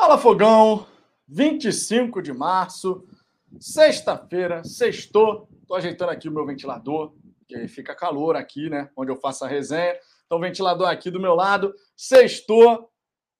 Fala Fogão, 25 de março, sexta-feira, sextou. Estou ajeitando aqui o meu ventilador, que fica calor aqui, né? Onde eu faço a resenha. Então, ventilador aqui do meu lado, sextou.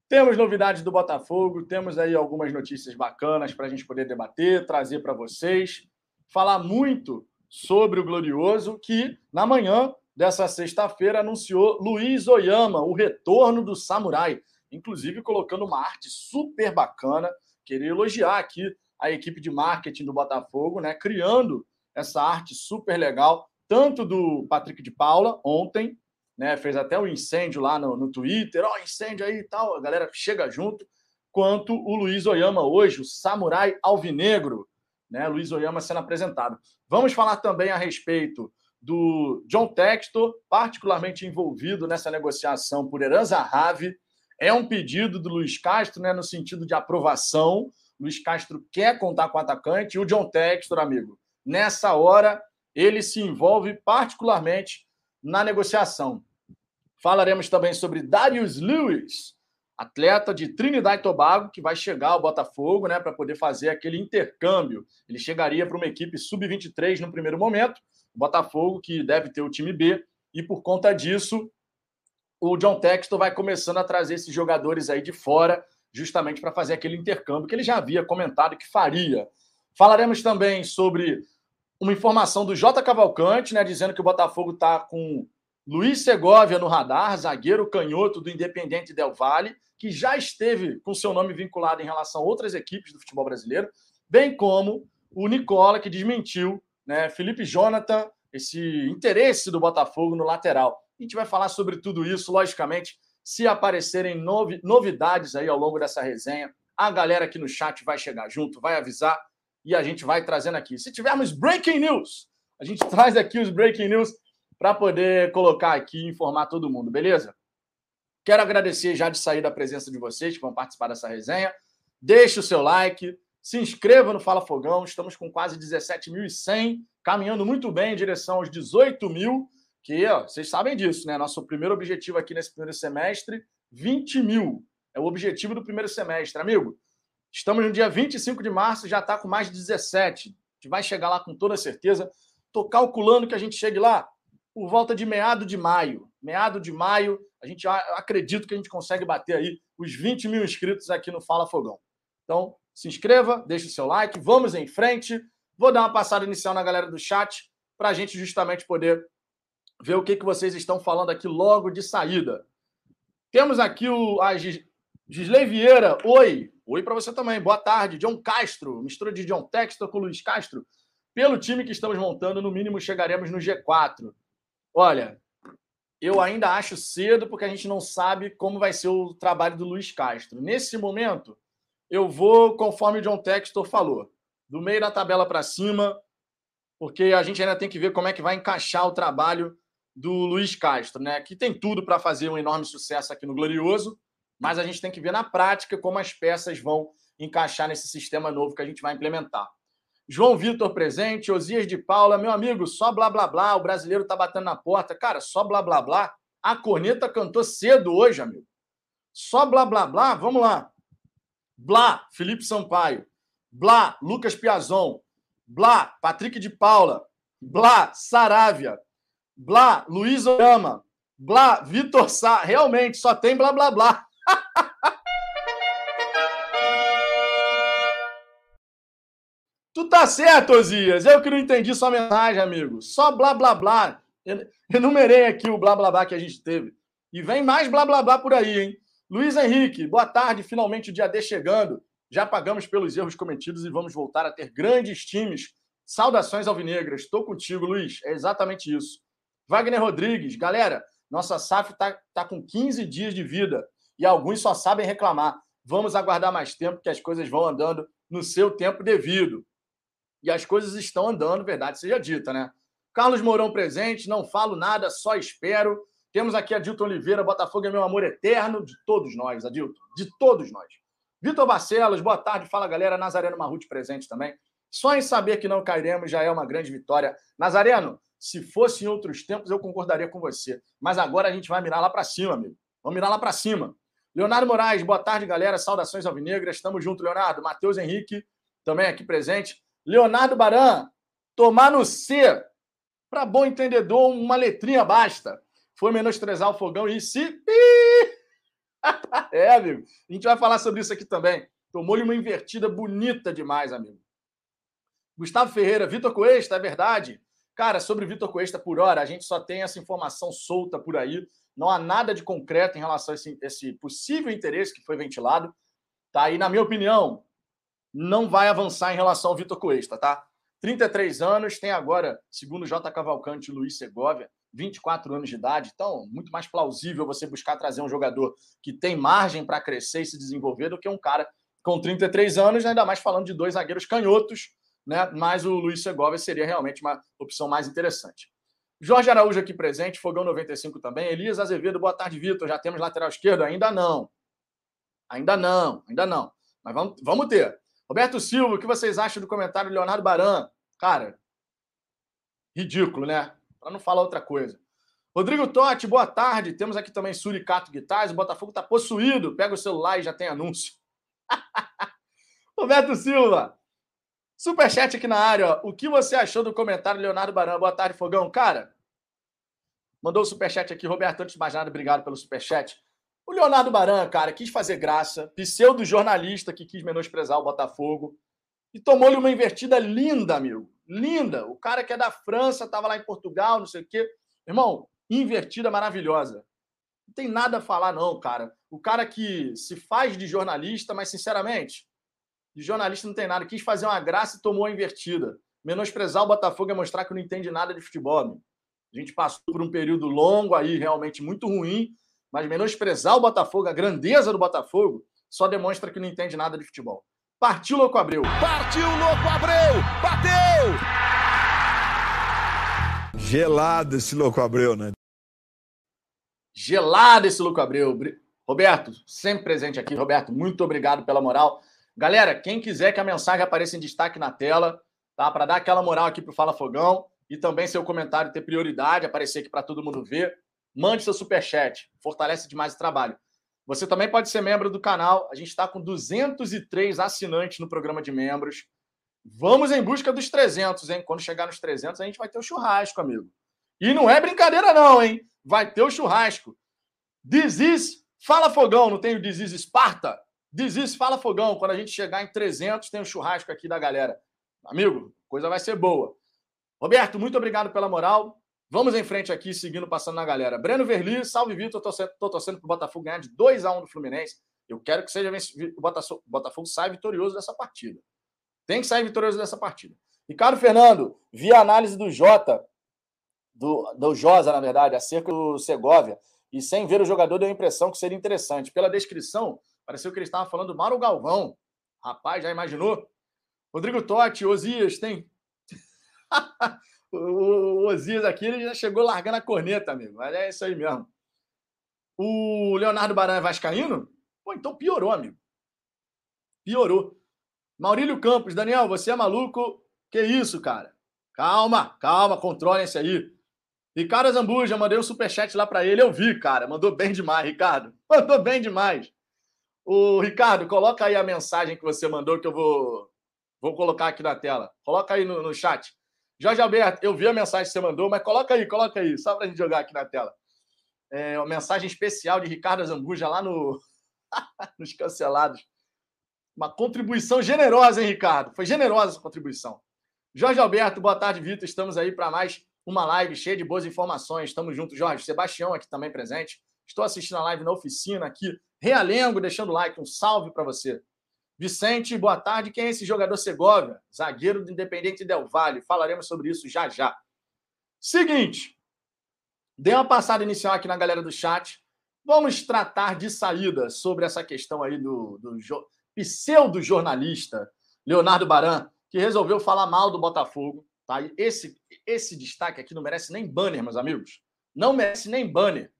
Temos novidades do Botafogo, temos aí algumas notícias bacanas para a gente poder debater, trazer para vocês. Falar muito sobre o Glorioso, que na manhã dessa sexta-feira anunciou Luiz Oyama, o retorno do Samurai inclusive colocando uma arte super bacana. Queria elogiar aqui a equipe de marketing do Botafogo, né? Criando essa arte super legal, tanto do Patrick de Paula ontem, né? Fez até um incêndio lá no, no Twitter, ó, oh, incêndio aí e tal, a galera chega junto, quanto o Luiz Oyama hoje, o samurai alvinegro, né? Luiz Oyama sendo apresentado. Vamos falar também a respeito do John Textor, particularmente envolvido nessa negociação por Heranza Rave, é um pedido do Luiz Castro, né, no sentido de aprovação. Luiz Castro quer contar com o atacante e o John Textor, amigo, nessa hora ele se envolve particularmente na negociação. Falaremos também sobre Darius Lewis, atleta de Trinidad e Tobago, que vai chegar ao Botafogo né, para poder fazer aquele intercâmbio. Ele chegaria para uma equipe sub-23 no primeiro momento, o Botafogo, que deve ter o time B, e por conta disso, o John Textor vai começando a trazer esses jogadores aí de fora, justamente para fazer aquele intercâmbio que ele já havia comentado que faria. Falaremos também sobre uma informação do J. Cavalcante, né, dizendo que o Botafogo está com Luiz Segovia no radar, zagueiro canhoto do Independente Del Valle, que já esteve com seu nome vinculado em relação a outras equipes do futebol brasileiro, bem como o Nicola, que desmentiu, né, Felipe Jonathan, esse interesse do Botafogo no lateral. A gente vai falar sobre tudo isso, logicamente. Se aparecerem novi novidades aí ao longo dessa resenha, a galera aqui no chat vai chegar junto, vai avisar e a gente vai trazendo aqui. Se tivermos breaking news, a gente traz aqui os breaking news para poder colocar aqui e informar todo mundo, beleza? Quero agradecer já de sair da presença de vocês que vão participar dessa resenha. Deixe o seu like, se inscreva no Fala Fogão. Estamos com quase 17.100, caminhando muito bem em direção aos 18 mil que ó, vocês sabem disso, né? Nosso primeiro objetivo aqui nesse primeiro semestre, 20 mil. É o objetivo do primeiro semestre, amigo. Estamos no dia 25 de março, já está com mais de 17. A gente vai chegar lá com toda certeza. Estou calculando que a gente chegue lá por volta de meado de maio. Meado de maio, a gente acredito que a gente consegue bater aí os 20 mil inscritos aqui no Fala Fogão. Então, se inscreva, deixe o seu like, vamos em frente. Vou dar uma passada inicial na galera do chat para a gente justamente poder ver o que, que vocês estão falando aqui logo de saída. Temos aqui o a Gisley Vieira. Oi. Oi para você também. Boa tarde. John Castro. Mistura de John Textor com Luiz Castro. Pelo time que estamos montando, no mínimo chegaremos no G4. Olha, eu ainda acho cedo porque a gente não sabe como vai ser o trabalho do Luiz Castro. Nesse momento, eu vou conforme o John Textor falou. Do meio da tabela para cima, porque a gente ainda tem que ver como é que vai encaixar o trabalho do Luiz Castro, né? Que tem tudo para fazer um enorme sucesso aqui no Glorioso, mas a gente tem que ver na prática como as peças vão encaixar nesse sistema novo que a gente vai implementar. João Vitor presente, Osias de Paula, meu amigo, só blá blá blá, o brasileiro tá batendo na porta. Cara, só blá blá blá. A corneta cantou cedo hoje, amigo. Só blá blá blá, vamos lá. Blá, Felipe Sampaio. Blá, Lucas Piazon. Blá, Patrick de Paula. Blá, Saravia. Blá, Luiz Oyama. Blá, Vitor Sá. Realmente, só tem blá, blá, blá. tu tá certo, Osias. Eu que não entendi sua mensagem, amigo. Só blá, blá, blá. Enumerei aqui o blá, blá, blá que a gente teve. E vem mais blá, blá, blá por aí, hein? Luiz Henrique, boa tarde. Finalmente o dia D chegando. Já pagamos pelos erros cometidos e vamos voltar a ter grandes times. Saudações alvinegras. Estou contigo, Luiz. É exatamente isso. Wagner Rodrigues, galera, nossa SAF está tá com 15 dias de vida e alguns só sabem reclamar. Vamos aguardar mais tempo, que as coisas vão andando no seu tempo devido. E as coisas estão andando, verdade seja dita, né? Carlos Mourão presente, não falo nada, só espero. Temos aqui Adilton Oliveira, Botafogo é meu amor eterno, de todos nós, Adilton, de todos nós. Vitor Barcelos, boa tarde, fala galera. Nazareno Marruti presente também. Só em saber que não cairemos já é uma grande vitória. Nazareno, se fosse em outros tempos, eu concordaria com você. Mas agora a gente vai mirar lá para cima, amigo. Vamos mirar lá para cima. Leonardo Moraes, boa tarde, galera. Saudações alvinegras. Estamos junto, Leonardo. Matheus Henrique, também aqui presente. Leonardo Baran, tomar no C. Para bom entendedor, uma letrinha basta. Foi menosprezar o fogão e se. é, amigo. A gente vai falar sobre isso aqui também. Tomou-lhe uma invertida bonita demais, amigo. Gustavo Ferreira, Vitor Coesta, é verdade. Cara, sobre Vitor Coesta por hora, a gente só tem essa informação solta por aí. Não há nada de concreto em relação a esse, esse possível interesse que foi ventilado. Tá? E, na minha opinião, não vai avançar em relação ao Vitor Coesta, tá? 33 anos, tem agora, segundo J. Cavalcante e Luiz Segovia, 24 anos de idade. Então, muito mais plausível você buscar trazer um jogador que tem margem para crescer e se desenvolver do que um cara com 33 anos, ainda mais falando de dois zagueiros canhotos, né? Mas o Luiz Segovia seria realmente uma opção mais interessante. Jorge Araújo aqui presente, Fogão 95 também. Elias Azevedo, boa tarde, Vitor. Já temos lateral esquerdo? Ainda não. Ainda não, ainda não. Mas vamos, vamos ter. Roberto Silva, o que vocês acham do comentário do Leonardo Baran? Cara, ridículo, né? Para não falar outra coisa. Rodrigo Totti, boa tarde. Temos aqui também Suricato Guitarras. O Botafogo está possuído. Pega o celular e já tem anúncio. Roberto Silva, Superchat aqui na área, ó. O que você achou do comentário Leonardo Baran? Boa tarde, Fogão. Cara, mandou o superchat aqui, Roberto. Antes de mais nada, obrigado pelo superchat. O Leonardo Baran, cara, quis fazer graça, pseudo-jornalista que quis menosprezar o Botafogo e tomou-lhe uma invertida linda, amigo. Linda. O cara que é da França, estava lá em Portugal, não sei o quê. Irmão, invertida maravilhosa. Não tem nada a falar, não, cara. O cara que se faz de jornalista, mas, sinceramente, de jornalista não tem nada. Quis fazer uma graça e tomou a invertida. Menosprezar o Botafogo é mostrar que não entende nada de futebol. Amigo. A gente passou por um período longo aí, realmente muito ruim, mas menosprezar o Botafogo, a grandeza do Botafogo, só demonstra que não entende nada de futebol. Partiu, Louco Abreu. Partiu, Louco Abreu. Bateu! Gelado esse Louco Abreu, né? Gelado esse Louco Abreu. Roberto, sempre presente aqui. Roberto, muito obrigado pela moral. Galera, quem quiser que a mensagem apareça em destaque na tela, tá? Para dar aquela moral aqui pro Fala Fogão e também seu comentário ter prioridade, aparecer aqui para todo mundo ver, mande seu super chat, fortalece demais o trabalho. Você também pode ser membro do canal. A gente está com 203 assinantes no programa de membros. Vamos em busca dos 300, hein? Quando chegar nos 300, a gente vai ter o churrasco, amigo. E não é brincadeira, não, hein? Vai ter o churrasco. Diziz, fala fogão, não tem o Diziz Esparta? Diz fala fogão. Quando a gente chegar em 300, tem um churrasco aqui da galera. Amigo, coisa vai ser boa. Roberto, muito obrigado pela moral. Vamos em frente aqui, seguindo, passando na galera. Breno Verli, salve Vitor. Tô, tô torcendo pro Botafogo ganhar de 2 a 1 do Fluminense. Eu quero que seja o Botafogo, Botafogo saia vitorioso dessa partida. Tem que sair vitorioso dessa partida. Ricardo Fernando, vi a análise do Jota, do, do Josa, na verdade, acerca do Segovia, e sem ver o jogador deu a impressão que seria interessante. Pela descrição, Pareceu que ele estava falando do Mauro Galvão. Rapaz, já imaginou? Rodrigo Totti, Osias, tem. o Osias aqui ele já chegou largando a corneta, amigo. Mas é isso aí mesmo. O Leonardo Baran é Vascaíno? Pô, então piorou, amigo. Piorou. Maurílio Campos, Daniel, você é maluco? Que isso, cara? Calma, calma, controlem esse aí. Ricardo Zambuja, mandei um superchat lá para ele. Eu vi, cara. Mandou bem demais, Ricardo. Mandou bem demais. O Ricardo, coloca aí a mensagem que você mandou que eu vou, vou colocar aqui na tela. Coloca aí no, no chat. Jorge Alberto, eu vi a mensagem que você mandou, mas coloca aí, coloca aí, só para a gente jogar aqui na tela. É uma mensagem especial de Ricardo Zambuja lá no nos cancelados. Uma contribuição generosa, hein, Ricardo? Foi generosa essa contribuição. Jorge Alberto, boa tarde, Vitor. Estamos aí para mais uma live cheia de boas informações. Estamos juntos, Jorge. Sebastião aqui também presente. Estou assistindo a live na oficina aqui Realengo, deixando like, um salve para você. Vicente, boa tarde. Quem é esse jogador Segovia? Zagueiro do Independente Del Valle. Falaremos sobre isso já já. Seguinte, dei uma passada inicial aqui na galera do chat. Vamos tratar de saída sobre essa questão aí do, do pseudo-jornalista Leonardo Baran, que resolveu falar mal do Botafogo. Tá? Esse, esse destaque aqui não merece nem banner, meus amigos. Não merece nem banner.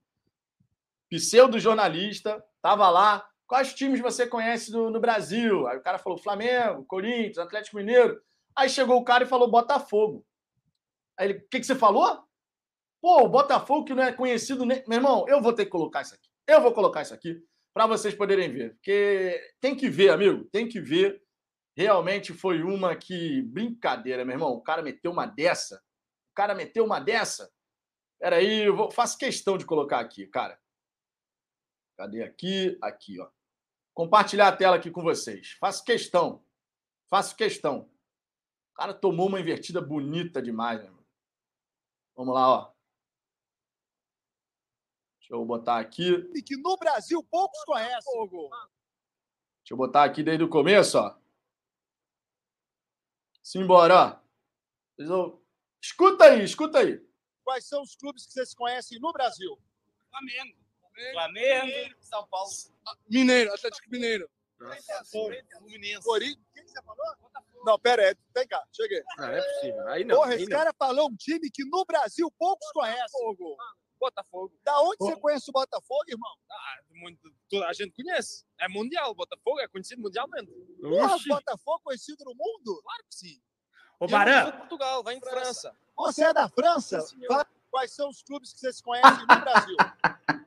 Pseudo-jornalista Tava lá. Quais times você conhece do, no Brasil? Aí o cara falou Flamengo, Corinthians, Atlético Mineiro. Aí chegou o cara e falou Botafogo. Aí ele, o que, que você falou? Pô, o Botafogo que não é conhecido nem. Meu irmão, eu vou ter que colocar isso aqui. Eu vou colocar isso aqui. para vocês poderem ver. Porque tem que ver, amigo, tem que ver. Realmente foi uma que. Brincadeira, meu irmão. O cara meteu uma dessa. O cara meteu uma dessa. Peraí, eu vou, faço questão de colocar aqui, cara. Cadê aqui? Aqui, ó. Compartilhar a tela aqui com vocês. Faço questão. Faço questão. O cara tomou uma invertida bonita demais, irmão. Vamos lá, ó. Deixa eu botar aqui. E que no Brasil poucos conhecem. Deixa eu botar aqui desde o começo, ó. Simbora, ó. Escuta aí, escuta aí. Quais são os clubes que vocês conhecem no Brasil? Flamengo. Flamengo. São Paulo. Mineiro, Atlético Mineiro. Fluminense. Corinthians. O você falou? Não, pera aí. Vem cá, cheguei. Não, é possível. Aí não. Porra, aí esse não. cara falou um time que no Brasil poucos conhecem. Botafogo. Da onde você conhece o Botafogo, irmão? Ah, muito, toda a gente conhece. É mundial. Botafogo é conhecido mundialmente. Porra, Oxi. Botafogo conhecido no mundo? Claro que sim. Ô, Eu Baran, sou de Portugal, vem de França. Você é da França? Sim, Quais são os clubes que vocês conhecem no Brasil?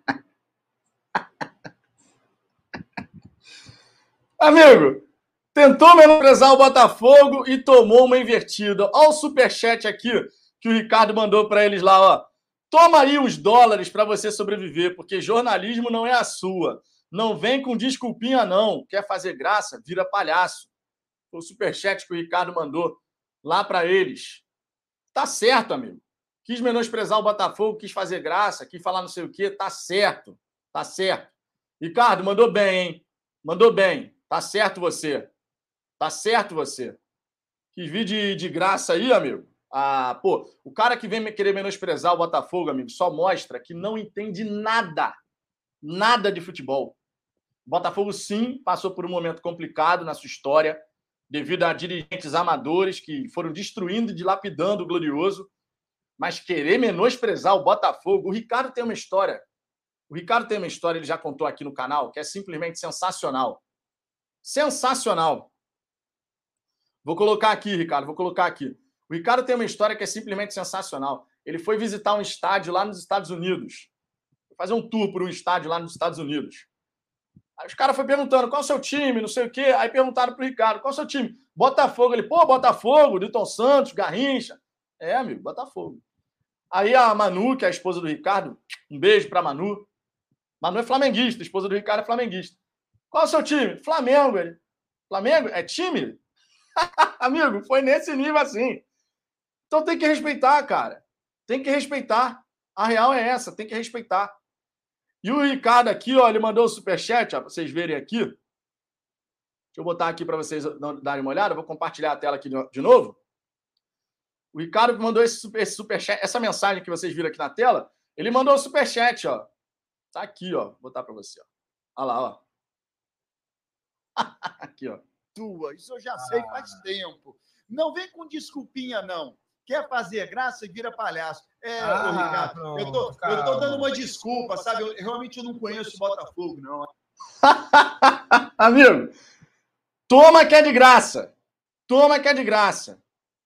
Amigo, tentou menosprezar o Botafogo e tomou uma invertida. Olha o superchat aqui que o Ricardo mandou para eles lá, ó. Toma aí os dólares para você sobreviver, porque jornalismo não é a sua. Não vem com desculpinha, não. Quer fazer graça? Vira palhaço. Foi o superchat que o Ricardo mandou lá para eles. Tá certo, amigo. Quis menosprezar o Botafogo, quis fazer graça, quis falar não sei o quê. Tá certo. Tá certo. Ricardo, mandou bem, hein? Mandou bem. Tá certo você. Tá certo você. Quis vir de, de graça aí, amigo. Ah, pô, o cara que vem querer menosprezar o Botafogo, amigo, só mostra que não entende nada. Nada de futebol. O Botafogo, sim, passou por um momento complicado na sua história, devido a dirigentes amadores que foram destruindo e dilapidando o glorioso. Mas querer menosprezar o Botafogo. O Ricardo tem uma história. O Ricardo tem uma história, ele já contou aqui no canal, que é simplesmente sensacional. Sensacional. Vou colocar aqui, Ricardo, vou colocar aqui. O Ricardo tem uma história que é simplesmente sensacional. Ele foi visitar um estádio lá nos Estados Unidos. Foi fazer um tour por um estádio lá nos Estados Unidos. Aí os caras foram perguntando qual é o seu time, não sei o quê. Aí perguntaram pro Ricardo, qual é o seu time? Botafogo. Ele, pô, Botafogo, Dilton Santos, Garrincha. É, amigo, Botafogo. Aí a Manu, que é a esposa do Ricardo, um beijo pra Manu. Manu é flamenguista, a esposa do Ricardo é flamenguista. Qual o seu time? Flamengo. Ele. Flamengo? É time? Amigo, foi nesse nível assim. Então tem que respeitar, cara. Tem que respeitar. A real é essa, tem que respeitar. E o Ricardo aqui, ó, ele mandou o superchat, ó, pra vocês verem aqui. Deixa eu botar aqui para vocês darem uma olhada. Vou compartilhar a tela aqui de de novo. O Ricardo mandou esse, super, esse superchat, essa mensagem que vocês viram aqui na tela. Ele mandou o superchat, ó. Tá aqui, ó. Vou botar para você, ó. Olha lá, ó. Aqui, ó. Tua, isso eu já sei faz tempo. Não vem com desculpinha, não. Quer fazer graça e vira palhaço. É, Ah, ô, Ricardo, eu, tô, eu tô dando uma desculpa, sabe? Eu, realmente eu não conheço o Botafogo, não. Amigo, toma que é de graça. Toma que é de graça.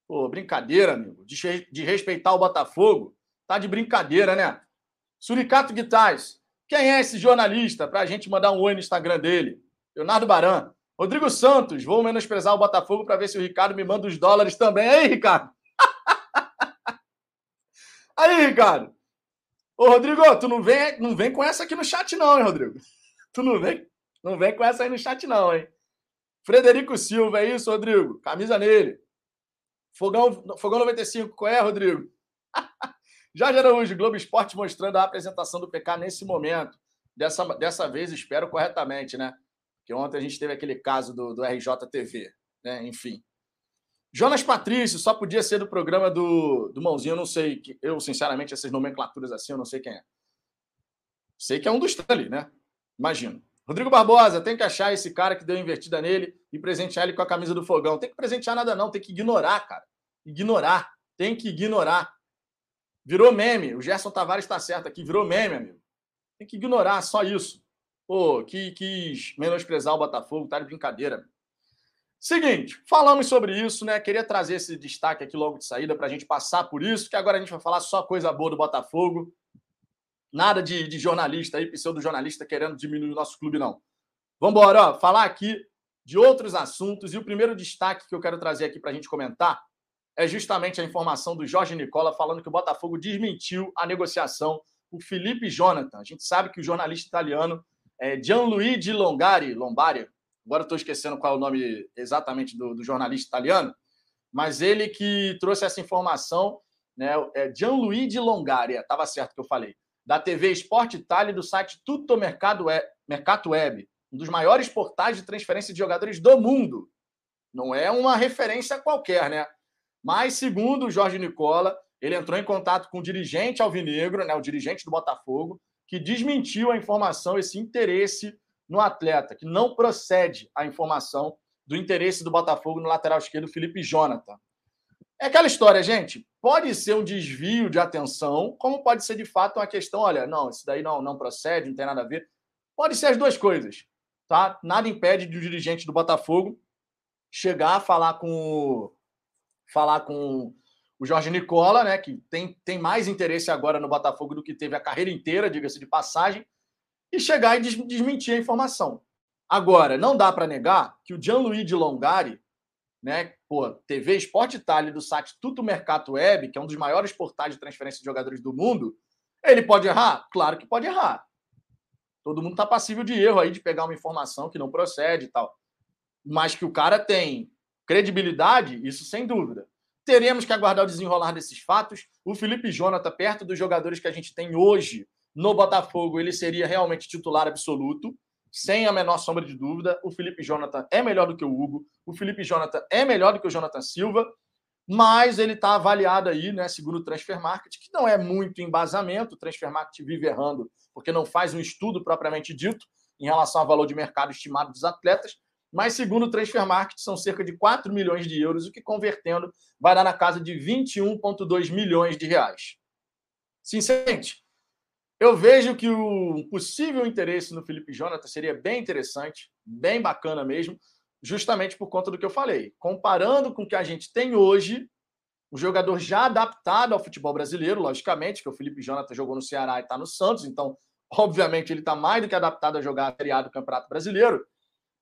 Pô, brincadeira, amigo. De, de respeitar o Botafogo. Tá de brincadeira, né? Suricato Guitais. Quem é esse jornalista? Pra gente mandar um oi no Instagram dele. Leonardo Baran. Rodrigo Santos. Vou menosprezar o Botafogo para ver se o Ricardo me manda os dólares também. Aí, Ricardo. Aí, Ricardo. Ô, Rodrigo, tu não vem, não vem com essa aqui no chat, não, hein, Rodrigo? Tu não vem, não vem com essa aí no chat, não, hein? Frederico Silva, é isso, Rodrigo? Camisa nele. Fogão, Fogão 95, qual é, Rodrigo? Jorge Araújo, Globo Esporte mostrando a apresentação do PK nesse momento. Dessa, dessa vez, espero corretamente, né? Porque ontem a gente teve aquele caso do, do RJTV, né? Enfim. Jonas Patrício, só podia ser do programa do, do Mãozinho, eu não sei. que- Eu, sinceramente, essas nomenclaturas assim, eu não sei quem é. Sei que é um dos três ali, né? Imagino. Rodrigo Barbosa, tem que achar esse cara que deu invertida nele e presentear ele com a camisa do fogão. Tem que presentear nada, não, tem que ignorar, cara. Ignorar. Tem que ignorar. Virou meme. O Gerson Tavares está certo aqui, virou meme, amigo. Tem que ignorar, só isso. Pô, que quis menosprezar o Botafogo, tá de brincadeira. Seguinte, falamos sobre isso, né? Queria trazer esse destaque aqui logo de saída para a gente passar por isso, que agora a gente vai falar só coisa boa do Botafogo. Nada de, de jornalista aí, pseudo-jornalista querendo diminuir o nosso clube, não. Vamos embora, ó, falar aqui de outros assuntos. E o primeiro destaque que eu quero trazer aqui para a gente comentar é justamente a informação do Jorge Nicola falando que o Botafogo desmentiu a negociação o Felipe Jonathan. A gente sabe que o jornalista italiano é Gianluigi Longari, Lombari, agora estou esquecendo qual é o nome exatamente do, do jornalista italiano, mas ele que trouxe essa informação, né, é Gianluigi Longari, estava certo que eu falei, da TV Sport Italia e do site Tutto Mercado Web, Mercato Web, um dos maiores portais de transferência de jogadores do mundo. Não é uma referência qualquer, né? Mas, segundo o Jorge Nicola, ele entrou em contato com o dirigente alvinegro, né, o dirigente do Botafogo, que desmentiu a informação, esse interesse no atleta, que não procede a informação do interesse do Botafogo no lateral esquerdo, Felipe Jonathan. É aquela história, gente. Pode ser um desvio de atenção, como pode ser de fato uma questão, olha, não, isso daí não, não procede, não tem nada a ver. Pode ser as duas coisas, tá? Nada impede de o dirigente do Botafogo chegar a falar com falar com o Jorge Nicola, né, que tem, tem mais interesse agora no Botafogo do que teve a carreira inteira, diga-se de passagem, e chegar e desmentir a informação. Agora, não dá para negar que o Gianluigi Longari, né, pô, TV Sport Itália do site Tudo Mercato Web, que é um dos maiores portais de transferência de jogadores do mundo, ele pode errar? Claro que pode errar. Todo mundo está passível de erro aí, de pegar uma informação que não procede e tal. Mas que o cara tem credibilidade, isso sem dúvida. Teremos que aguardar o desenrolar desses fatos. O Felipe Jonathan, perto dos jogadores que a gente tem hoje no Botafogo, ele seria realmente titular absoluto, sem a menor sombra de dúvida. O Felipe Jonathan é melhor do que o Hugo. O Felipe Jonathan é melhor do que o Jonathan Silva, mas ele está avaliado aí, né, segundo o Transfer Market, que não é muito embasamento. O Transfer Market vive errando, porque não faz um estudo propriamente dito em relação ao valor de mercado estimado dos atletas mas segundo o Transfer Market, são cerca de 4 milhões de euros, o que convertendo vai dar na casa de 21,2 milhões de reais. Sinceramente, eu vejo que o possível interesse no Felipe Jonathan seria bem interessante, bem bacana mesmo, justamente por conta do que eu falei. Comparando com o que a gente tem hoje, um jogador já adaptado ao futebol brasileiro, logicamente, que o Felipe Jonathan jogou no Ceará e está no Santos, então, obviamente, ele está mais do que adaptado a jogar a Série A do Campeonato Brasileiro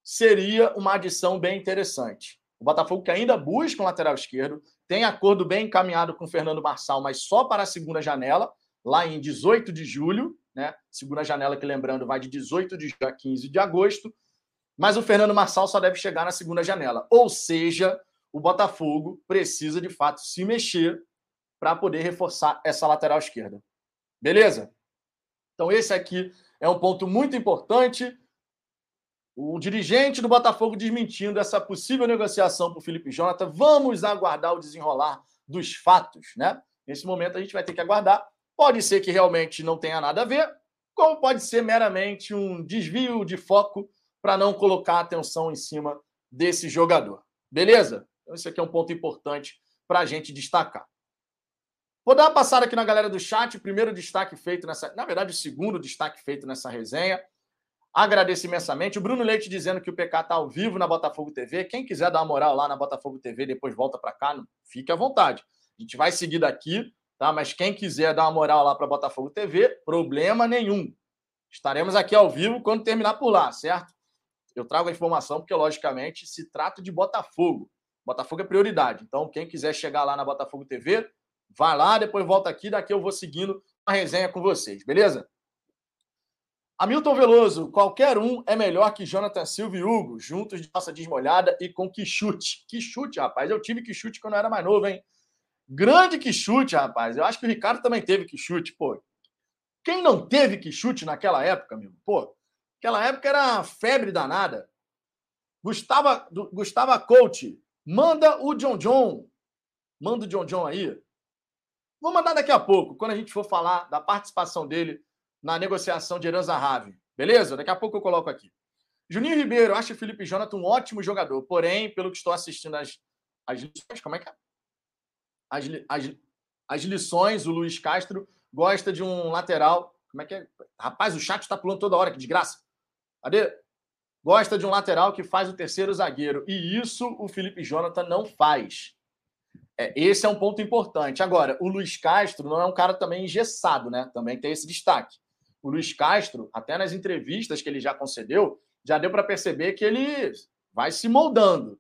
seria uma adição bem interessante. O Botafogo que ainda busca um lateral esquerdo, tem acordo bem encaminhado com o Fernando Marçal, mas só para a segunda janela, lá em 18 de julho, né? Segunda janela que, lembrando, vai de 18 de julho a 15 de agosto. Mas o Fernando Marçal só deve chegar na segunda janela. Ou seja, o Botafogo precisa de fato se mexer para poder reforçar essa lateral esquerda. Beleza? Então, esse aqui é um ponto muito importante o dirigente do Botafogo desmentindo essa possível negociação para o Felipe Jonathan. Vamos aguardar o desenrolar dos fatos, né? Nesse momento a gente vai ter que aguardar. Pode ser que realmente não tenha nada a ver, como pode ser meramente um desvio de foco para não colocar atenção em cima desse jogador. Beleza? Então, esse aqui é um ponto importante para a gente destacar. Vou dar uma passada aqui na galera do chat. O primeiro destaque feito nessa. Na verdade, o segundo destaque feito nessa resenha Agradeço imensamente. O Bruno Leite dizendo que o PK está ao vivo na Botafogo TV. Quem quiser dar uma moral lá na Botafogo TV, depois volta para cá, fique à vontade. A gente vai seguir daqui, tá? Mas quem quiser dar uma moral lá para Botafogo TV, problema nenhum. Estaremos aqui ao vivo quando terminar por lá, certo? Eu trago a informação porque, logicamente, se trata de Botafogo. Botafogo é prioridade. Então, quem quiser chegar lá na Botafogo TV, vai lá, depois volta aqui. Daqui eu vou seguindo a resenha com vocês, beleza? Hamilton Veloso, qualquer um é melhor que Jonathan Silva e Hugo, juntos de nossa desmolhada e com que chute. Que chute, rapaz. Eu tive que chute quando eu era mais novo, hein? Grande que chute, rapaz. Eu acho que o Ricardo também teve que chute, pô. Quem não teve que chute naquela época, amigo? Pô, aquela época era febre danada. Gustavo, Gustavo Coach, manda o John John. Manda o John John aí. Vou mandar daqui a pouco, quando a gente for falar da participação dele na negociação de Heranza Rave. Beleza? Daqui a pouco eu coloco aqui. Juninho Ribeiro, acho o Felipe Jonathan um ótimo jogador, porém, pelo que estou assistindo as, as lições, como é que é? As, as, as lições, o Luiz Castro gosta de um lateral. Como é que é? Rapaz, o chat está pulando toda hora, que desgraça. Cadê? Gosta de um lateral que faz o terceiro zagueiro. E isso o Felipe Jonathan não faz. É, esse é um ponto importante. Agora, o Luiz Castro não é um cara também engessado, né? Também tem esse destaque. O Luiz Castro, até nas entrevistas que ele já concedeu, já deu para perceber que ele vai se moldando.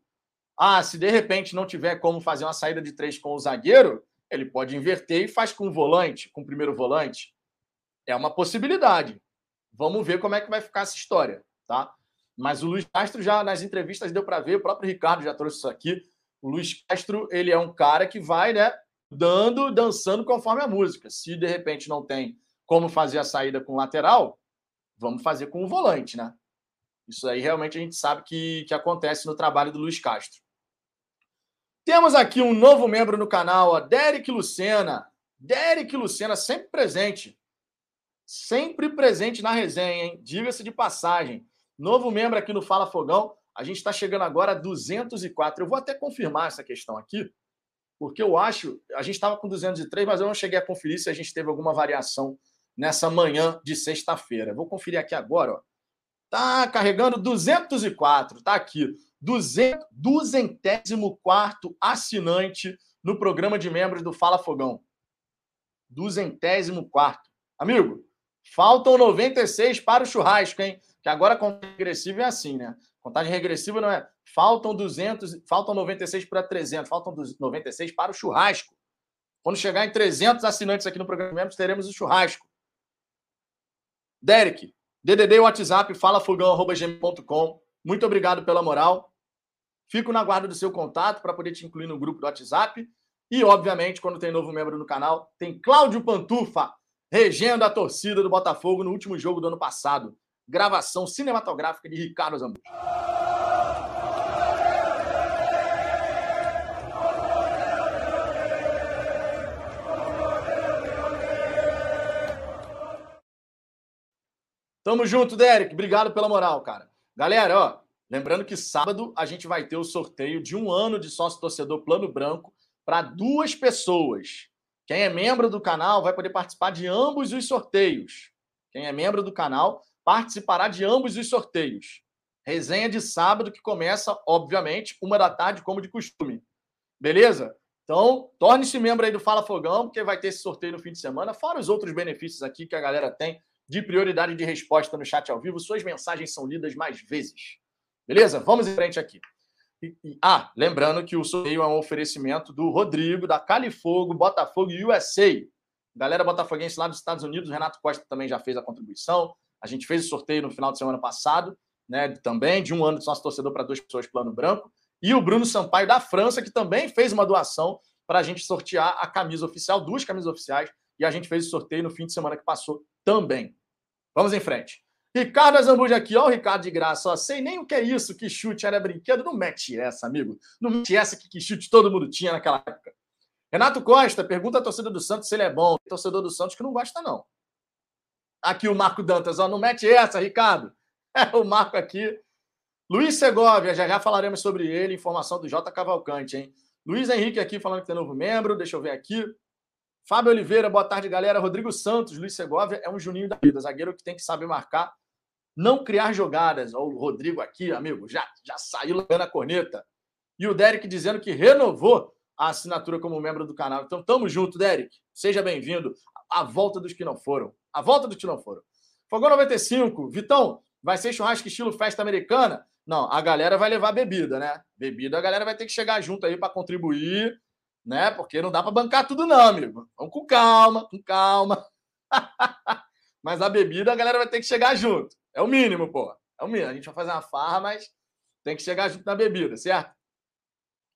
Ah, se de repente não tiver como fazer uma saída de três com o zagueiro, ele pode inverter e faz com o volante, com o primeiro volante. É uma possibilidade. Vamos ver como é que vai ficar essa história, tá? Mas o Luiz Castro já nas entrevistas deu para ver, o próprio Ricardo já trouxe isso aqui. O Luiz Castro, ele é um cara que vai, né, dando, dançando conforme a música. Se de repente não tem como fazer a saída com o lateral, vamos fazer com o volante, né? Isso aí realmente a gente sabe que, que acontece no trabalho do Luiz Castro. Temos aqui um novo membro no canal, Derek Lucena. Derek Lucena, sempre presente. Sempre presente na resenha, hein? Diga-se de passagem. Novo membro aqui no Fala Fogão. A gente está chegando agora a 204. Eu vou até confirmar essa questão aqui, porque eu acho. A gente estava com 203, mas eu não cheguei a conferir se a gente teve alguma variação nessa manhã de sexta-feira. Vou conferir aqui agora, ó. Tá carregando 204, tá aqui. 204 assinante no programa de membros do Fala Fogão. 204. Amigo, faltam 96 para o churrasco, hein? Que agora contagem regressiva é assim, né? Contagem regressiva não é. Faltam 200, faltam 96 para 300, faltam 96 para o churrasco. Quando chegar em 300 assinantes aqui no programa de membros, teremos o churrasco. Derek, DDD WhatsApp, falafogão.gmail.com. Muito obrigado pela moral. Fico na guarda do seu contato para poder te incluir no grupo do WhatsApp. E, obviamente, quando tem novo membro no canal, tem Cláudio Pantufa, regendo a torcida do Botafogo no último jogo do ano passado. Gravação cinematográfica de Ricardo Zambucci. Tamo junto, Derek. Obrigado pela moral, cara. Galera, ó, lembrando que sábado a gente vai ter o sorteio de um ano de sócio torcedor plano branco para duas pessoas. Quem é membro do canal vai poder participar de ambos os sorteios. Quem é membro do canal participará de ambos os sorteios. Resenha de sábado que começa, obviamente, uma da tarde, como de costume. Beleza? Então, torne-se membro aí do Fala Fogão, porque vai ter esse sorteio no fim de semana, fora os outros benefícios aqui que a galera tem de prioridade de resposta no chat ao vivo. Suas mensagens são lidas mais vezes. Beleza? Vamos em frente aqui. E, e, ah, lembrando que o sorteio é um oferecimento do Rodrigo, da Califogo, Botafogo e USA. Galera botafoguense lá dos Estados Unidos, o Renato Costa também já fez a contribuição. A gente fez o sorteio no final de semana passado, né? Também de um ano de nosso torcedor para duas pessoas plano branco. E o Bruno Sampaio da França, que também fez uma doação para a gente sortear a camisa oficial, duas camisas oficiais, e a gente fez o sorteio no fim de semana que passou também. Vamos em frente. Ricardo Azambuja aqui, ó, o Ricardo de graça, ó, sei nem o que é isso, que chute era brinquedo, não mete essa, amigo. Não mete essa que, que chute todo mundo tinha naquela época. Renato Costa pergunta à torcida do Santos se ele é bom. Tem torcedor do Santos que não gosta, não. Aqui o Marco Dantas, ó, não mete essa, Ricardo. É o Marco aqui. Luiz Segovia, já já falaremos sobre ele, informação do J Cavalcante, hein? Luiz Henrique aqui falando que tem novo membro, deixa eu ver aqui. Fábio Oliveira, boa tarde, galera. Rodrigo Santos, Luiz Segovia é um Juninho da vida, zagueiro que tem que saber marcar, não criar jogadas. O Rodrigo aqui, amigo, já, já saiu lá na corneta. E o Derek dizendo que renovou a assinatura como membro do canal. Então, tamo junto, Derek. Seja bem-vindo. A volta dos que não foram. A volta dos que não foram. Fogão 95. Vitão, vai ser churrasco estilo festa americana? Não, a galera vai levar bebida, né? Bebida a galera vai ter que chegar junto aí para contribuir né? Porque não dá para bancar tudo, não, amigo. Vamos com calma, com calma. mas a bebida a galera vai ter que chegar junto. É o mínimo, pô. É o mínimo. A gente vai fazer uma farra, mas tem que chegar junto na bebida, certo?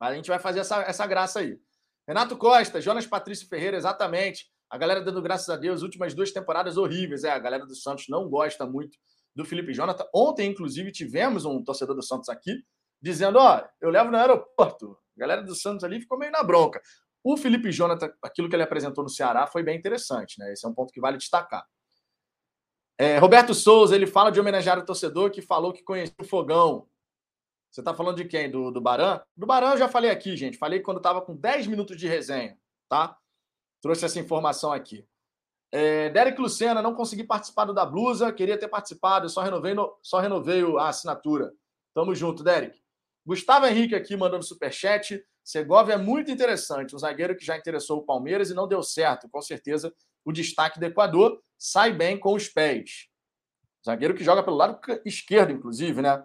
Mas a gente vai fazer essa, essa graça aí. Renato Costa, Jonas Patrício Ferreira, exatamente. A galera dando graças a Deus, últimas duas temporadas horríveis. É, a galera do Santos não gosta muito do Felipe Jonathan. Ontem, inclusive, tivemos um torcedor do Santos aqui dizendo: ó, eu levo no aeroporto. A galera do Santos ali ficou meio na bronca. O Felipe Jonathan, aquilo que ele apresentou no Ceará foi bem interessante, né? Esse é um ponto que vale destacar. É, Roberto Souza, ele fala de homenagear o torcedor que falou que conhecia o Fogão. Você está falando de quem? Do, do Baran? Do Baran eu já falei aqui, gente. Falei quando estava com 10 minutos de resenha, tá? Trouxe essa informação aqui. É, Derek Lucena, não consegui participar do da blusa, queria ter participado, só renovei, no, só renovei a assinatura. Tamo junto, Derek. Gustavo Henrique aqui mandando superchat. Segovia é muito interessante, um zagueiro que já interessou o Palmeiras e não deu certo. Com certeza, o destaque do Equador sai bem com os pés. Zagueiro que joga pelo lado esquerdo, inclusive, né?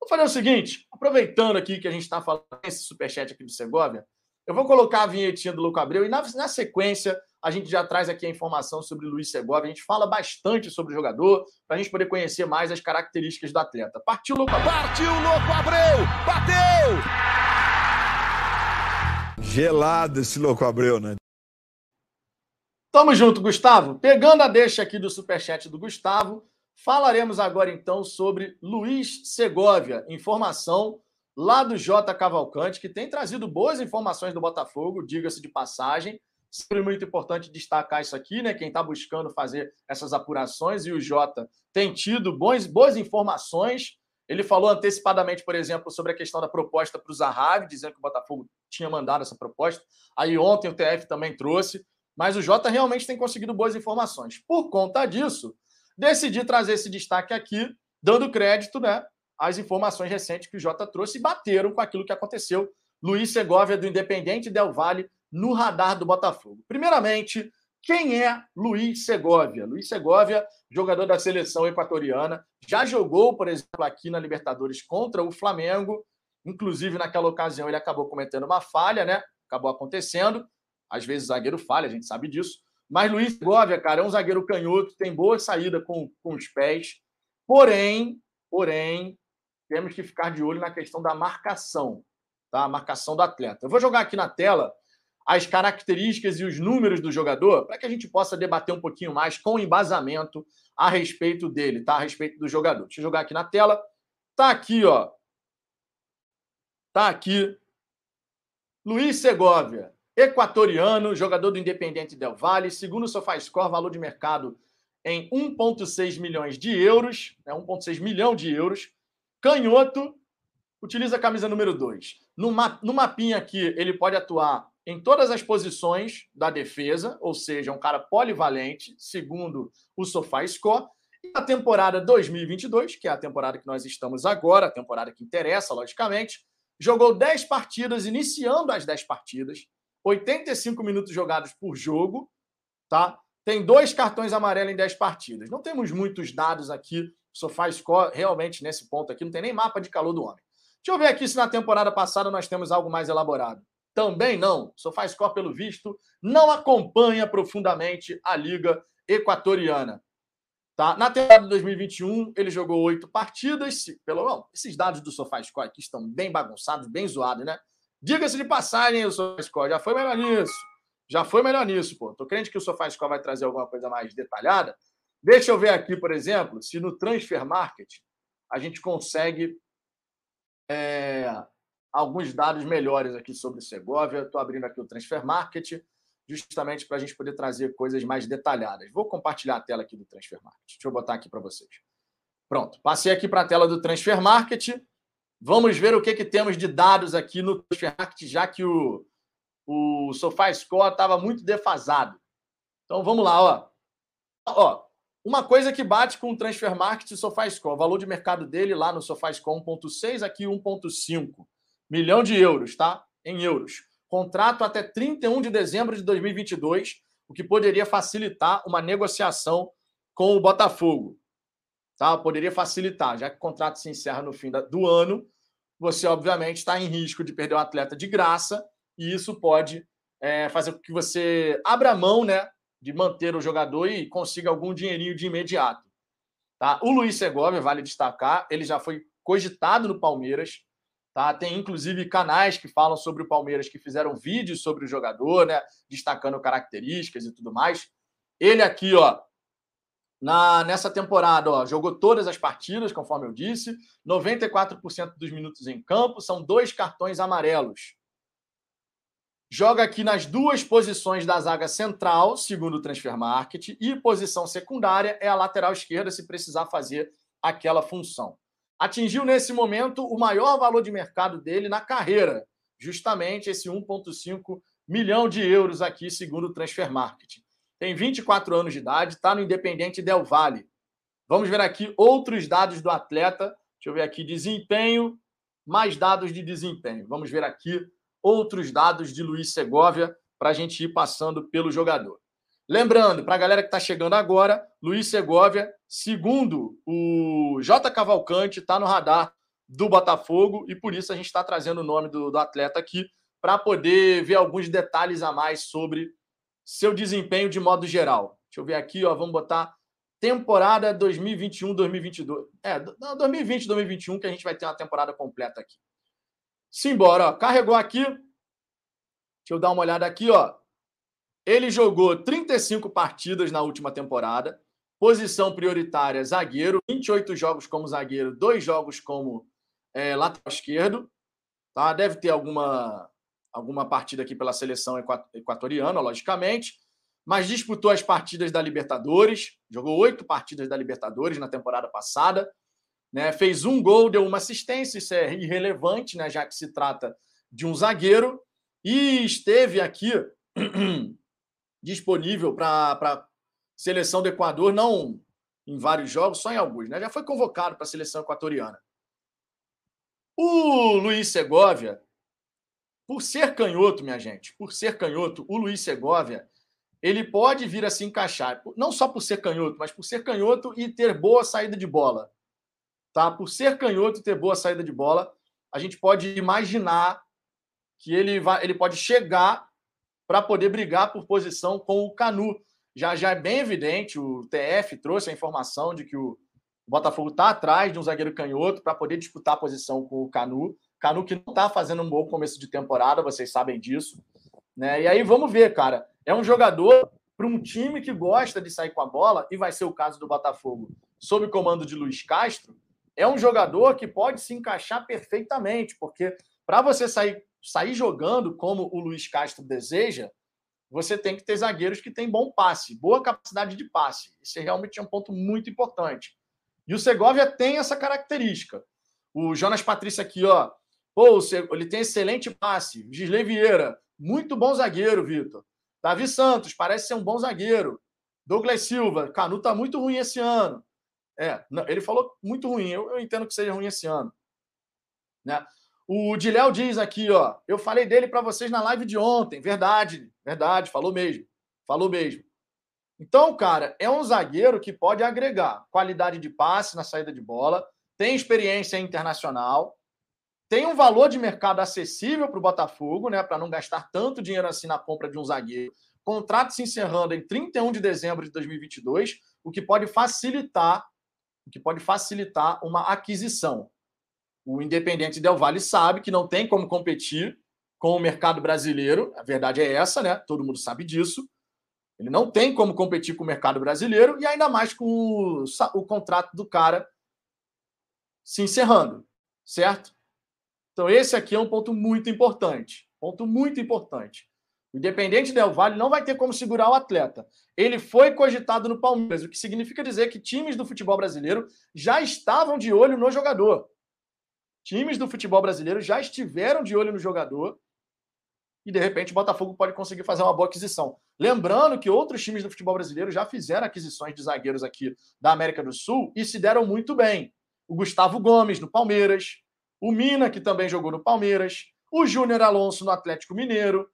Vou fazer o seguinte, aproveitando aqui que a gente está falando esse superchat aqui do Segovia, eu vou colocar a vinhetinha do Louco Abreu e na, na sequência a gente já traz aqui a informação sobre Luiz Segovia. A gente fala bastante sobre o jogador para a gente poder conhecer mais as características do atleta. Partiu Louco Abreu! Partiu Louco Abreu! Bateu! Gelado esse Louco Abreu, né? Tamo junto, Gustavo. Pegando a deixa aqui do superchat do Gustavo, falaremos agora então sobre Luiz Segovia. Informação lá do J Cavalcante, que tem trazido boas informações do Botafogo, diga-se de passagem. Sempre muito importante destacar isso aqui, né? Quem está buscando fazer essas apurações e o Jota tem tido bons, boas informações. Ele falou antecipadamente, por exemplo, sobre a questão da proposta para o Zahavi, dizendo que o Botafogo tinha mandado essa proposta. Aí ontem o TF também trouxe. Mas o Jota realmente tem conseguido boas informações. Por conta disso, decidi trazer esse destaque aqui, dando crédito né, às informações recentes que o Jota trouxe e bateram com aquilo que aconteceu. Luiz Segovia, do Independente Del Valle, no radar do Botafogo. Primeiramente, quem é Luiz Segovia? Luiz Segovia, jogador da seleção equatoriana, já jogou, por exemplo, aqui na Libertadores contra o Flamengo. Inclusive, naquela ocasião, ele acabou cometendo uma falha, né? Acabou acontecendo. Às vezes, zagueiro falha, a gente sabe disso. Mas Luiz Segovia, cara, é um zagueiro canhoto, tem boa saída com, com os pés. Porém, porém, temos que ficar de olho na questão da marcação, tá? A marcação do atleta. Eu vou jogar aqui na tela as características e os números do jogador para que a gente possa debater um pouquinho mais com embasamento a respeito dele, tá? A respeito do jogador. Deixa eu jogar aqui na tela. Tá aqui, ó. Tá aqui. Luiz Segovia, equatoriano, jogador do Independente Del Valle, segundo o SofaScore, valor de mercado em 1,6 milhões de euros, né, 1,6 milhão de euros. Canhoto, utiliza a camisa número 2. No, no mapinha aqui, ele pode atuar em todas as posições da defesa, ou seja, um cara polivalente, segundo o SofaScore. E na temporada 2022, que é a temporada que nós estamos agora, a temporada que interessa, logicamente, jogou 10 partidas, iniciando as 10 partidas, 85 minutos jogados por jogo, tá? Tem dois cartões amarelos em 10 partidas. Não temos muitos dados aqui, o SofaScore realmente nesse ponto aqui, não tem nem mapa de calor do homem. Deixa eu ver aqui se na temporada passada nós temos algo mais elaborado. Também não. SofaScore, pelo visto, não acompanha profundamente a Liga Equatoriana. Tá? Na temporada de 2021, ele jogou oito partidas. Pelo não, esses dados do SofaScore aqui estão bem bagunçados, bem zoados, né? Diga-se de passagem, o SofaScore já foi melhor nisso. Já foi melhor nisso, pô. Tô crente que o SofaScore vai trazer alguma coisa mais detalhada. Deixa eu ver aqui, por exemplo, se no Transfer Market a gente consegue é, alguns dados melhores aqui sobre Segovia. Estou abrindo aqui o Transfer Market, justamente para a gente poder trazer coisas mais detalhadas. Vou compartilhar a tela aqui do Transfer Market. Deixa eu botar aqui para vocês. Pronto, passei aqui para a tela do Transfer Market. Vamos ver o que, que temos de dados aqui no Transfer Market, já que o, o SofaScore estava muito defasado. Então vamos lá, ó. Ó, uma coisa que bate com o Transfer Market e o SofaScore, o valor de mercado dele lá no SofaScore 1.6, aqui 1.5 milhão de euros, tá? Em euros. Contrato até 31 de dezembro de 2022, o que poderia facilitar uma negociação com o Botafogo. Tá? Poderia facilitar, já que o contrato se encerra no fim do ano, você obviamente está em risco de perder o atleta de graça, e isso pode é, fazer com que você abra mão né, de manter o jogador e consiga algum dinheirinho de imediato. Tá? O Luiz Segovia, vale destacar, ele já foi cogitado no Palmeiras, Tá? Tem inclusive canais que falam sobre o Palmeiras que fizeram vídeos sobre o jogador, né? destacando características e tudo mais. Ele aqui, ó, na, nessa temporada, ó, jogou todas as partidas, conforme eu disse, 94% dos minutos em campo, são dois cartões amarelos. Joga aqui nas duas posições da zaga central, segundo o Transfer Market, e posição secundária é a lateral esquerda, se precisar fazer aquela função atingiu nesse momento o maior valor de mercado dele na carreira, justamente esse 1,5 milhão de euros aqui, segundo o Transfer Market. Tem 24 anos de idade, está no Independente Del Valle. Vamos ver aqui outros dados do atleta. Deixa eu ver aqui, desempenho, mais dados de desempenho. Vamos ver aqui outros dados de Luiz Segovia para a gente ir passando pelo jogador. Lembrando, para a galera que está chegando agora, Luiz Segovia, segundo o J. Cavalcante, está no radar do Botafogo e por isso a gente está trazendo o nome do, do atleta aqui para poder ver alguns detalhes a mais sobre seu desempenho de modo geral. Deixa eu ver aqui, ó, vamos botar temporada 2021-2022. É, 2020-2021 que a gente vai ter uma temporada completa aqui. Simbora, ó, carregou aqui. Deixa eu dar uma olhada aqui, ó. Ele jogou 35 partidas na última temporada. Posição prioritária, zagueiro. 28 jogos como zagueiro, dois jogos como é, lateral esquerdo. Tá? Deve ter alguma, alguma partida aqui pela seleção equatoriana, logicamente. Mas disputou as partidas da Libertadores. Jogou oito partidas da Libertadores na temporada passada. Né? Fez um gol, deu uma assistência. Isso é irrelevante, né? já que se trata de um zagueiro. E esteve aqui disponível para a seleção do Equador, não em vários jogos, só em alguns, né? Já foi convocado para a seleção equatoriana. O Luiz Segovia, por ser canhoto, minha gente, por ser canhoto, o Luiz Segovia, ele pode vir a se encaixar, não só por ser canhoto, mas por ser canhoto e ter boa saída de bola. Tá? Por ser canhoto e ter boa saída de bola, a gente pode imaginar que ele vai, ele pode chegar para poder brigar por posição com o Canu. Já, já é bem evidente, o TF trouxe a informação de que o Botafogo está atrás de um zagueiro canhoto para poder disputar a posição com o Canu. Canu que não está fazendo um bom começo de temporada, vocês sabem disso. Né? E aí vamos ver, cara. É um jogador para um time que gosta de sair com a bola, e vai ser o caso do Botafogo, sob comando de Luiz Castro. É um jogador que pode se encaixar perfeitamente, porque para você sair sair jogando como o Luiz Castro deseja, você tem que ter zagueiros que têm bom passe, boa capacidade de passe. Isso é realmente um ponto muito importante. E o Segovia tem essa característica. O Jonas Patrício aqui, ó. Pô, ele tem excelente passe. Gisley Vieira, muito bom zagueiro, Vitor. Davi Santos, parece ser um bom zagueiro. Douglas Silva, Canu tá muito ruim esse ano. É, ele falou muito ruim. Eu, eu entendo que seja ruim esse ano. Né? O Diléu diz aqui, ó. Eu falei dele para vocês na live de ontem. Verdade, verdade, falou mesmo. Falou mesmo. Então, cara, é um zagueiro que pode agregar qualidade de passe na saída de bola, tem experiência internacional, tem um valor de mercado acessível para o Botafogo, né? Para não gastar tanto dinheiro assim na compra de um zagueiro. Contrato se encerrando em 31 de dezembro de 2022, o que pode facilitar, o que pode facilitar uma aquisição. O Independente Del Vale sabe que não tem como competir com o mercado brasileiro. A verdade é essa, né? Todo mundo sabe disso. Ele não tem como competir com o mercado brasileiro e ainda mais com o, o contrato do cara se encerrando, certo? Então, esse aqui é um ponto muito importante. Ponto muito importante. O Independente Del Vale não vai ter como segurar o atleta. Ele foi cogitado no Palmeiras, o que significa dizer que times do futebol brasileiro já estavam de olho no jogador times do futebol brasileiro já estiveram de olho no jogador e de repente o Botafogo pode conseguir fazer uma boa aquisição. Lembrando que outros times do futebol brasileiro já fizeram aquisições de zagueiros aqui da América do Sul e se deram muito bem. O Gustavo Gomes no Palmeiras, o Mina, que também jogou no Palmeiras, o Júnior Alonso no Atlético Mineiro.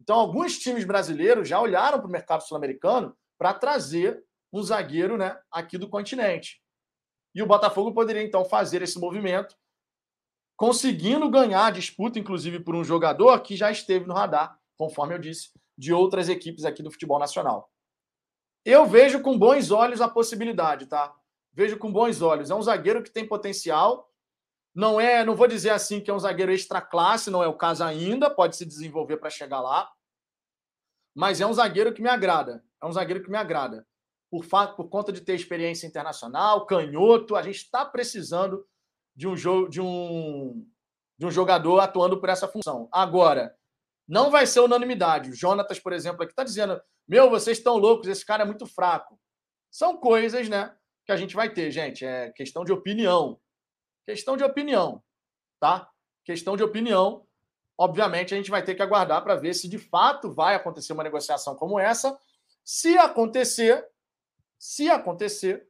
Então, alguns times brasileiros já olharam para o mercado sul-americano para trazer um zagueiro né, aqui do continente. E o Botafogo poderia, então, fazer esse movimento conseguindo ganhar a disputa, inclusive por um jogador que já esteve no radar, conforme eu disse, de outras equipes aqui do futebol nacional. Eu vejo com bons olhos a possibilidade, tá? Vejo com bons olhos. É um zagueiro que tem potencial. Não é, não vou dizer assim que é um zagueiro extra classe, não é o caso ainda, pode se desenvolver para chegar lá. Mas é um zagueiro que me agrada. É um zagueiro que me agrada. Por, por conta de ter experiência internacional, canhoto, a gente está precisando de um jogo de um de um jogador atuando por essa função. Agora, não vai ser unanimidade. O Jonatas, por exemplo, aqui está dizendo: Meu, vocês estão loucos, esse cara é muito fraco. São coisas, né, que a gente vai ter, gente. É questão de opinião. Questão de opinião, tá? Questão de opinião. Obviamente, a gente vai ter que aguardar para ver se de fato vai acontecer uma negociação como essa. Se acontecer, se acontecer,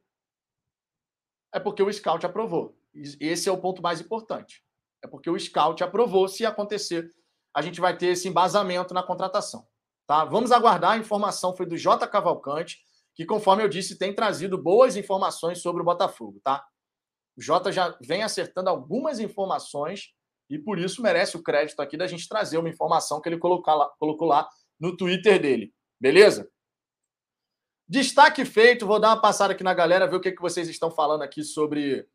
é porque o scout aprovou. Esse é o ponto mais importante. É porque o scout aprovou se acontecer. a gente vai ter esse embasamento na contratação. Tá? Vamos aguardar. A informação foi do J. Cavalcante, que, conforme eu disse, tem trazido boas informações sobre o Botafogo. Tá? O Jota já vem acertando algumas informações e por isso merece o crédito aqui da gente trazer uma informação que ele colocou lá, colocou lá no Twitter dele. Beleza? Destaque feito, vou dar uma passada aqui na galera, ver o que, que vocês estão falando aqui sobre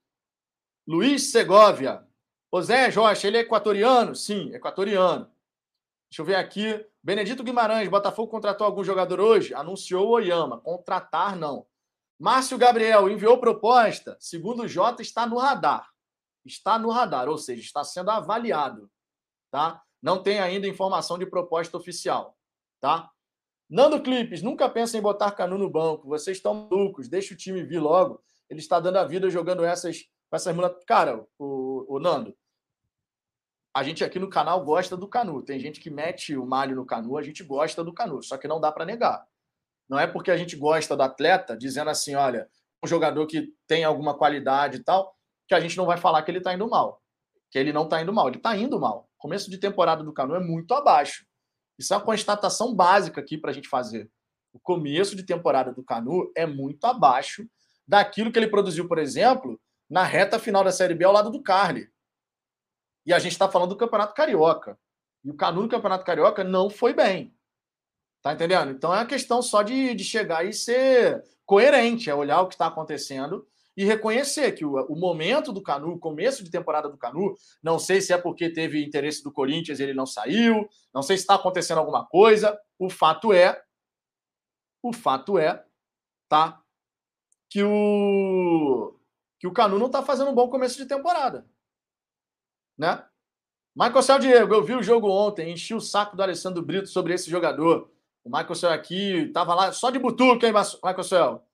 Luiz Segovia. O Zé Rocha, ele é equatoriano? Sim, equatoriano. Deixa eu ver aqui. Benedito Guimarães, Botafogo contratou algum jogador hoje? Anunciou o Oyama. Contratar, não. Márcio Gabriel enviou proposta. Segundo o Jota, está no radar. Está no radar, ou seja, está sendo avaliado. Tá? Não tem ainda informação de proposta oficial. Tá? Nando Clipes, nunca pensa em botar Canu no banco. Vocês estão malucos. Deixa o time vir logo. Ele está dando a vida jogando essas, essas mulas. Cara, o, o Nando, a gente aqui no canal gosta do Canu. Tem gente que mete o malho no Canu, a gente gosta do Canu. Só que não dá para negar. Não é porque a gente gosta do atleta, dizendo assim, olha, um jogador que tem alguma qualidade e tal, que a gente não vai falar que ele está indo mal. Que ele não está indo mal. Ele está indo mal. Começo de temporada do Canu é muito abaixo. Isso é uma constatação básica aqui para a gente fazer. O começo de temporada do Canu é muito abaixo daquilo que ele produziu, por exemplo, na reta final da Série B ao lado do Carly. E a gente está falando do Campeonato Carioca. E o Canu no Campeonato Carioca não foi bem. Tá entendendo? Então é uma questão só de, de chegar e ser coerente, é olhar o que está acontecendo e reconhecer que o, o, momento do Canu, o começo de temporada do Canu, não sei se é porque teve interesse do Corinthians e ele não saiu, não sei se está acontecendo alguma coisa. O fato é, o fato é, tá? Que o que o Canu não está fazendo um bom começo de temporada, né? Michael Céu Diego, eu vi o jogo ontem, enchi o saco do Alessandro Brito sobre esse jogador. O Michael Cell aqui estava lá só de butuca, hein, Michael Cell?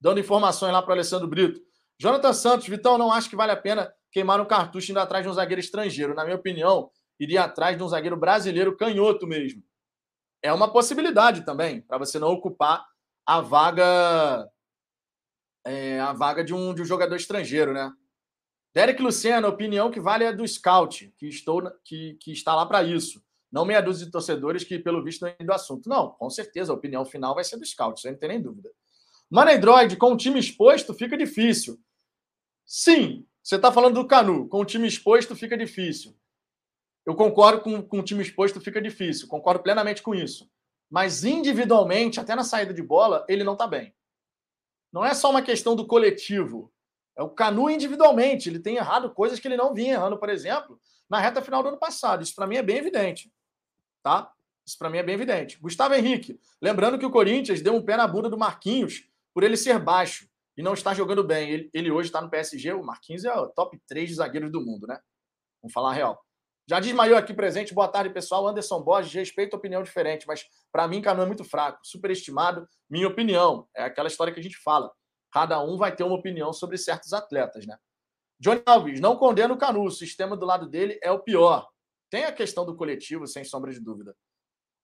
Dando informações lá para o Alessandro Brito. Jonathan Santos, Vitão, não acho que vale a pena queimar um cartucho indo atrás de um zagueiro estrangeiro. Na minha opinião, iria atrás de um zagueiro brasileiro canhoto mesmo. É uma possibilidade também, para você não ocupar a vaga é, a vaga de um, de um jogador estrangeiro, né? Derek Luciano, a opinião que vale é do scout, que, estou, que, que está lá para isso. Não meia dúzia de torcedores que, pelo visto, não é do assunto. Não, com certeza, a opinião final vai ser do scout, sem ter nem dúvida. Manedroid, com o time exposto, fica difícil. Sim, você está falando do Canu. Com o time exposto, fica difícil. Eu concordo com, com o time exposto, fica difícil. Concordo plenamente com isso. Mas individualmente, até na saída de bola, ele não está bem. Não é só uma questão do coletivo. É o Canu individualmente. Ele tem errado coisas que ele não vinha errando, por exemplo, na reta final do ano passado. Isso para mim é bem evidente tá? Isso para mim é bem evidente. Gustavo Henrique, lembrando que o Corinthians deu um pé na bunda do Marquinhos por ele ser baixo e não estar jogando bem. Ele, ele hoje está no PSG, o Marquinhos é o top 3 de zagueiros do mundo, né? Vamos falar a real. Já desmaiou aqui presente. Boa tarde, pessoal. Anderson Borges, respeito a opinião diferente, mas para mim, Canu é muito fraco, superestimado. Minha opinião. É aquela história que a gente fala. Cada um vai ter uma opinião sobre certos atletas, né? Johnny Alves, não condena o Canu. O sistema do lado dele é o pior. Tem a questão do coletivo, sem sombra de dúvida.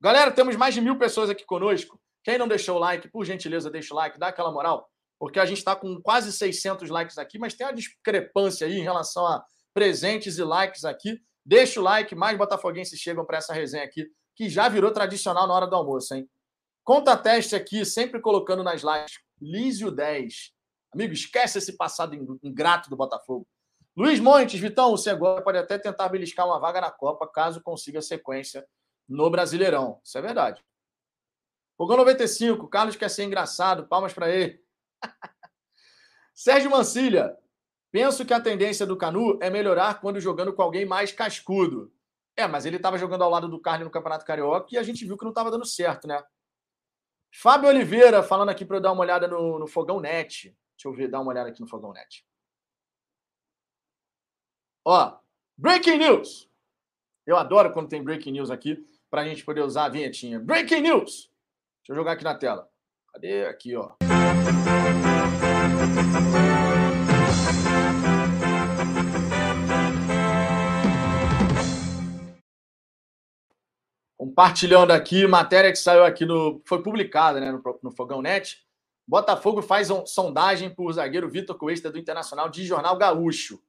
Galera, temos mais de mil pessoas aqui conosco. Quem não deixou o like, por gentileza, deixa o like, dá aquela moral, porque a gente está com quase 600 likes aqui, mas tem uma discrepância aí em relação a presentes e likes aqui. Deixa o like, mais botafoguenses chegam para essa resenha aqui, que já virou tradicional na hora do almoço, hein? Conta teste aqui, sempre colocando nas likes. Lísio 10. Amigo, esquece esse passado ingrato do Botafogo. Luiz Montes, Vitão, o Senhor pode até tentar beliscar uma vaga na Copa, caso consiga sequência no Brasileirão. Isso é verdade. Fogão 95, Carlos quer ser engraçado, palmas para ele. Sérgio Mancilha, penso que a tendência do Canu é melhorar quando jogando com alguém mais cascudo. É, mas ele estava jogando ao lado do Carlos no Campeonato Carioca e a gente viu que não estava dando certo, né? Fábio Oliveira, falando aqui para eu dar uma olhada no, no Fogão Net. Deixa eu ver, dar uma olhada aqui no Fogão Net. Ó, breaking news. Eu adoro quando tem breaking news aqui, para a gente poder usar a vinhetinha. Breaking news. Deixa eu jogar aqui na tela. Cadê? Aqui, ó. Compartilhando aqui, matéria que saiu aqui no. Foi publicada né, no, no Fogão Net. Botafogo faz sondagem por zagueiro Vitor Cuesta do Internacional de Jornal Gaúcho.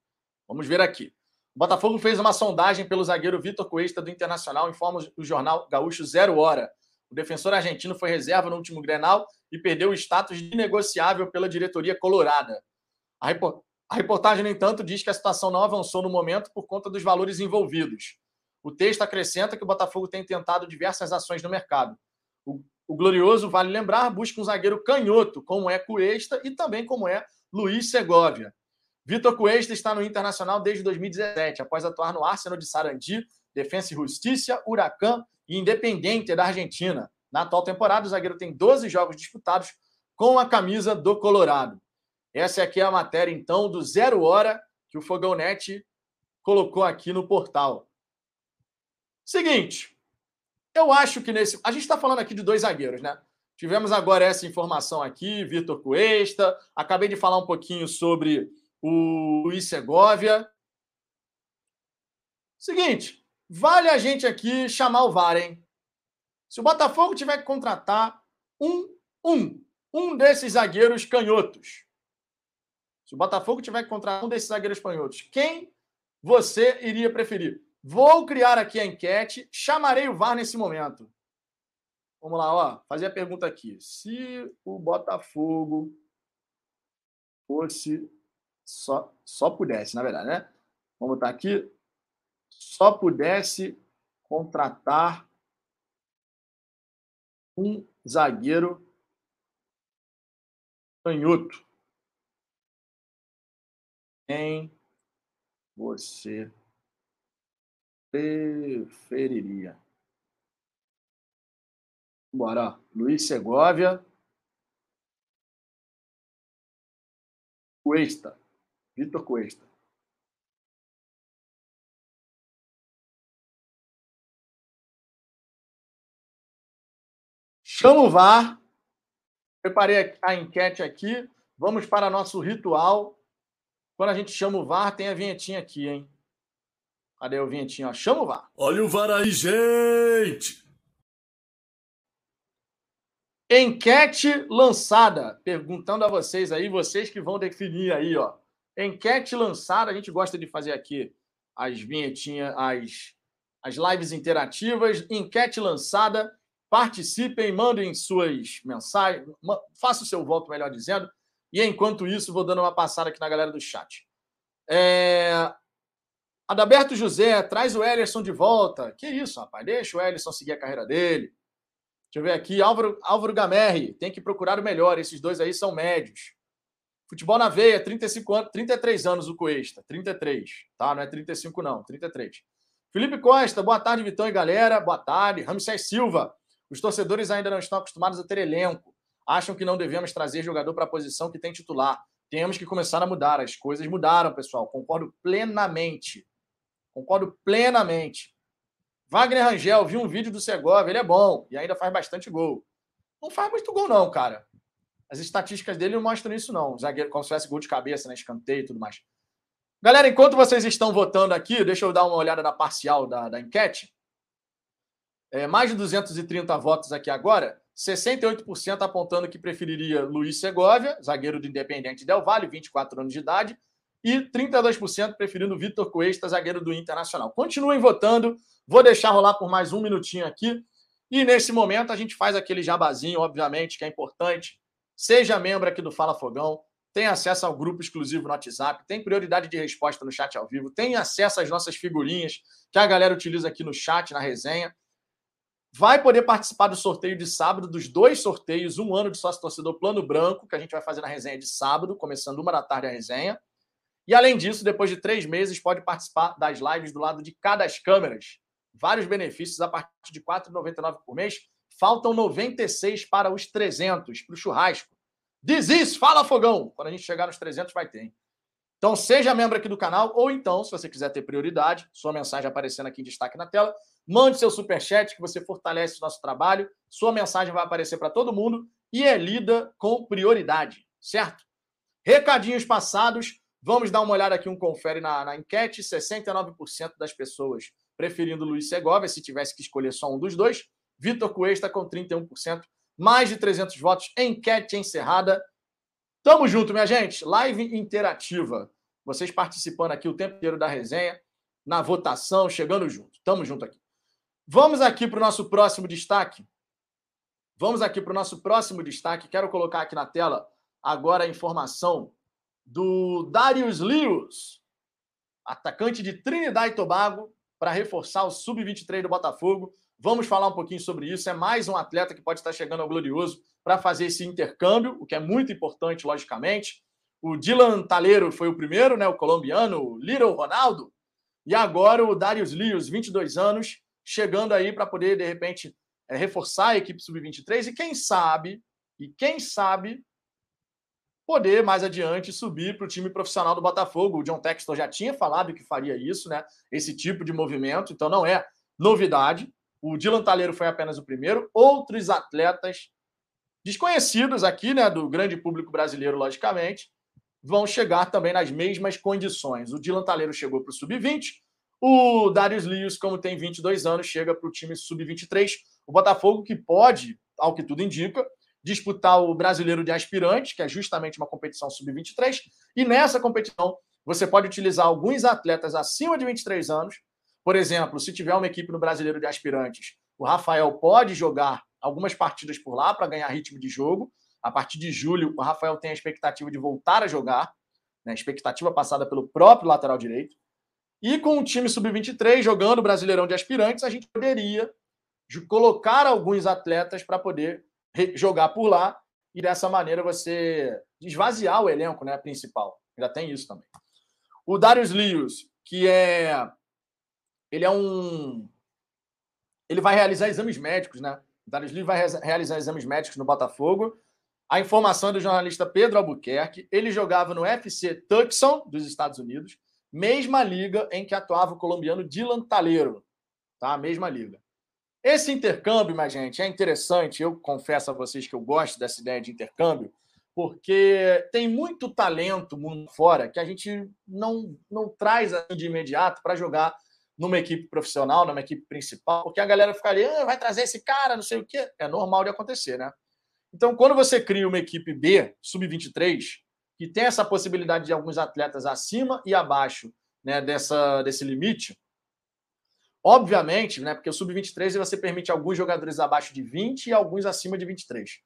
Vamos ver aqui. Botafogo fez uma sondagem pelo zagueiro Vitor Cuesta do Internacional, informa o jornal Gaúcho Zero Hora. O defensor argentino foi reserva no último Grenal e perdeu o status de negociável pela diretoria colorada. A reportagem, no entanto, diz que a situação não avançou no momento por conta dos valores envolvidos. O texto acrescenta que o Botafogo tem tentado diversas ações no mercado. O, o Glorioso, vale lembrar, busca um zagueiro canhoto, como é Cuesta e também como é Luiz Segovia. Vitor Cuesta está no Internacional desde 2017, após atuar no Arsenal de Sarandi, Defensa e Justiça, Huracan e Independente da Argentina. Na atual temporada, o zagueiro tem 12 jogos disputados com a camisa do Colorado. Essa aqui é a matéria, então, do Zero Hora que o Fogão Net colocou aqui no portal. Seguinte, eu acho que nesse. A gente está falando aqui de dois zagueiros, né? Tivemos agora essa informação aqui, Vitor Cuesta. Acabei de falar um pouquinho sobre o Luiz Segovia. Seguinte, vale a gente aqui chamar o VAR, hein? Se o Botafogo tiver que contratar um, um, um desses zagueiros canhotos, se o Botafogo tiver que contratar um desses zagueiros canhotos, quem você iria preferir? Vou criar aqui a enquete, chamarei o VAR nesse momento. Vamos lá, ó, fazer a pergunta aqui. Se o Botafogo fosse só, só pudesse, na verdade, né? Vamos botar aqui. Só pudesse contratar um zagueiro canhoto. Quem você preferiria? Bora. Luiz Segovia. Cuesta. Vitor Cuesta. Chama o VAR. Preparei a enquete aqui. Vamos para nosso ritual. Quando a gente chama o VAR, tem a vinhetinha aqui, hein? Cadê o vinhetinho? Chama o VAR. Olha o VAR aí, gente! Enquete lançada. Perguntando a vocês aí, vocês que vão definir aí, ó. Enquete lançada, a gente gosta de fazer aqui as vinhetinhas, as, as lives interativas. Enquete lançada participem, mandem suas mensagens, faça o seu voto, melhor dizendo. E enquanto isso, vou dando uma passada aqui na galera do chat. É... Adalberto José, traz o Ellison de volta. Que isso, rapaz? Deixa o Ellison seguir a carreira dele. Deixa eu ver aqui. Álvaro, Álvaro Gamerri, tem que procurar o melhor. Esses dois aí são médios. Futebol na veia, 35 anos, 33 anos o Cuesta. 33, tá? Não é 35, não, 33. Felipe Costa, boa tarde, Vitão e galera. Boa tarde. Ramsés Silva, os torcedores ainda não estão acostumados a ter elenco. Acham que não devemos trazer jogador para a posição que tem titular. Temos que começar a mudar. As coisas mudaram, pessoal. Concordo plenamente. Concordo plenamente. Wagner Rangel, vi um vídeo do Segovia, ele é bom e ainda faz bastante gol. Não faz muito gol, não, cara. As estatísticas dele não mostram isso, não. zagueiro, como se tivesse gol de cabeça, né? Escanteio e tudo mais. Galera, enquanto vocês estão votando aqui, deixa eu dar uma olhada na parcial da, da enquete é, mais de 230 votos aqui agora, 68% apontando que preferiria Luiz Segovia, zagueiro do Independente Del Valle, 24 anos de idade, e 32% preferindo Vitor Cuesta, zagueiro do Internacional. Continuem votando, vou deixar rolar por mais um minutinho aqui. E nesse momento a gente faz aquele jabazinho, obviamente, que é importante. Seja membro aqui do Fala Fogão, tem acesso ao grupo exclusivo no WhatsApp, tem prioridade de resposta no chat ao vivo, tem acesso às nossas figurinhas que a galera utiliza aqui no chat, na resenha vai poder participar do sorteio de sábado, dos dois sorteios, um ano de sócio torcedor plano branco, que a gente vai fazer na resenha de sábado, começando uma da tarde a resenha. E além disso, depois de três meses, pode participar das lives do lado de cada das câmeras. Vários benefícios a partir de R$ 4,99 por mês. Faltam 96 para os 300, para o churrasco. Diz isso, fala fogão! Quando a gente chegar nos 300, vai ter. Hein? Então, seja membro aqui do canal, ou então, se você quiser ter prioridade, sua mensagem aparecendo aqui em destaque na tela, Mande seu superchat que você fortalece o nosso trabalho. Sua mensagem vai aparecer para todo mundo e é lida com prioridade, certo? Recadinhos passados. Vamos dar uma olhada aqui, um confere na, na enquete. 69% das pessoas preferindo Luiz Segovia, se tivesse que escolher só um dos dois. Vitor Cuesta com 31%. Mais de 300 votos. Enquete encerrada. Tamo junto, minha gente. Live interativa. Vocês participando aqui o tempo inteiro da resenha. na votação, chegando junto. Tamo junto aqui. Vamos aqui para o nosso próximo destaque. Vamos aqui para o nosso próximo destaque. Quero colocar aqui na tela agora a informação do Darius Lewis, atacante de Trinidad e Tobago, para reforçar o sub-23 do Botafogo. Vamos falar um pouquinho sobre isso. É mais um atleta que pode estar chegando ao Glorioso para fazer esse intercâmbio, o que é muito importante, logicamente. O Dylan Taleiro foi o primeiro, né, o colombiano, o Little Ronaldo. E agora o Darius Lewis, 22 anos, chegando aí para poder, de repente, é, reforçar a equipe sub-23 e quem sabe, e quem sabe, poder mais adiante subir para o time profissional do Botafogo. O John Textor já tinha falado que faria isso, né? Esse tipo de movimento, então não é novidade. O Dylan Taleiro foi apenas o primeiro. Outros atletas desconhecidos aqui, né, do grande público brasileiro, logicamente, vão chegar também nas mesmas condições. O Dylan Taleiro chegou para o sub-20, o Darius Lewis, como tem 22 anos, chega para o time sub-23. O Botafogo que pode, ao que tudo indica, disputar o Brasileiro de Aspirantes, que é justamente uma competição sub-23, e nessa competição você pode utilizar alguns atletas acima de 23 anos. Por exemplo, se tiver uma equipe no Brasileiro de Aspirantes, o Rafael pode jogar algumas partidas por lá para ganhar ritmo de jogo. A partir de julho, o Rafael tem a expectativa de voltar a jogar, né? expectativa passada pelo próprio lateral direito. E com o time sub-23 jogando o Brasileirão de Aspirantes, a gente poderia colocar alguns atletas para poder jogar por lá e dessa maneira você esvaziar o elenco né, principal. Já tem isso também. O Darius Lewis, que é. Ele é um. Ele vai realizar exames médicos, né? O Darius Lewis vai realizar exames médicos no Botafogo. A informação é do jornalista Pedro Albuquerque. Ele jogava no FC Tucson, dos Estados Unidos, mesma liga em que atuava o colombiano Dylan Taleiro. Tá? Mesma liga. Esse intercâmbio, minha gente, é interessante. Eu confesso a vocês que eu gosto dessa ideia de intercâmbio, porque tem muito talento mundo fora que a gente não, não traz assim de imediato para jogar numa equipe profissional, numa equipe principal, porque a galera ficaria, ah, vai trazer esse cara, não sei o quê. É normal de acontecer, né? Então, quando você cria uma equipe B, sub-23, que tem essa possibilidade de alguns atletas acima e abaixo né, dessa, desse limite, Obviamente, né, porque o sub-23 você permite alguns jogadores abaixo de 20 e alguns acima de 23.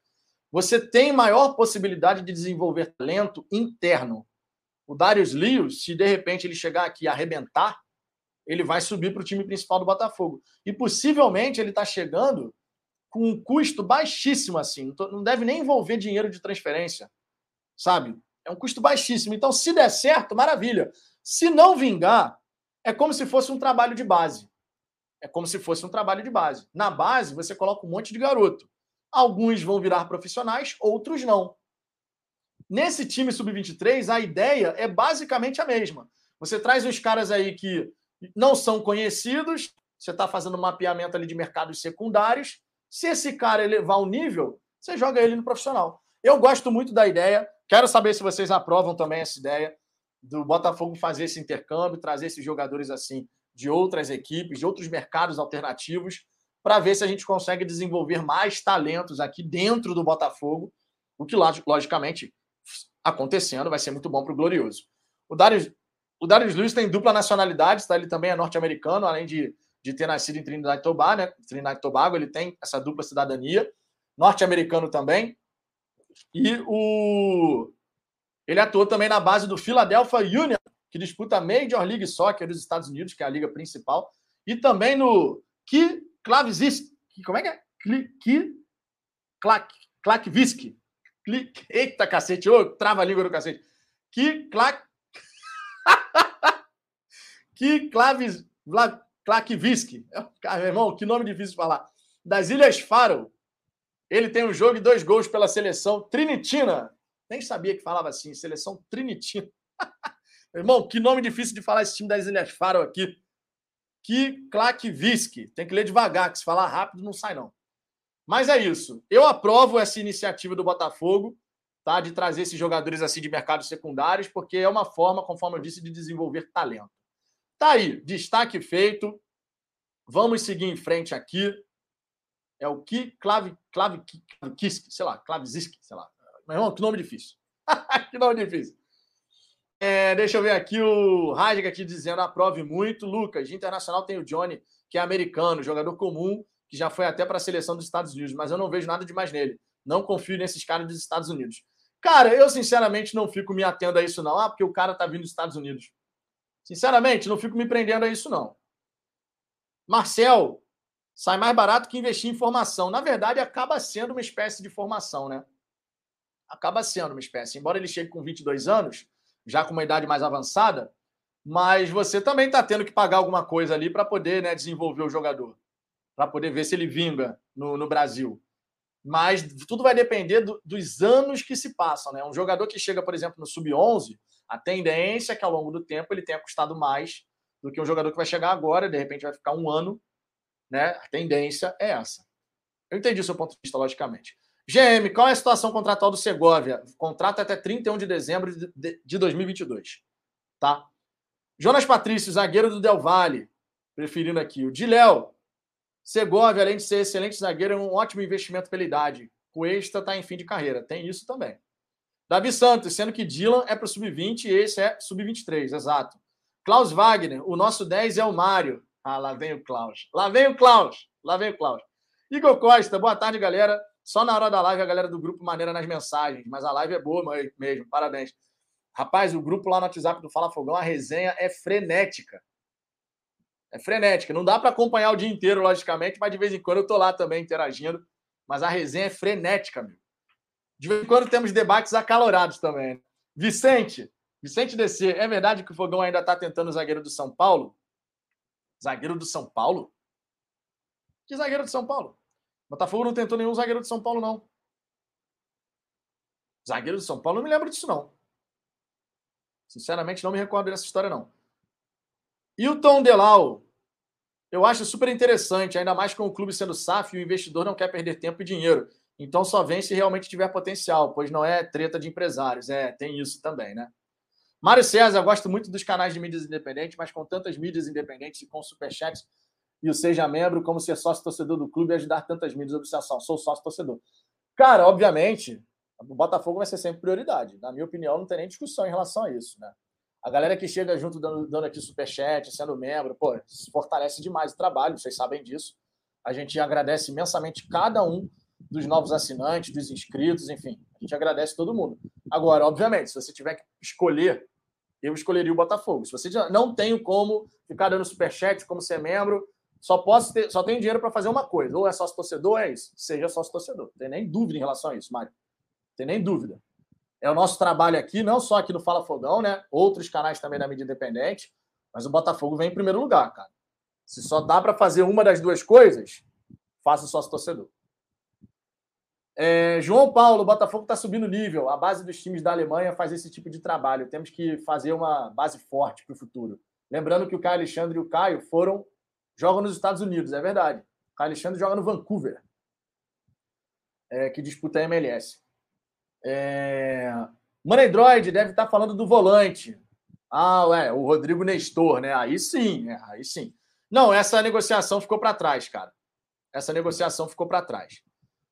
Você tem maior possibilidade de desenvolver talento interno. O Darius Lewis, se de repente ele chegar aqui e arrebentar, ele vai subir para o time principal do Botafogo. E possivelmente ele está chegando com um custo baixíssimo assim. Não deve nem envolver dinheiro de transferência. Sabe? É um custo baixíssimo. Então, se der certo, maravilha. Se não vingar, é como se fosse um trabalho de base. É como se fosse um trabalho de base. Na base, você coloca um monte de garoto. Alguns vão virar profissionais, outros não. Nesse time sub-23, a ideia é basicamente a mesma. Você traz uns caras aí que não são conhecidos, você está fazendo um mapeamento ali de mercados secundários. Se esse cara elevar o nível, você joga ele no profissional. Eu gosto muito da ideia. Quero saber se vocês aprovam também essa ideia do Botafogo fazer esse intercâmbio, trazer esses jogadores assim de outras equipes, de outros mercados alternativos, para ver se a gente consegue desenvolver mais talentos aqui dentro do Botafogo, o que, logicamente, acontecendo, vai ser muito bom para o Glorioso. O Darius, o Darius Lewis tem dupla nacionalidade, tá? ele também é norte-americano, além de, de ter nascido em Trinidad e Tobago, né? Trinidad e Tobago, ele tem essa dupla cidadania, norte-americano também. E o ele atuou também na base do Philadelphia Union, que disputa a Major League Soccer dos Estados Unidos, que é a liga principal, e também no Ki Klavizisk, como é que é? Ki Klak, Klakvisk. Eita cacete, ô, trava a língua do cacete. Ki Klak Ki Klavis Klakvisk. Cara, irmão, que nome difícil de falar. Das Ilhas Faro. Ele tem um jogo e dois gols pela seleção trinitina. Nem sabia que falava assim, seleção trinitina. Irmão, que nome difícil de falar esse time das Ilhas Faro aqui. Que Klakvisk. Tem que ler devagar, que se falar rápido não sai, não. Mas é isso. Eu aprovo essa iniciativa do Botafogo, tá? De trazer esses jogadores assim de mercados secundários, porque é uma forma, conforme eu disse, de desenvolver talento. Tá aí, destaque feito. Vamos seguir em frente aqui. É o que Clav, Clav, sei lá, Klavizisk, sei lá. Meu irmão, que nome difícil. que nome difícil. É, deixa eu ver aqui o Rasga aqui dizendo: aprove muito. Lucas, de internacional tem o Johnny, que é americano, jogador comum, que já foi até para a seleção dos Estados Unidos, mas eu não vejo nada de mais nele. Não confio nesses caras dos Estados Unidos. Cara, eu sinceramente não fico me atendo a isso, não. Ah, porque o cara tá vindo dos Estados Unidos. Sinceramente, não fico me prendendo a isso, não. Marcel, sai mais barato que investir em formação. Na verdade, acaba sendo uma espécie de formação, né? Acaba sendo uma espécie. Embora ele chegue com 22 anos, já com uma idade mais avançada, mas você também está tendo que pagar alguma coisa ali para poder né, desenvolver o jogador, para poder ver se ele vinga no, no Brasil. Mas tudo vai depender do, dos anos que se passam. Né? Um jogador que chega, por exemplo, no sub-11, a tendência é que ao longo do tempo ele tenha custado mais do que um jogador que vai chegar agora, de repente vai ficar um ano. Né? A tendência é essa. Eu entendi o seu ponto de vista, logicamente. GM, qual é a situação contratual do Segovia? Contrato até 31 de dezembro de 2022. Tá? Jonas Patrício, zagueiro do Del Valle, preferindo aqui. O Diléu, Segovia, além de ser excelente zagueiro, é um ótimo investimento pela idade. Cuesta está em fim de carreira. Tem isso também. Davi Santos, sendo que Dylan é para o sub-20 e esse é sub-23, exato. Klaus Wagner, o nosso 10 é o Mário. Ah, lá vem o Klaus. Lá vem o Klaus. Lá vem o Klaus. Igor Costa, boa tarde, galera. Só na hora da live a galera do grupo maneira nas mensagens, mas a live é boa mesmo, parabéns. Rapaz, o grupo lá no WhatsApp do Fala Fogão, a resenha é frenética. É frenética. Não dá para acompanhar o dia inteiro, logicamente, mas de vez em quando eu tô lá também interagindo. Mas a resenha é frenética, meu. De vez em quando temos debates acalorados também. Vicente, Vicente DC, é verdade que o Fogão ainda está tentando o zagueiro do São Paulo? Zagueiro do São Paulo? Que zagueiro do São Paulo? Botafogo não tentou nenhum zagueiro de São Paulo, não. Zagueiro de São Paulo, não me lembro disso, não. Sinceramente, não me recordo dessa história, não. Tom Delau, eu acho super interessante, ainda mais com o clube sendo SAF e o investidor não quer perder tempo e dinheiro. Então só vem se realmente tiver potencial, pois não é treta de empresários. É, tem isso também, né? Mário César, gosto muito dos canais de mídias independentes, mas com tantas mídias independentes e com superchats, e o seja membro, como ser sócio torcedor do clube e ajudar tantas mídias de obsessão. Sou sócio torcedor. Cara, obviamente, o Botafogo vai ser sempre prioridade. Na minha opinião, não tem nem discussão em relação a isso, né? A galera que chega junto dando, dando aqui superchat, sendo membro, pô, fortalece demais o trabalho, vocês sabem disso. A gente agradece imensamente cada um dos novos assinantes, dos inscritos, enfim. A gente agradece todo mundo. Agora, obviamente, se você tiver que escolher, eu escolheria o Botafogo. Se você não tem como ficar dando superchat como ser membro, só posso ter, só tenho dinheiro para fazer uma coisa. Ou é sócio torcedor, ou é isso. Seja sócio torcedor. Não tem nem dúvida em relação a isso, Mário. Não tem nem dúvida. É o nosso trabalho aqui, não só aqui no Fala Fogão, né? Outros canais também da mídia independente. Mas o Botafogo vem em primeiro lugar, cara. Se só dá para fazer uma das duas coisas, faça sócio torcedor. É, João Paulo, o Botafogo está subindo nível. A base dos times da Alemanha faz esse tipo de trabalho. Temos que fazer uma base forte para o futuro. Lembrando que o Caio Alexandre e o Caio foram jogam nos Estados Unidos, é verdade. O Alexandre joga no Vancouver, é, que disputa a MLS. É... Android deve estar falando do volante. Ah, ué, o Rodrigo Nestor, né? Aí sim, é, aí sim. Não, essa negociação ficou para trás, cara. Essa negociação ficou para trás.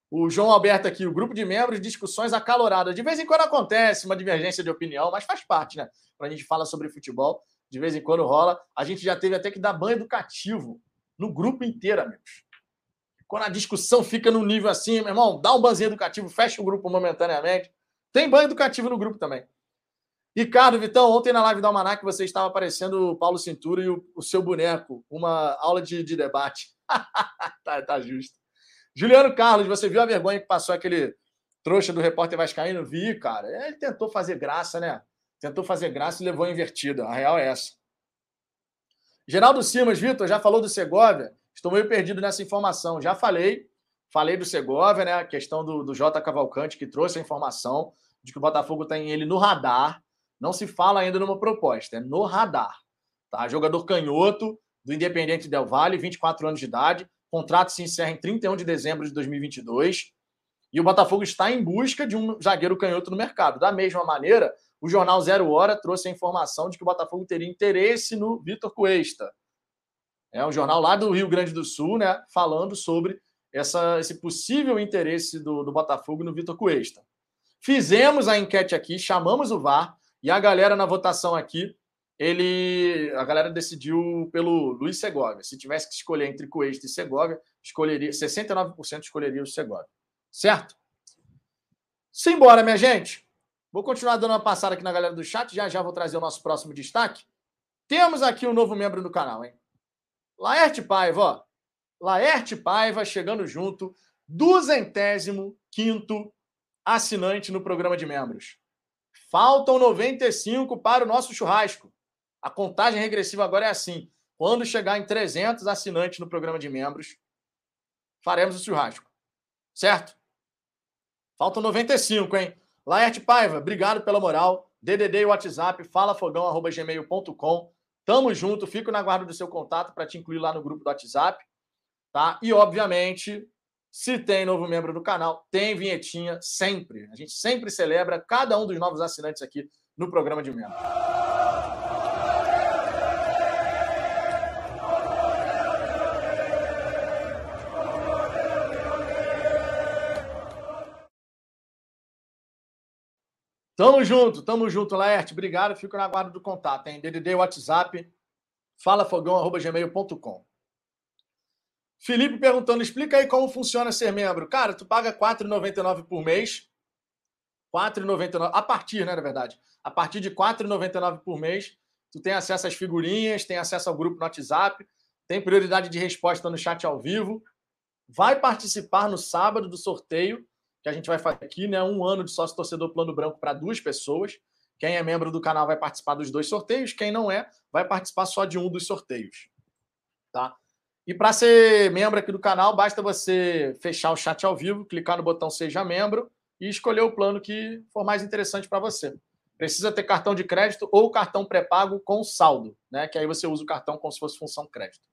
O João Alberto aqui, o grupo de membros, discussões acaloradas. De vez em quando acontece uma divergência de opinião, mas faz parte, né? Quando a gente fala sobre futebol, de vez em quando rola. A gente já teve até que dar banho educativo no grupo inteiro, amigos. Quando a discussão fica no nível assim, meu irmão, dá um banho educativo, fecha o grupo momentaneamente. Tem banho educativo no grupo também. Ricardo, Vitão, ontem na live da Almanac você estava aparecendo o Paulo Cintura e o, o seu boneco, uma aula de, de debate. tá, tá justo. Juliano Carlos, você viu a vergonha que passou aquele trouxa do repórter Vascaíno? Vi, cara. Ele tentou fazer graça, né? Tentou fazer graça e levou a invertida. A real é essa. Geraldo Simas, Vitor, já falou do Segovia? Estou meio perdido nessa informação. Já falei, falei do Segovia, né? A questão do, do J. Cavalcante, que trouxe a informação de que o Botafogo tem ele no radar. Não se fala ainda numa proposta, é no radar. Tá? Jogador canhoto do Independente Del Valle, 24 anos de idade. Contrato se encerra em 31 de dezembro de 2022. E o Botafogo está em busca de um zagueiro canhoto no mercado. Da mesma maneira, o jornal Zero Hora trouxe a informação de que o Botafogo teria interesse no Vitor Cuesta. É um jornal lá do Rio Grande do Sul, né? Falando sobre essa, esse possível interesse do, do Botafogo no Vitor Cuesta. Fizemos a enquete aqui, chamamos o VAR E a galera na votação aqui, ele, a galera decidiu pelo Luiz Segovia. Se tivesse que escolher entre Cuesta e Segovia, escolheria 69% escolheria o Segovia. Certo? Simbora, minha gente. Vou continuar dando uma passada aqui na galera do chat, já já vou trazer o nosso próximo destaque. Temos aqui um novo membro do canal, hein? Laerte Paiva, ó. Laerte Paiva chegando junto, duzentésimo quinto assinante no programa de membros. Faltam 95 para o nosso churrasco. A contagem regressiva agora é assim. Quando chegar em 300 assinantes no programa de membros, faremos o churrasco. Certo? Faltam 95, hein? Laerte Paiva, obrigado pela moral. DDD e WhatsApp, falafogão.gmail.com. Tamo junto, fico na guarda do seu contato para te incluir lá no grupo do WhatsApp. Tá? E, obviamente, se tem novo membro do canal, tem vinhetinha sempre. A gente sempre celebra cada um dos novos assinantes aqui no programa de membros. Tamo junto, tamo junto, Laerte. Obrigado, fico na guarda do contato, hein? DDD WhatsApp, falafogão.gmail.com. Felipe perguntando, explica aí como funciona ser membro. Cara, tu paga R$ 4,99 por mês. R$ 4,99, a partir, né, na verdade. A partir de R$ 4,99 por mês, tu tem acesso às figurinhas, tem acesso ao grupo no WhatsApp, tem prioridade de resposta no chat ao vivo. Vai participar no sábado do sorteio que a gente vai fazer aqui, né? Um ano de sócio torcedor plano branco para duas pessoas. Quem é membro do canal vai participar dos dois sorteios, quem não é, vai participar só de um dos sorteios. Tá? E para ser membro aqui do canal, basta você fechar o chat ao vivo, clicar no botão Seja Membro e escolher o plano que for mais interessante para você. Precisa ter cartão de crédito ou cartão pré-pago com saldo, né? Que aí você usa o cartão como se fosse função crédito.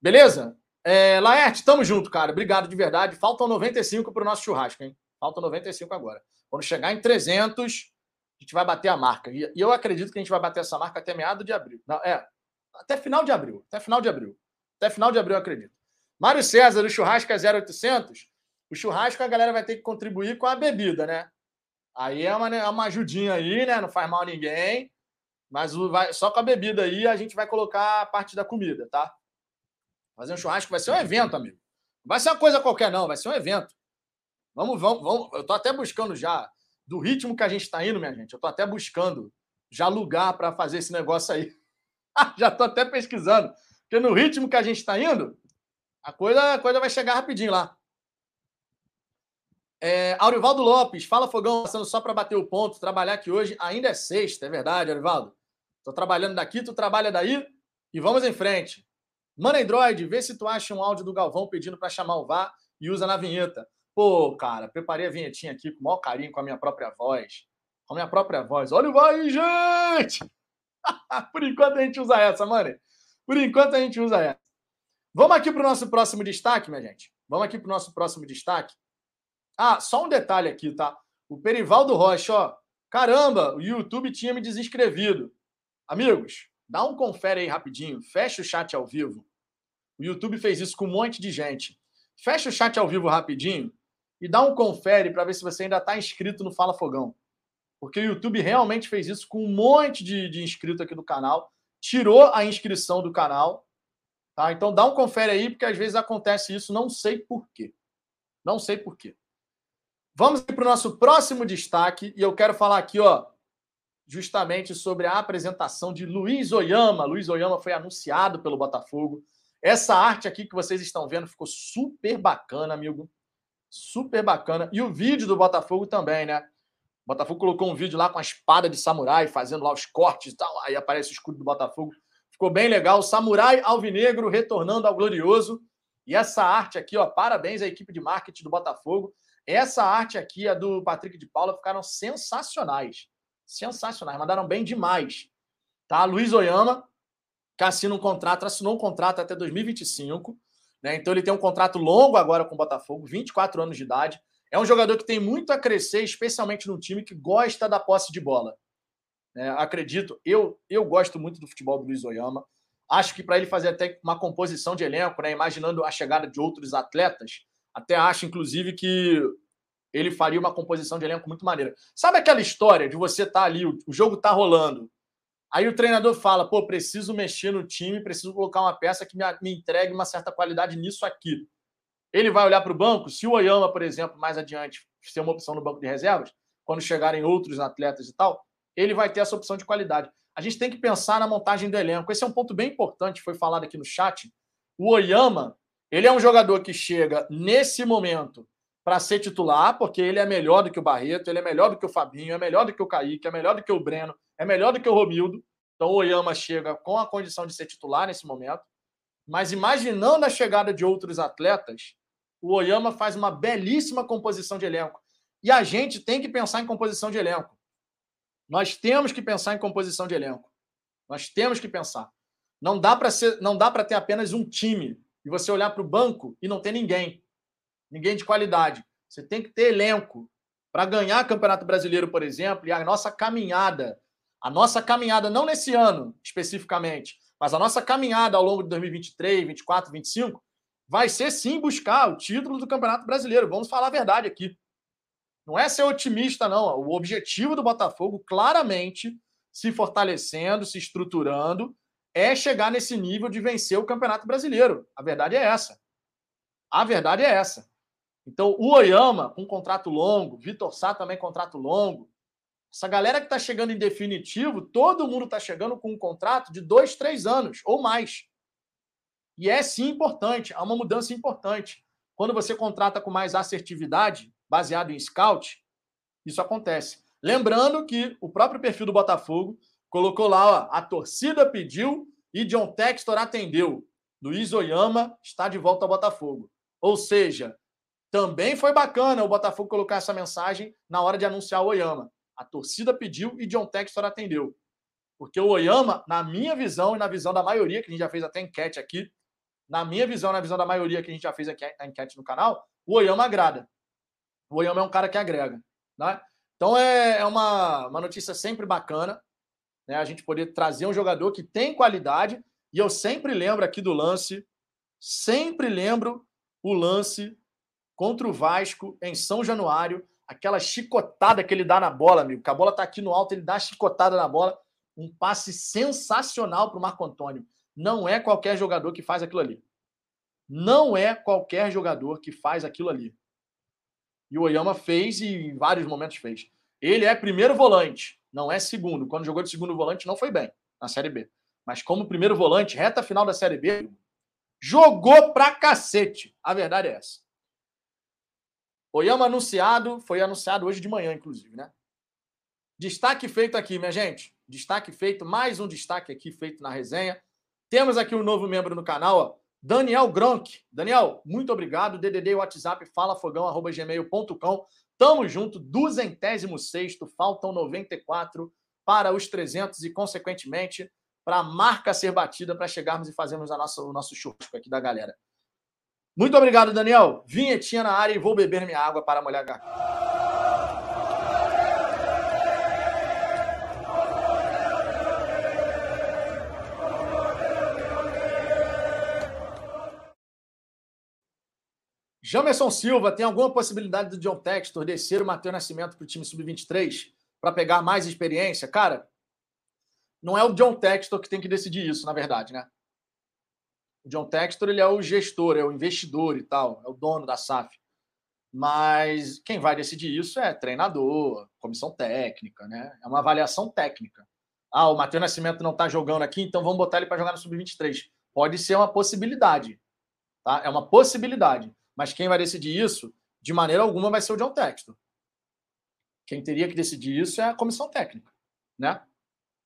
Beleza? É, Laerte, tamo junto, cara. Obrigado de verdade. Faltam 95 para o nosso churrasco, hein? Faltam 95 agora. Quando chegar em 300, a gente vai bater a marca. E, eu acredito que a gente vai bater essa marca até meado de abril. Não, é, até final de abril. Até final de abril. Até final de abril, eu acredito. Mário César, o churrasco é 0800. O churrasco a galera vai ter que contribuir com a bebida, né? Aí é uma, é uma ajudinha aí, né? Não faz mal a ninguém. Mas vai, só com a bebida aí a gente vai colocar a parte da comida, tá? Fazer um churrasco vai ser um evento, amigo. Não vai ser uma coisa qualquer, não, vai ser um evento. Vamos, vamos, vamos. Eu tô até buscando já, do ritmo que a gente está indo, minha gente, eu tô até buscando já lugar para fazer esse negócio aí. já tô até pesquisando. Porque no ritmo que a gente está indo, a coisa, a coisa vai chegar rapidinho lá. É, Aurivaldo Lopes, fala Fogão, passando só para bater o ponto, trabalhar aqui hoje ainda é sexta, é verdade, Aurivaldo? Estou trabalhando daqui, tu trabalha daí e vamos em frente. Mano Android, vê se tu acha um áudio do Galvão pedindo para chamar o VAR e usa na vinheta. Pô, cara, preparei a vinhetinha aqui com o maior carinho, com a minha própria voz. Com a minha própria voz. Olha o VAR aí, gente! Por enquanto a gente usa essa, mano. Por enquanto a gente usa essa. Vamos aqui para o nosso próximo destaque, minha gente. Vamos aqui para o nosso próximo destaque. Ah, só um detalhe aqui, tá? O Perivaldo Rocha, ó. Caramba, o YouTube tinha me desinscrevido. Amigos, dá um confere aí rapidinho. Fecha o chat ao vivo. O YouTube fez isso com um monte de gente. Fecha o chat ao vivo rapidinho e dá um confere para ver se você ainda está inscrito no Fala Fogão. Porque o YouTube realmente fez isso com um monte de, de inscrito aqui do canal. Tirou a inscrição do canal. Tá? Então dá um confere aí, porque às vezes acontece isso, não sei por quê. Não sei por quê. Vamos para o nosso próximo destaque, e eu quero falar aqui, ó, justamente sobre a apresentação de Luiz Oyama. Luiz Oyama foi anunciado pelo Botafogo. Essa arte aqui que vocês estão vendo ficou super bacana, amigo. Super bacana. E o vídeo do Botafogo também, né? O Botafogo colocou um vídeo lá com a espada de samurai, fazendo lá os cortes e tal. Aí aparece o escudo do Botafogo. Ficou bem legal. Samurai alvinegro retornando ao glorioso. E essa arte aqui, ó, parabéns à equipe de marketing do Botafogo. Essa arte aqui, a do Patrick de Paula, ficaram sensacionais. Sensacionais, mandaram bem demais. Tá? Luiz Oyama, que assina um contrato, assinou um contrato até 2025. Né? Então ele tem um contrato longo agora com o Botafogo, 24 anos de idade. É um jogador que tem muito a crescer, especialmente num time que gosta da posse de bola. É, acredito, eu, eu gosto muito do futebol do Luiz Oyama. Acho que para ele fazer até uma composição de elenco, né, imaginando a chegada de outros atletas, até acho, inclusive, que ele faria uma composição de elenco muito maneira. Sabe aquela história de você estar tá ali, o, jogo tá rolando, aí o treinador fala, pô, preciso mexer no time, preciso colocar uma peça que me, entregue uma certa qualidade nisso aqui. Ele vai olhar para o banco, se o Oyama, por exemplo, mais adiante, ser uma opção no banco de reservas, quando chegarem outros atletas e tal, ele vai ter essa opção de qualidade. A gente tem que pensar na montagem do elenco. Esse é um ponto bem importante, foi falado aqui no chat. O Oyama, ele é um jogador que chega nesse momento para ser titular, porque ele é melhor do que o Barreto, ele é melhor do que o Fabinho, é melhor do que o Kaique, é melhor do que o Breno, é melhor do que o Romildo. Então o Oyama chega com a condição de ser titular nesse momento. Mas imaginando a chegada de outros atletas, o Oyama faz uma belíssima composição de elenco. E a gente tem que pensar em composição de elenco. Nós temos que pensar em composição de elenco. Nós temos que pensar. Não dá para ser, não dá para ter apenas um time e você olhar para o banco e não ter ninguém, ninguém de qualidade. Você tem que ter elenco para ganhar Campeonato Brasileiro, por exemplo, e a nossa caminhada, a nossa caminhada não nesse ano especificamente, mas a nossa caminhada ao longo de 2023, 24, 25 vai ser sim buscar o título do Campeonato Brasileiro. Vamos falar a verdade aqui. Não é ser otimista, não. O objetivo do Botafogo, claramente, se fortalecendo, se estruturando, é chegar nesse nível de vencer o Campeonato Brasileiro. A verdade é essa. A verdade é essa. Então, o Oyama, com um contrato longo, Vitor Sá também contrato longo. Essa galera que está chegando em definitivo, todo mundo está chegando com um contrato de dois, três anos ou mais. E é sim importante, há uma mudança importante. Quando você contrata com mais assertividade, baseado em scout, isso acontece. Lembrando que o próprio perfil do Botafogo colocou lá, ó, a torcida pediu e John Textor atendeu. Luiz Oyama está de volta ao Botafogo. Ou seja, também foi bacana o Botafogo colocar essa mensagem na hora de anunciar o Oyama. A torcida pediu e John Textor atendeu. Porque o Oyama, na minha visão e na visão da maioria, que a gente já fez até enquete aqui, na minha visão, na visão da maioria que a gente já fez aqui a enquete no canal, o Oyama agrada. O Oyama é um cara que agrega. Né? Então é, é uma, uma notícia sempre bacana né? a gente poder trazer um jogador que tem qualidade. E eu sempre lembro aqui do lance, sempre lembro o lance contra o Vasco em São Januário, aquela chicotada que ele dá na bola, amigo. Que a bola tá aqui no alto, ele dá a chicotada na bola. Um passe sensacional para o Marco Antônio. Não é qualquer jogador que faz aquilo ali. Não é qualquer jogador que faz aquilo ali. E o Oyama fez e em vários momentos fez. Ele é primeiro volante, não é segundo. Quando jogou de segundo volante, não foi bem na Série B. Mas como primeiro volante, reta final da Série B, jogou pra cacete. A verdade é essa. Oyama anunciado, foi anunciado hoje de manhã, inclusive, né? Destaque feito aqui, minha gente. Destaque feito, mais um destaque aqui feito na resenha. Temos aqui um novo membro no canal, ó, Daniel Gronk. Daniel, muito obrigado. DDD WhatsApp falafogão@gmail.com. Tamo junto, duzentésimo sexto, faltam 94 para os 300 e, consequentemente, para a marca ser batida para chegarmos e fazermos a nossa, o nosso churrasco aqui da galera. Muito obrigado, Daniel. Vinhetinha na área e vou beber minha água para molhar a garganta. Jamerson Silva, tem alguma possibilidade do John Textor descer o Matheus Nascimento para o time sub-23 para pegar mais experiência? Cara, não é o John Textor que tem que decidir isso, na verdade, né? O John Textor ele é o gestor, é o investidor e tal, é o dono da SAF. Mas quem vai decidir isso é treinador, comissão técnica, né? É uma avaliação técnica. Ah, o Matheus Nascimento não está jogando aqui, então vamos botar ele para jogar no sub-23. Pode ser uma possibilidade, tá? É uma possibilidade. Mas quem vai decidir isso, de maneira alguma, vai ser o John Textor. Quem teria que decidir isso é a comissão técnica, né?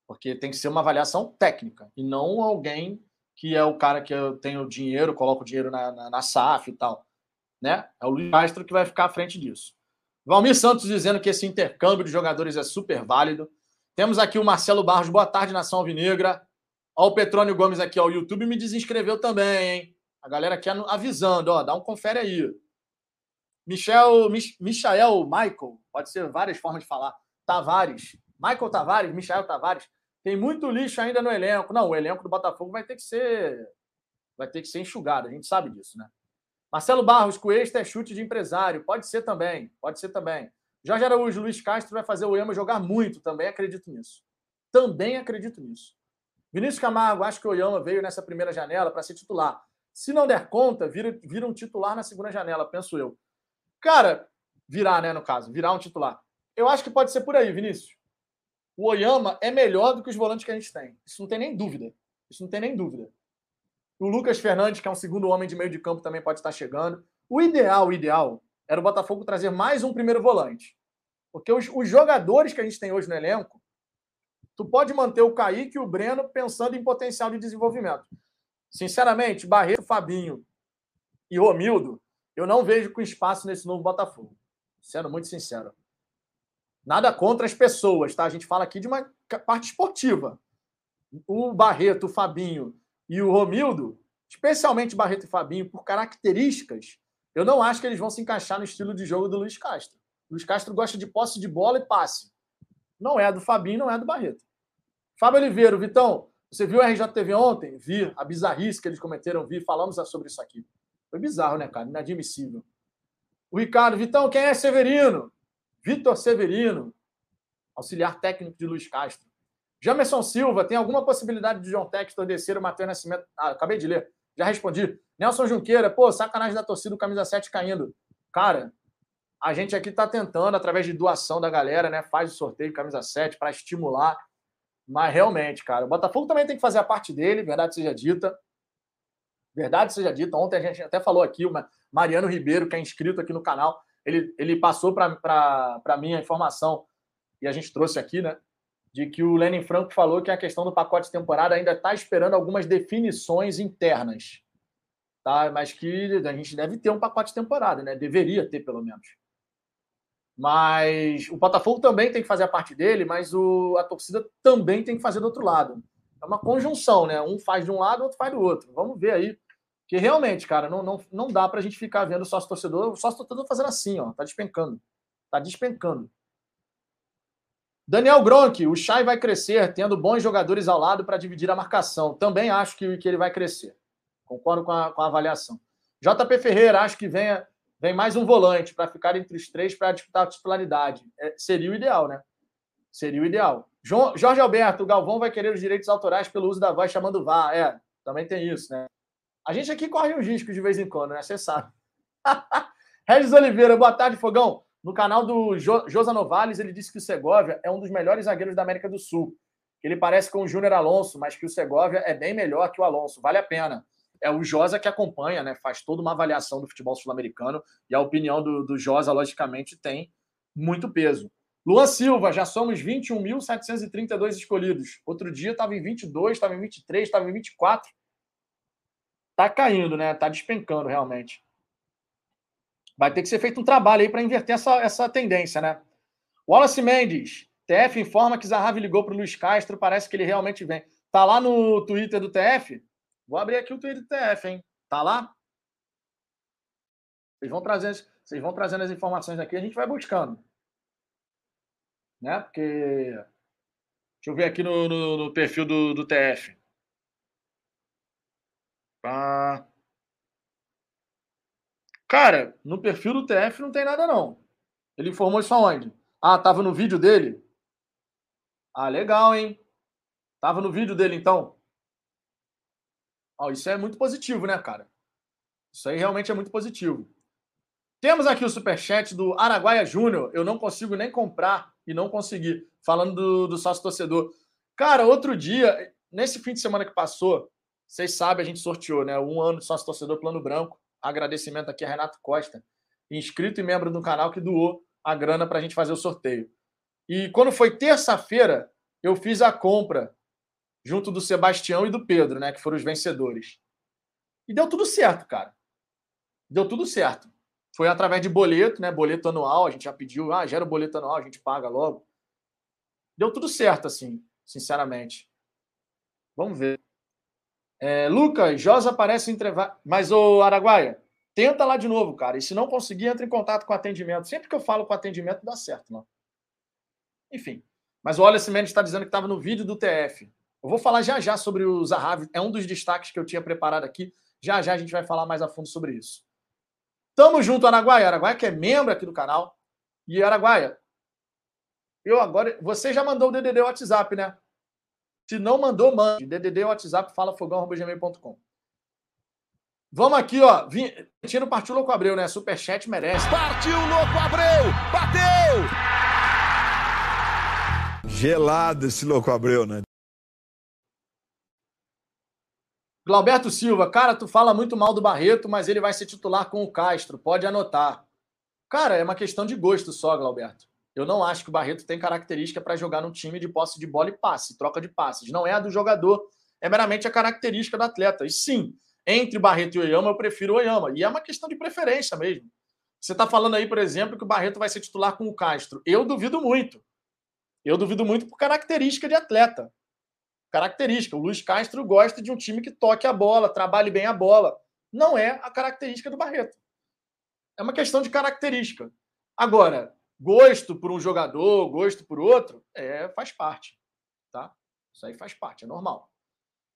Porque tem que ser uma avaliação técnica e não alguém que é o cara que tem o dinheiro, coloca o dinheiro na, na, na SAF e tal. Né? É o Luiz Castro que vai ficar à frente disso. Valmir Santos dizendo que esse intercâmbio de jogadores é super válido. Temos aqui o Marcelo Barros. Boa tarde, Nação Alvinegra. Ó, o Petrônio Gomes aqui, ó. O YouTube me desinscreveu também, hein? A galera aqui avisando, ó, dá um confere aí. Michel, Mich, Michael Michael, pode ser várias formas de falar. Tavares, Michael Tavares, Michael Tavares, tem muito lixo ainda no elenco. Não, o elenco do Botafogo vai ter que ser vai ter que ser enxugado, a gente sabe disso, né? Marcelo Barros, Cuesta é chute de empresário. Pode ser também, pode ser também. Jorge Araújo, Luiz Castro vai fazer o Oyama jogar muito, também acredito nisso. Também acredito nisso. Vinícius Camargo, acho que o Oyama veio nessa primeira janela para ser titular. Se não der conta, vira, vira um titular na segunda janela, penso eu. Cara, virar, né, no caso, virar um titular. Eu acho que pode ser por aí, Vinícius. O Oyama é melhor do que os volantes que a gente tem. Isso não tem nem dúvida. Isso não tem nem dúvida. O Lucas Fernandes, que é um segundo homem de meio de campo, também pode estar chegando. O ideal, o ideal, era o Botafogo trazer mais um primeiro volante. Porque os, os jogadores que a gente tem hoje no elenco, tu pode manter o Kaique e o Breno pensando em potencial de desenvolvimento. Sinceramente, Barreto, Fabinho e Romildo, eu não vejo com espaço nesse novo Botafogo. Sendo muito sincero. Nada contra as pessoas, tá? A gente fala aqui de uma parte esportiva. O Barreto, o Fabinho e o Romildo, especialmente Barreto e Fabinho, por características, eu não acho que eles vão se encaixar no estilo de jogo do Luiz Castro. O Luiz Castro gosta de posse de bola e passe. Não é do Fabinho, não é do Barreto. Fábio Oliveira, Vitão, você viu a RJTV ontem? Vi a bizarrice que eles cometeram, vi, falamos sobre isso aqui. Foi bizarro, né, cara? Inadmissível. O Ricardo, Vitão, quem é Severino? Vitor Severino, auxiliar técnico de Luiz Castro. Jamerson Silva, tem alguma possibilidade de João Textor descer o Matheus Nascimento? Ah, acabei de ler. Já respondi. Nelson Junqueira, pô, sacanagem da torcida, o camisa 7 caindo. Cara, a gente aqui está tentando, através de doação da galera, né? Faz o sorteio de camisa 7 para estimular. Mas realmente, cara, o Botafogo também tem que fazer a parte dele, verdade seja dita. Verdade seja dita. Ontem a gente até falou aqui, o Mariano Ribeiro, que é inscrito aqui no canal, ele, ele passou para mim a informação, e a gente trouxe aqui, né? De que o Lenin Franco falou que a questão do pacote temporada ainda está esperando algumas definições internas. Tá? Mas que a gente deve ter um pacote temporada, né? Deveria ter, pelo menos. Mas o Botafogo também tem que fazer a parte dele, mas o, a torcida também tem que fazer do outro lado. É uma conjunção, né? Um faz de um lado, outro faz do outro. Vamos ver aí que realmente, cara, não, não, não dá para a gente ficar vendo o sócio torcedor, o sócio torcedor fazendo assim, ó, tá despencando. Tá despencando. Daniel Gronk, o Chay vai crescer, tendo bons jogadores ao lado para dividir a marcação. Também acho que, que ele vai crescer. Concordo com a, com a avaliação. JP Ferreira, acho que venha, vem mais um volante para ficar entre os três para disputar a titularidade. É, seria o ideal, né? Seria o ideal. João, Jorge Alberto, o Galvão vai querer os direitos autorais pelo uso da voz chamando VAR. É, também tem isso, né? A gente aqui corre uns riscos de vez em quando, né? Você sabe. Regis Oliveira, boa tarde, Fogão. No canal do jo Josa Novales, ele disse que o Segovia é um dos melhores zagueiros da América do Sul. Ele parece com o Júnior Alonso, mas que o Segovia é bem melhor que o Alonso. Vale a pena. É o Josa que acompanha, né? Faz toda uma avaliação do futebol sul-americano e a opinião do, do Josa, logicamente, tem muito peso. Luan Silva, já somos 21.732 escolhidos. Outro dia estava em 22, estava em 23, estava em 24 tá caindo, né? Tá despencando realmente. Vai ter que ser feito um trabalho aí para inverter essa, essa tendência, né? Wallace Mendes, TF informa que Zahavi ligou para o Luiz Castro, parece que ele realmente vem. Tá lá no Twitter do TF? Vou abrir aqui o Twitter do TF, hein? Tá lá? Vocês vão trazendo, vocês vão trazendo as informações aqui, a gente vai buscando. Né? Porque. Deixa eu ver aqui no, no, no perfil do, do TF. Cara, no perfil do TF não tem nada, não. Ele informou isso aonde? Ah, tava no vídeo dele? Ah, legal, hein? Tava no vídeo dele, então? Oh, isso é muito positivo, né, cara? Isso aí realmente é muito positivo. Temos aqui o superchat do Araguaia Júnior. Eu não consigo nem comprar e não consegui. Falando do, do sócio torcedor. Cara, outro dia, nesse fim de semana que passou, vocês sabem, a gente sorteou, né? Um ano de sócio torcedor plano branco. Agradecimento aqui a Renato Costa, inscrito e membro do canal, que doou a grana para a gente fazer o sorteio. E quando foi terça-feira, eu fiz a compra junto do Sebastião e do Pedro, né? Que foram os vencedores. E deu tudo certo, cara. Deu tudo certo. Foi através de boleto, né? Boleto anual. A gente já pediu, ah, gera o boleto anual, a gente paga logo. Deu tudo certo, assim, sinceramente. Vamos ver. É, Lucas, Josa aparece entre. Mas, o Araguaia, tenta lá de novo, cara. E se não conseguir, entra em contato com atendimento. Sempre que eu falo com atendimento, dá certo, não. Enfim. Mas o Wallace Mendes está dizendo que estava no vídeo do TF. Eu vou falar já já sobre o Zahavi. É um dos destaques que eu tinha preparado aqui. Já já a gente vai falar mais a fundo sobre isso. Tamo junto, Araguaia. Araguaia que é membro aqui do canal. E Araguaia, eu agora. Você já mandou o DDD WhatsApp, né? Se não mandou, mande. DDD WhatsApp, fala fogão.gmail.com. Vamos aqui, ó. Tiro partiu Louco Abreu, né? Superchat merece. Partiu Louco Abreu! Bateu! Gelado esse Louco Abreu, né? Glauberto Silva, cara, tu fala muito mal do Barreto, mas ele vai ser titular com o Castro, pode anotar. Cara, é uma questão de gosto só, Glauberto. Eu não acho que o Barreto tem característica para jogar num time de posse de bola e passe, troca de passes. Não é a do jogador, é meramente a característica do atleta. E sim, entre Barreto e Oyama, eu prefiro o Oyama. E é uma questão de preferência mesmo. Você está falando aí, por exemplo, que o Barreto vai ser titular com o Castro. Eu duvido muito. Eu duvido muito por característica de atleta característica. O Luiz Castro gosta de um time que toque a bola, trabalhe bem a bola. Não é a característica do Barreto. É uma questão de característica. Agora, gosto por um jogador, gosto por outro, é, faz parte. Tá? Isso aí faz parte, é normal.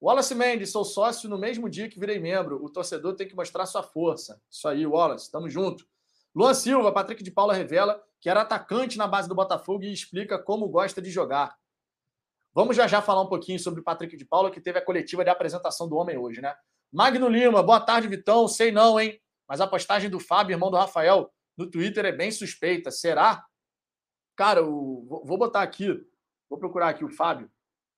Wallace Mendes, sou sócio no mesmo dia que virei membro. O torcedor tem que mostrar sua força. Isso aí, Wallace, tamo junto. Luan Silva, Patrick de Paula revela que era atacante na base do Botafogo e explica como gosta de jogar. Vamos já já falar um pouquinho sobre o Patrick de Paula, que teve a coletiva de apresentação do homem hoje, né? Magno Lima, boa tarde, Vitão. Sei não, hein? Mas a postagem do Fábio, irmão do Rafael, no Twitter é bem suspeita. Será? Cara, vou botar aqui, vou procurar aqui o Fábio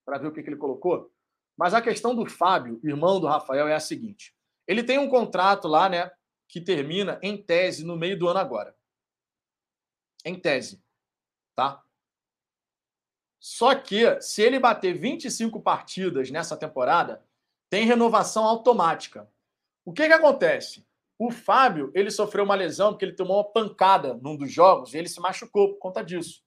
para ver o que, que ele colocou. Mas a questão do Fábio, irmão do Rafael, é a seguinte: ele tem um contrato lá, né, que termina em tese no meio do ano agora. Em tese, tá? Só que, se ele bater 25 partidas nessa temporada, tem renovação automática. O que, que acontece? O Fábio, ele sofreu uma lesão porque ele tomou uma pancada num dos jogos e ele se machucou por conta disso.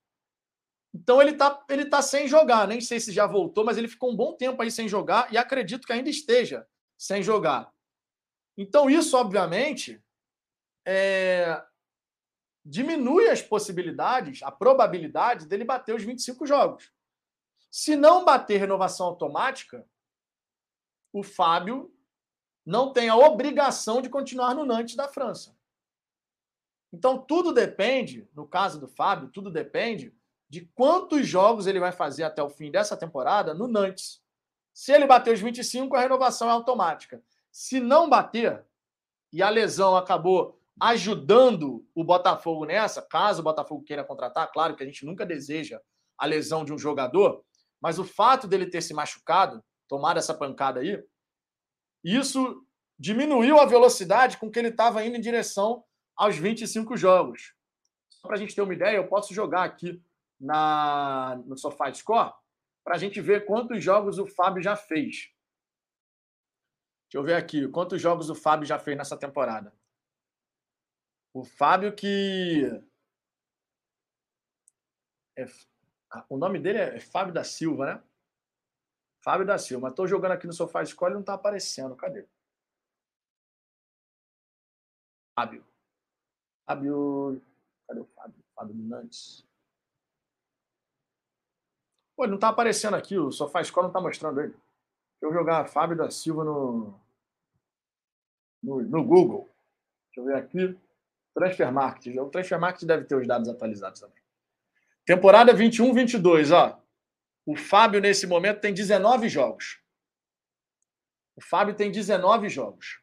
Então ele tá, ele tá sem jogar. Nem sei se já voltou, mas ele ficou um bom tempo aí sem jogar e acredito que ainda esteja sem jogar. Então, isso, obviamente, é, diminui as possibilidades, a probabilidade dele bater os 25 jogos. Se não bater renovação automática, o Fábio não tem a obrigação de continuar no Nantes da França. Então, tudo depende, no caso do Fábio, tudo depende de quantos jogos ele vai fazer até o fim dessa temporada no Nantes. Se ele bater os 25, a renovação é automática. Se não bater, e a lesão acabou ajudando o Botafogo nessa, caso o Botafogo queira contratar, claro que a gente nunca deseja a lesão de um jogador, mas o fato dele ter se machucado, tomar essa pancada aí, isso diminuiu a velocidade com que ele estava indo em direção aos 25 jogos. Só para a gente ter uma ideia, eu posso jogar aqui na, no Sofá Score para a gente ver quantos jogos o Fábio já fez. Deixa eu ver aqui, quantos jogos o Fábio já fez nessa temporada. O Fábio que. É... O nome dele é Fábio da Silva, né? Fábio da Silva. Estou jogando aqui no Sofá Escolha e não está aparecendo. Cadê? Fábio. Fábio. Cadê o Fábio? Fábio Nantes. Pô, ele não está aparecendo aqui. O Sofá Escola não está mostrando ele. Deixa eu jogar Fábio da Silva no, no, no Google. Deixa eu ver aqui. Transfer Market. O Transfer Market deve ter os dados atualizados também. Temporada 21-22, ó. O Fábio, nesse momento, tem 19 jogos. O Fábio tem 19 jogos.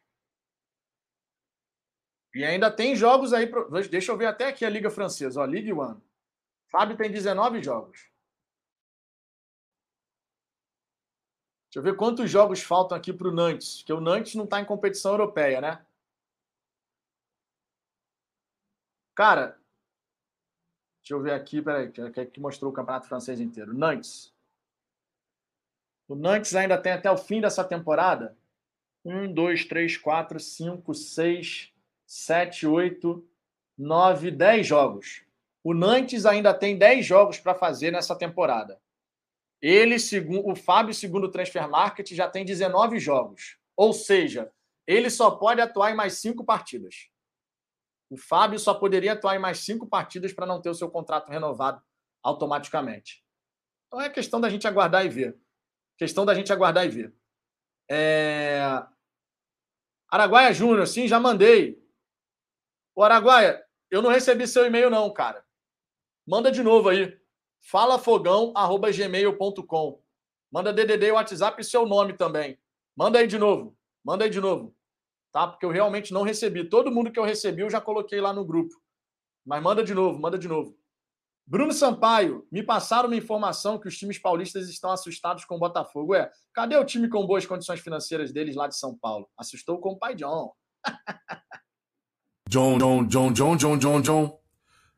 E ainda tem jogos aí. Pro... Deixa eu ver até aqui a Liga Francesa, ó. Ligue One. Fábio tem 19 jogos. Deixa eu ver quantos jogos faltam aqui para o Nantes, porque o Nantes não está em competição europeia, né? Cara, deixa eu ver aqui, peraí, que, que mostrou o campeonato francês inteiro. Nantes. O Nantes ainda tem até o fim dessa temporada. Um, dois, três, quatro, cinco, seis, sete, oito, nove, dez jogos. O Nantes ainda tem dez jogos para fazer nessa temporada. Ele, segundo o Fábio, segundo o Transfer Market, já tem 19 jogos. Ou seja, ele só pode atuar em mais cinco partidas. O Fábio só poderia atuar em mais cinco partidas para não ter o seu contrato renovado automaticamente. Então é questão da gente aguardar e ver. Questão da gente aguardar e ver. É... Araguaia Júnior, sim, já mandei. Ô, Araguaia, eu não recebi seu e-mail, não, cara. Manda de novo aí. falafogão.gmail.com. Manda DDD, WhatsApp e seu nome também. Manda aí de novo. Manda aí de novo. Tá? Porque eu realmente não recebi. Todo mundo que eu recebi eu já coloquei lá no grupo. Mas manda de novo, manda de novo. Bruno Sampaio, me passaram uma informação que os times paulistas estão assustados com o Botafogo. Ué, cadê o time com boas condições financeiras deles lá de São Paulo? Assustou com o pai John. John, John, John, John, John, John, John.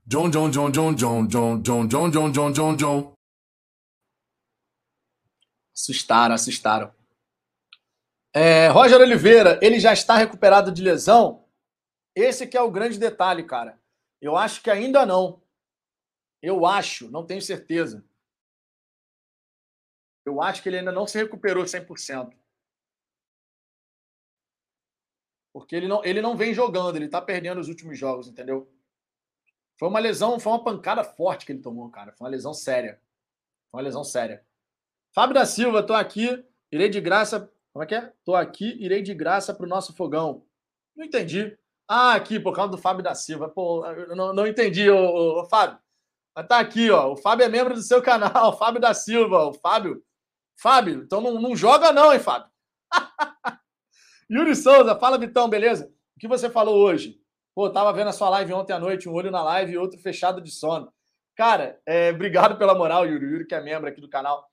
John, John, John, John, John, John, John, John, John, John, John, John. Assustaram, assustaram. É, Roger Oliveira, ele já está recuperado de lesão? Esse que é o grande detalhe, cara. Eu acho que ainda não. Eu acho, não tenho certeza. Eu acho que ele ainda não se recuperou 100%. Porque ele não, ele não vem jogando, ele tá perdendo os últimos jogos, entendeu? Foi uma lesão, foi uma pancada forte que ele tomou, cara. Foi uma lesão séria. Foi uma lesão séria. Fábio da Silva, tô aqui, irei de graça. Como é que é? Tô aqui, irei de graça pro nosso fogão. Não entendi. Ah, aqui, por causa do Fábio da Silva. Pô, não, não entendi, ô, ô, ô Fábio. Mas tá aqui, ó. O Fábio é membro do seu canal, Fábio da Silva. O Fábio. Fábio, então não, não joga, não, hein, Fábio? Yuri Souza, fala, Vitão, beleza? O que você falou hoje? Pô, tava vendo a sua live ontem à noite, um olho na live e outro fechado de sono. Cara, é, obrigado pela moral, Yuri. Yuri, que é membro aqui do canal.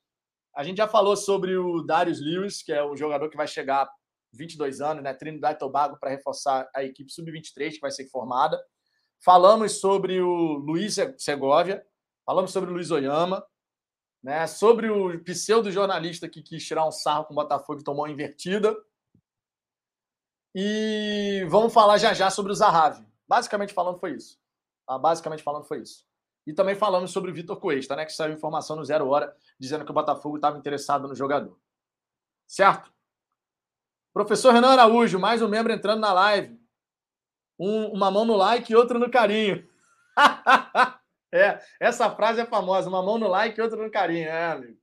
A gente já falou sobre o Darius Lewis, que é o jogador que vai chegar 22 anos, né? Trinidad e Tobago, para reforçar a equipe sub-23 que vai ser formada. Falamos sobre o Luiz Segovia, falamos sobre o Luiz Oyama, né? sobre o pseudo-jornalista que quis tirar um sarro com o Botafogo e tomou uma invertida. E vamos falar já já sobre o Zahavi. Basicamente falando foi isso. Tá? Basicamente falando foi isso. E também falamos sobre o Vitor Cuesta, né? Que saiu informação no Zero Hora dizendo que o Botafogo estava interessado no jogador. Certo? Professor Renan Araújo, mais um membro entrando na live. Um, uma mão no like e outra no carinho. é, essa frase é famosa. Uma mão no like e outra no carinho. É, amigo.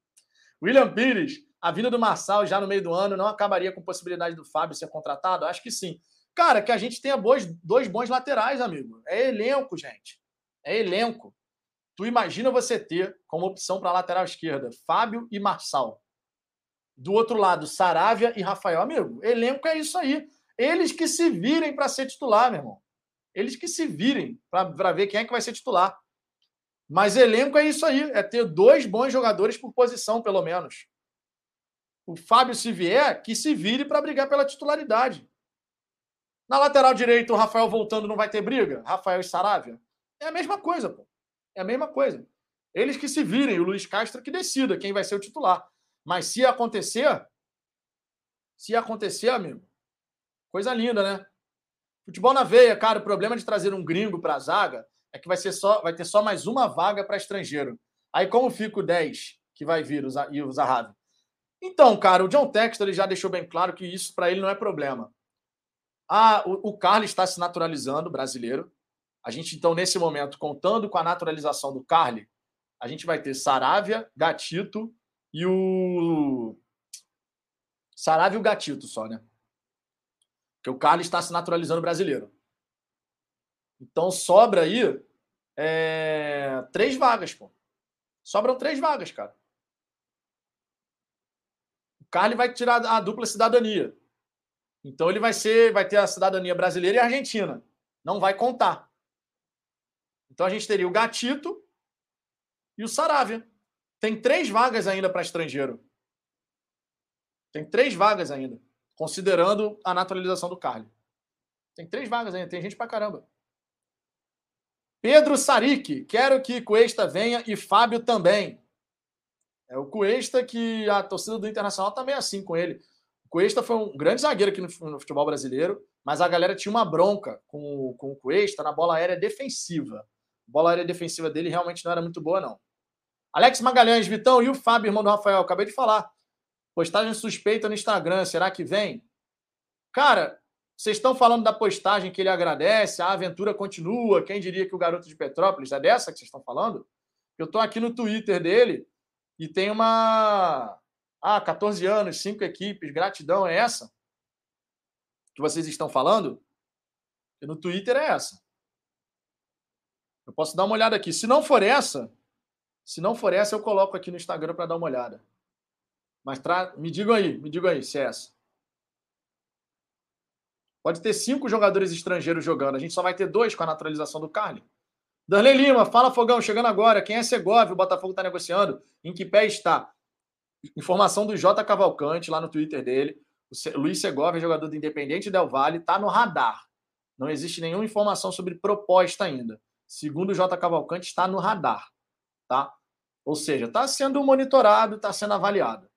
William Pires, a vinda do Marçal já no meio do ano não acabaria com possibilidade do Fábio ser contratado? Acho que sim. Cara, que a gente tenha dois bons laterais, amigo. É elenco, gente. É elenco. Tu imagina você ter como opção para lateral esquerda Fábio e Marçal. Do outro lado, Saravia e Rafael. Amigo, elenco é isso aí. Eles que se virem para ser titular, meu irmão. Eles que se virem para ver quem é que vai ser titular. Mas elenco é isso aí. É ter dois bons jogadores por posição, pelo menos. O Fábio, se vier, que se vire para brigar pela titularidade. Na lateral direita, o Rafael voltando não vai ter briga? Rafael e Saravia? É a mesma coisa, pô. É a mesma coisa. Eles que se virem, o Luiz Castro que decida quem vai ser o titular. Mas se acontecer, se acontecer, amigo, coisa linda, né? Futebol na veia, cara, o problema de trazer um gringo para a zaga é que vai, ser só, vai ter só mais uma vaga para estrangeiro. Aí como fica o 10 que vai vir e o Zahavi? Então, cara, o John Textor já deixou bem claro que isso para ele não é problema. Ah, o, o Carlos está se naturalizando brasileiro. A gente, então, nesse momento, contando com a naturalização do Carly, a gente vai ter Saravia, Gatito e o. Saravia e o Gatito só, né? Porque o Carlos está se naturalizando brasileiro. Então sobra aí é... três vagas, pô. Sobram três vagas, cara. Carly vai tirar a dupla cidadania. Então ele vai ser, vai ter a cidadania brasileira e argentina. Não vai contar. Então a gente teria o Gatito e o Saravia. Tem três vagas ainda para estrangeiro. Tem três vagas ainda, considerando a naturalização do Carly. Tem três vagas ainda, tem gente pra caramba. Pedro Saric, quero que Cuesta venha e Fábio também. É o Cuesta que a torcida do Internacional também é assim com ele. O Cuesta foi um grande zagueiro aqui no, no futebol brasileiro, mas a galera tinha uma bronca com, com o Cuesta na bola aérea defensiva. Bola aérea defensiva dele realmente não era muito boa, não. Alex Magalhães, Vitão e o Fábio, irmão do Rafael, acabei de falar. Postagem suspeita no Instagram, será que vem? Cara, vocês estão falando da postagem que ele agradece, a aventura continua, quem diria que o garoto de Petrópolis é dessa que vocês estão falando? Eu estou aqui no Twitter dele e tem uma. Ah, 14 anos, cinco equipes, gratidão, é essa? Que vocês estão falando? No Twitter é essa. Eu posso dar uma olhada aqui. Se não for essa, se não for essa, eu coloco aqui no Instagram para dar uma olhada. Mas tra... me digam aí, me digam aí se é essa. Pode ter cinco jogadores estrangeiros jogando. A gente só vai ter dois com a naturalização do Carly. Darley Lima, fala Fogão, chegando agora. Quem é Segovia? O Botafogo está negociando. Em que pé está? Informação do J Cavalcante lá no Twitter dele. O Luiz Segovia, jogador do Independente Del Vale, está no radar. Não existe nenhuma informação sobre proposta ainda. Segundo o J Cavalcante, está no radar. Tá? Ou seja, está sendo monitorado, está sendo avaliado.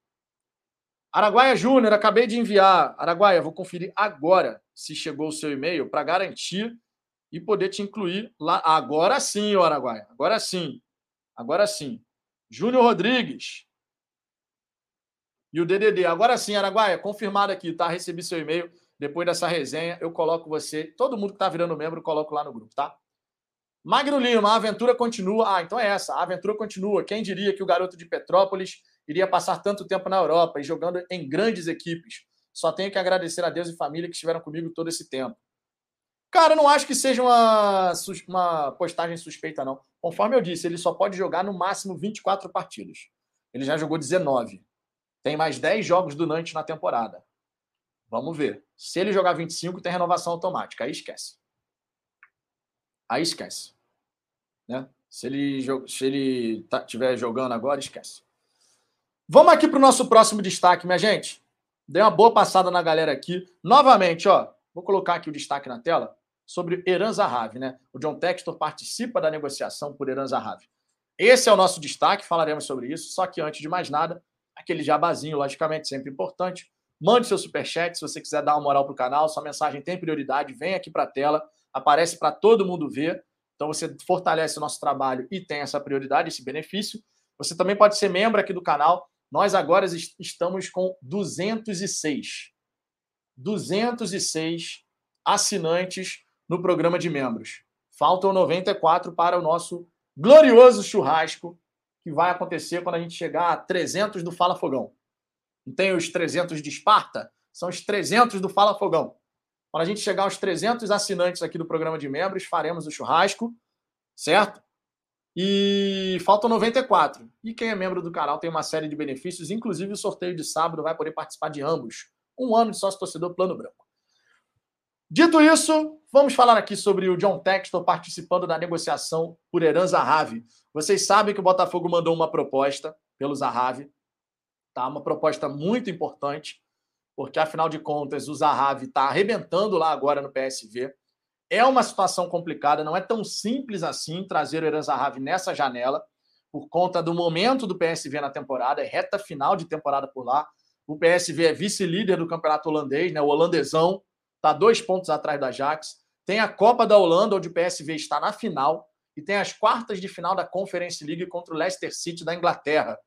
Araguaia Júnior, acabei de enviar. Araguaia, vou conferir agora se chegou o seu e-mail para garantir e poder te incluir lá. Agora sim, Araguaia. Agora sim. Agora sim. Júnior Rodrigues. E o DDD. Agora sim, Araguaia, confirmado aqui, tá? Recebi seu e-mail. Depois dessa resenha, eu coloco você. Todo mundo que está virando membro, eu coloco lá no grupo, tá? Magno Lima, a aventura continua. Ah, então é essa. A aventura continua. Quem diria que o garoto de Petrópolis iria passar tanto tempo na Europa e jogando em grandes equipes? Só tenho que agradecer a Deus e família que estiveram comigo todo esse tempo. Cara, não acho que seja uma, uma postagem suspeita, não. Conforme eu disse, ele só pode jogar no máximo 24 partidas. Ele já jogou 19. Tem mais 10 jogos do Nantes na temporada. Vamos ver. Se ele jogar 25, tem renovação automática. Aí esquece. Aí esquece. Né? Se ele, se ele tá, jogando agora, esquece. Vamos aqui para o nosso próximo destaque, minha gente. Dei uma boa passada na galera aqui. Novamente, ó, vou colocar aqui o destaque na tela sobre Eran Zahavi, né? O John Textor participa da negociação por Eran Zahavi. Esse é o nosso destaque, falaremos sobre isso. Só que antes de mais nada, aquele jabazinho, logicamente, sempre importante. Mande seu superchat se você quiser dar uma moral para o canal. Sua mensagem tem prioridade, vem aqui para a tela, aparece para todo mundo ver. Então você fortalece o nosso trabalho e tem essa prioridade, esse benefício. Você também pode ser membro aqui do canal. Nós agora estamos com 206. 206 assinantes no programa de membros. Faltam 94 para o nosso glorioso churrasco que vai acontecer quando a gente chegar a 300 do Fala Fogão. Não tem os 300 de Esparta? São os 300 do Fala Fogão. Quando a gente chegar aos 300 assinantes aqui do programa de membros, faremos o churrasco, certo? E faltam 94. E quem é membro do canal tem uma série de benefícios, inclusive o sorteio de sábado vai poder participar de ambos. Um ano de sócio torcedor plano branco. Dito isso, vamos falar aqui sobre o John Textor participando da negociação por Eran Zahavi. Vocês sabem que o Botafogo mandou uma proposta pelo Zahavi, tá? Uma proposta muito importante, porque afinal de contas o Zahavi está arrebentando lá agora no PSV. É uma situação complicada, não é tão simples assim trazer o Eran Zahavi nessa janela, por conta do momento do PSV na temporada, é reta final de temporada por lá. O PSV é vice-líder do campeonato holandês, né? o holandesão, está dois pontos atrás da Ajax. Tem a Copa da Holanda, onde o PSV está na final, e tem as quartas de final da Conference League contra o Leicester City da Inglaterra.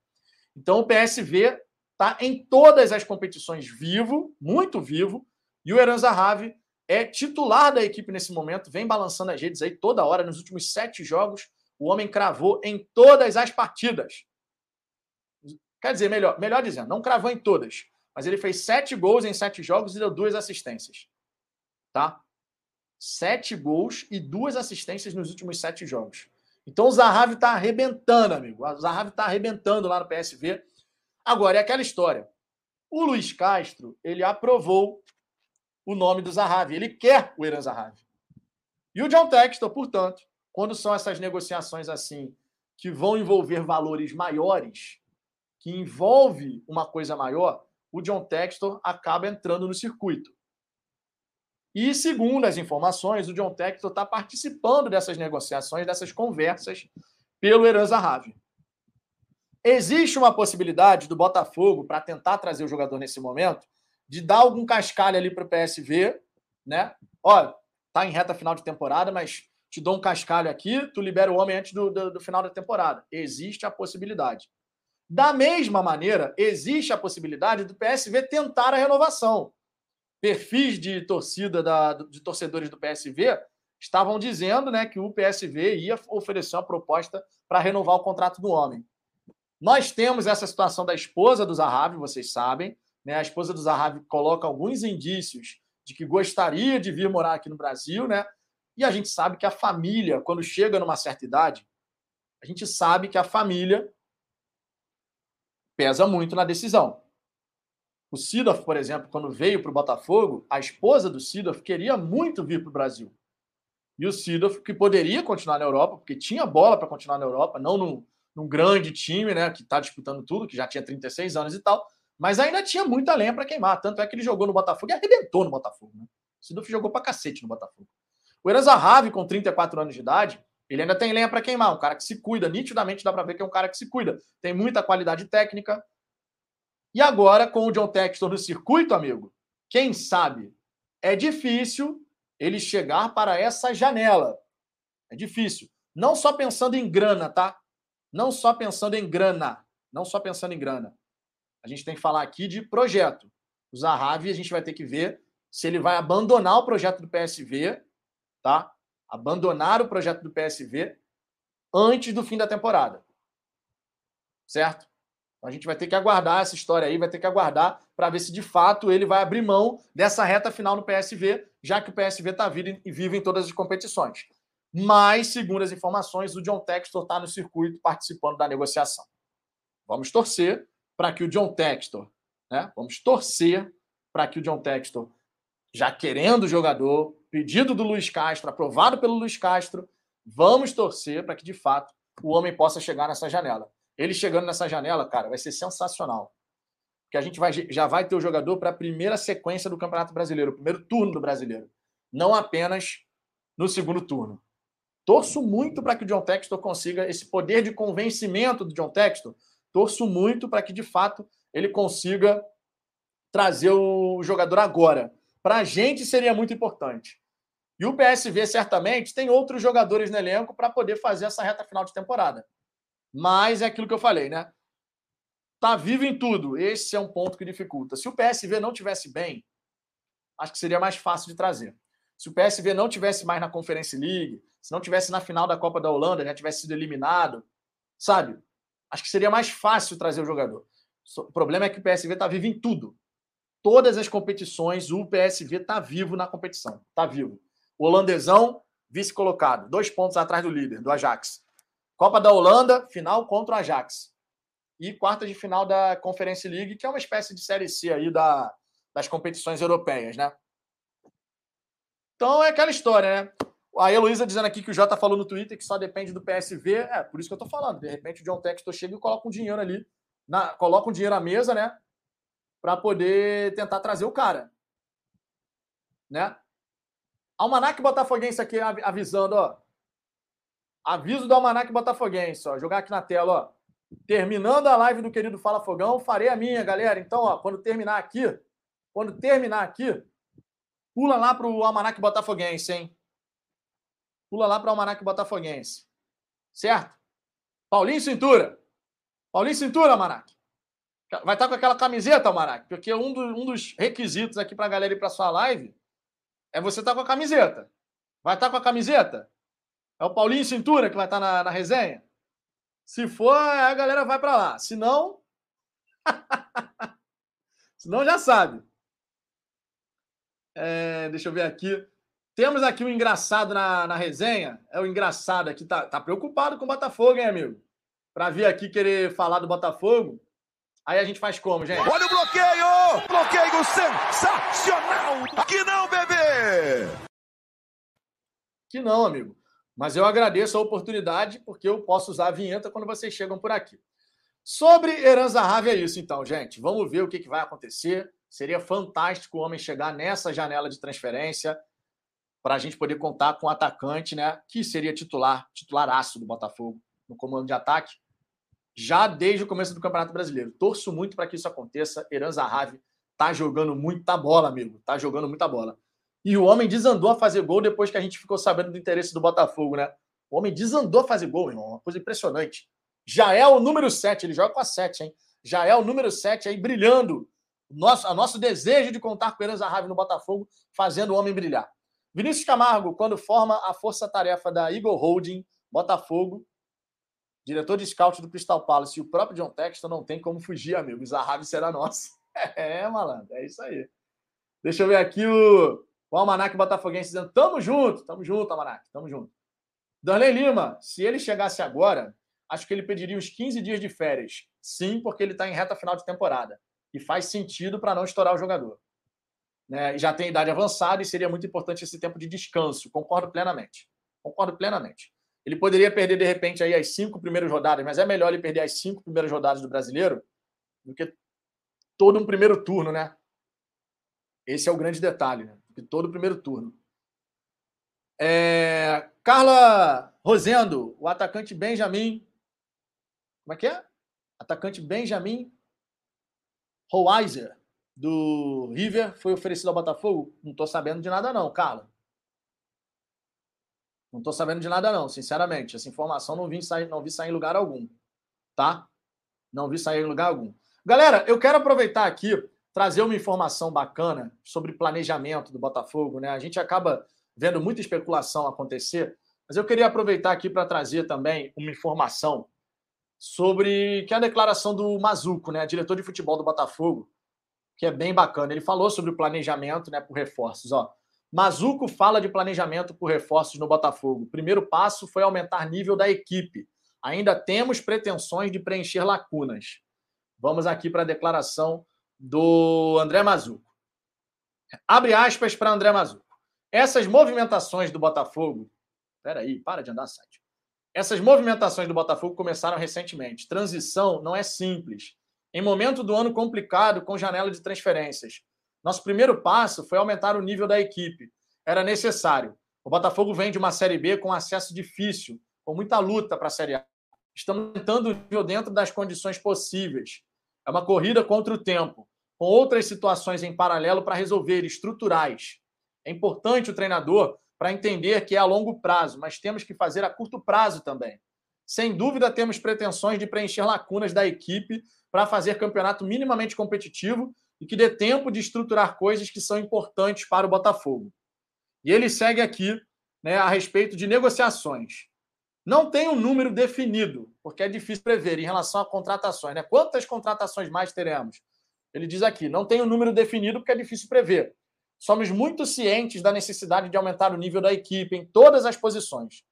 Então o PSV está em todas as competições vivo, muito vivo, e o Eran Zahavi é titular da equipe nesse momento, vem balançando as redes aí toda hora. Nos últimos sete jogos, o homem cravou em todas as partidas. Quer dizer, melhor, melhor dizendo, não cravou em todas, mas ele fez sete gols em sete jogos e deu duas assistências. Tá? Sete gols e duas assistências nos últimos sete jogos. Então o Zahavi está arrebentando, amigo. O Zahavi está arrebentando lá no PSV. Agora, é aquela história. O Luiz Castro, ele aprovou o nome do Zahavi. Ele quer o Eran Zahavi. E o John Textor, portanto, quando são essas negociações assim, que vão envolver valores maiores, que envolve uma coisa maior, o John Textor acaba entrando no circuito. E, segundo as informações, o John Textor está participando dessas negociações, dessas conversas pelo Eran Zahavi. Existe uma possibilidade do Botafogo, para tentar trazer o jogador nesse momento, de dar algum cascalho ali para o PSV, né? Olha, tá em reta final de temporada, mas te dou um cascalho aqui, tu libera o homem antes do, do, do final da temporada. Existe a possibilidade. Da mesma maneira, existe a possibilidade do PSV tentar a renovação. Perfis de torcida da, de torcedores do PSV estavam dizendo né, que o PSV ia oferecer uma proposta para renovar o contrato do homem. Nós temos essa situação da esposa do Zahavi, vocês sabem, né? A esposa do Zahavi coloca alguns indícios de que gostaria de vir morar aqui no Brasil, né? E a gente sabe que a família, quando chega numa certa idade, a gente sabe que a família pesa muito na decisão. O Sidoff, por exemplo, quando veio para o Botafogo, a esposa do Sidoff queria muito vir para o Brasil. E o Sidoff, que poderia continuar na Europa, porque tinha bola para continuar na Europa, não num, num grande time, né, que está disputando tudo, que já tinha 36 anos e tal, mas ainda tinha muita lenha para queimar. Tanto é que ele jogou no Botafogo e arrebentou no Botafogo. Né? O Sidoff jogou para cacete no Botafogo. O Eran Zahavi, com 34 anos de idade, ele ainda tem lenha para queimar. Um cara que se cuida, nitidamente dá para ver que é um cara que se cuida. Tem muita qualidade técnica. E agora, com o John Textor no circuito, amigo, quem sabe? É difícil ele chegar para essa janela. É difícil. Não só pensando em grana, tá? Não só pensando em grana. Não só pensando em grana. A gente tem que falar aqui de projeto. O Zahavi, a gente vai ter que ver se ele vai abandonar o projeto do PSV, tá? Abandonar o projeto do PSV antes do fim da temporada. Certo? Então a gente vai ter que aguardar essa história aí, vai ter que aguardar para ver se de fato ele vai abrir mão dessa reta final no PSV, já que o PSV está vivo em todas as competições. Mas, segundo as informações, o John Textor está no circuito participando da negociação. Vamos torcer para que o John Textor, né? Vamos torcer para que o John Textor, já querendo o jogador, pedido do Luiz Castro, aprovado pelo Luiz Castro, vamos torcer para que de fato o homem possa chegar nessa janela. Ele chegando nessa janela, cara, vai ser sensacional. Porque a gente vai, já vai ter o jogador para a primeira sequência do Campeonato Brasileiro, o primeiro turno do Brasileiro. Não apenas no segundo turno. Torço muito para que o John Textor consiga esse poder de convencimento do John Textor. Torço muito para que, de fato, ele consiga trazer o jogador agora. Para a gente seria muito importante. E o PSV certamente tem outros jogadores no elenco para poder fazer essa reta final de temporada. Mas é aquilo que eu falei, né? Tá vivo em tudo. Esse é um ponto que dificulta. Se o PSV não tivesse bem, acho que seria mais fácil de trazer. Se o PSV não tivesse mais na Conference League, se não tivesse na final da Copa da Holanda, já tivesse sido eliminado, sabe? Acho que seria mais fácil trazer o jogador. O problema é que o PSV está vivo em tudo. Todas as competições, o PSV está vivo na competição. Está vivo. O holandesão, vice-colocado, dois pontos atrás do líder, do Ajax. Copa da Holanda, final contra o Ajax. E quarta de final da Conference League, que é uma espécie de Série C aí da, das competições europeias, né? Então é aquela história, né? A Heloísa dizendo aqui que o Jota falou no Twitter que só depende do PSV. É, por isso que eu tô falando. De repente o John Textor chega e coloca um dinheiro ali, na, coloca um dinheiro à mesa, né? Para poder tentar trazer o cara. Né? Almanac Botafoguense aqui avisando, ó. Aviso do Almanac Botafoguense, ó. Jogar aqui na tela, ó. Terminando a live do querido Fala Fogão, farei a minha, galera. Então, ó, quando terminar aqui, quando terminar aqui, pula lá pro Almanac Botafoguense, hein? Pula lá pro Almanac Botafoguense. Certo? Paulinho Cintura. Paulinho Cintura, Almanac. Vai estar tá com aquela camiseta, Almanac, porque um, do, um dos requisitos aqui para a galera ir para sua live é você estar tá com a camiseta. Vai estar tá com a camiseta? É o Paulinho Cintura que vai estar na, na resenha? Se for, a galera vai para lá. Se não. Se não, já sabe. É, deixa eu ver aqui. Temos aqui um engraçado na, na resenha. É o engraçado aqui. Tá, tá preocupado com o Botafogo, hein, amigo? Para vir aqui querer falar do Botafogo. Aí a gente faz como, gente? Olha o bloqueio! Bloqueio sensacional! Aqui não, bebê! Que não, amigo. Mas eu agradeço a oportunidade, porque eu posso usar a vinheta quando vocês chegam por aqui. Sobre Heranza Rave é isso, então, gente. Vamos ver o que, que vai acontecer. Seria fantástico o homem chegar nessa janela de transferência para a gente poder contar com um atacante, né? Que seria titular, titularaço do Botafogo no comando de ataque, já desde o começo do Campeonato Brasileiro. Torço muito para que isso aconteça. Heranza Rave tá jogando muita bola, amigo. Tá jogando muita bola. E o homem desandou a fazer gol depois que a gente ficou sabendo do interesse do Botafogo, né? O homem desandou a fazer gol, irmão. Uma coisa impressionante. Já é o número 7, ele joga com a 7, hein? Já é o número 7 aí brilhando. Nosso, a nosso desejo de contar com o Eran no Botafogo, fazendo o homem brilhar. Vinícius Camargo, quando forma a força-tarefa da Eagle Holding, Botafogo, diretor de scout do Crystal Palace e o próprio John Texton, não tem como fugir, amigo. Zahavi será nosso. É, malandro, é isso aí. Deixa eu ver aqui o O Almanac Botafoguense dizendo: tamo junto, tamo junto, Almanac, tamo junto. Darley Lima, se ele chegasse agora, acho que ele pediria uns 15 dias de férias. Sim, porque ele está em reta final de temporada. E faz sentido para não estourar o jogador. Né? Já tem idade avançada e seria muito importante esse tempo de descanso. Concordo plenamente. Concordo plenamente. Ele poderia perder, de repente, aí as cinco primeiras rodadas, mas é melhor ele perder as cinco primeiras rodadas do brasileiro do que todo um primeiro turno, né? Esse é o grande detalhe, né? De todo o primeiro turno. É... Carla Rosendo, o atacante Benjamin. Como é que é? Atacante Benjamin Hoiser, do River, foi oferecido ao Botafogo? Não estou sabendo de nada, não, Carla. Não estou sabendo de nada, não, sinceramente. Essa informação não vi sair, não vi sair em lugar algum. Tá? Não vi sair em lugar algum. Galera, eu quero aproveitar aqui, trazer uma informação bacana sobre planejamento do Botafogo, né? A gente acaba vendo muita especulação acontecer, mas eu queria aproveitar aqui para trazer também uma informação sobre que é a declaração do Mazuco, né, diretor de futebol do Botafogo, que é bem bacana. Ele falou sobre o planejamento, né, por reforços, ó. Mazuco fala de planejamento por reforços no Botafogo. O primeiro passo foi aumentar nível da equipe. Ainda temos pretensões de preencher lacunas. Vamos aqui para a declaração do André Mazuco. Abre aspas para André Mazuco. Essas movimentações do Botafogo. Peraí, para de andar, site. Essas movimentações do Botafogo começaram recentemente. Transição não é simples. Em momento do ano complicado, com janela de transferências. Nosso primeiro passo foi aumentar o nível da equipe. Era necessário. O Botafogo vem de uma Série B com acesso difícil, com muita luta para a Série A. Estamos tentando o nível dentro das condições possíveis. É uma corrida contra o tempo, com outras situações em paralelo para resolver, estruturais. É importante o treinador para entender que é a longo prazo, mas temos que fazer a curto prazo também. Sem dúvida, temos pretensões de preencher lacunas da equipe para fazer campeonato minimamente competitivo e que dê tempo de estruturar coisas que são importantes para o Botafogo. E ele segue aqui né, a respeito de negociações. Não tem um número definido, porque é difícil prever em relação a contratações. Né? Quantas contratações mais teremos? Ele diz aqui: não tem um número definido porque é difícil prever. Somos muito cientes da necessidade de aumentar o nível da equipe em todas as posições.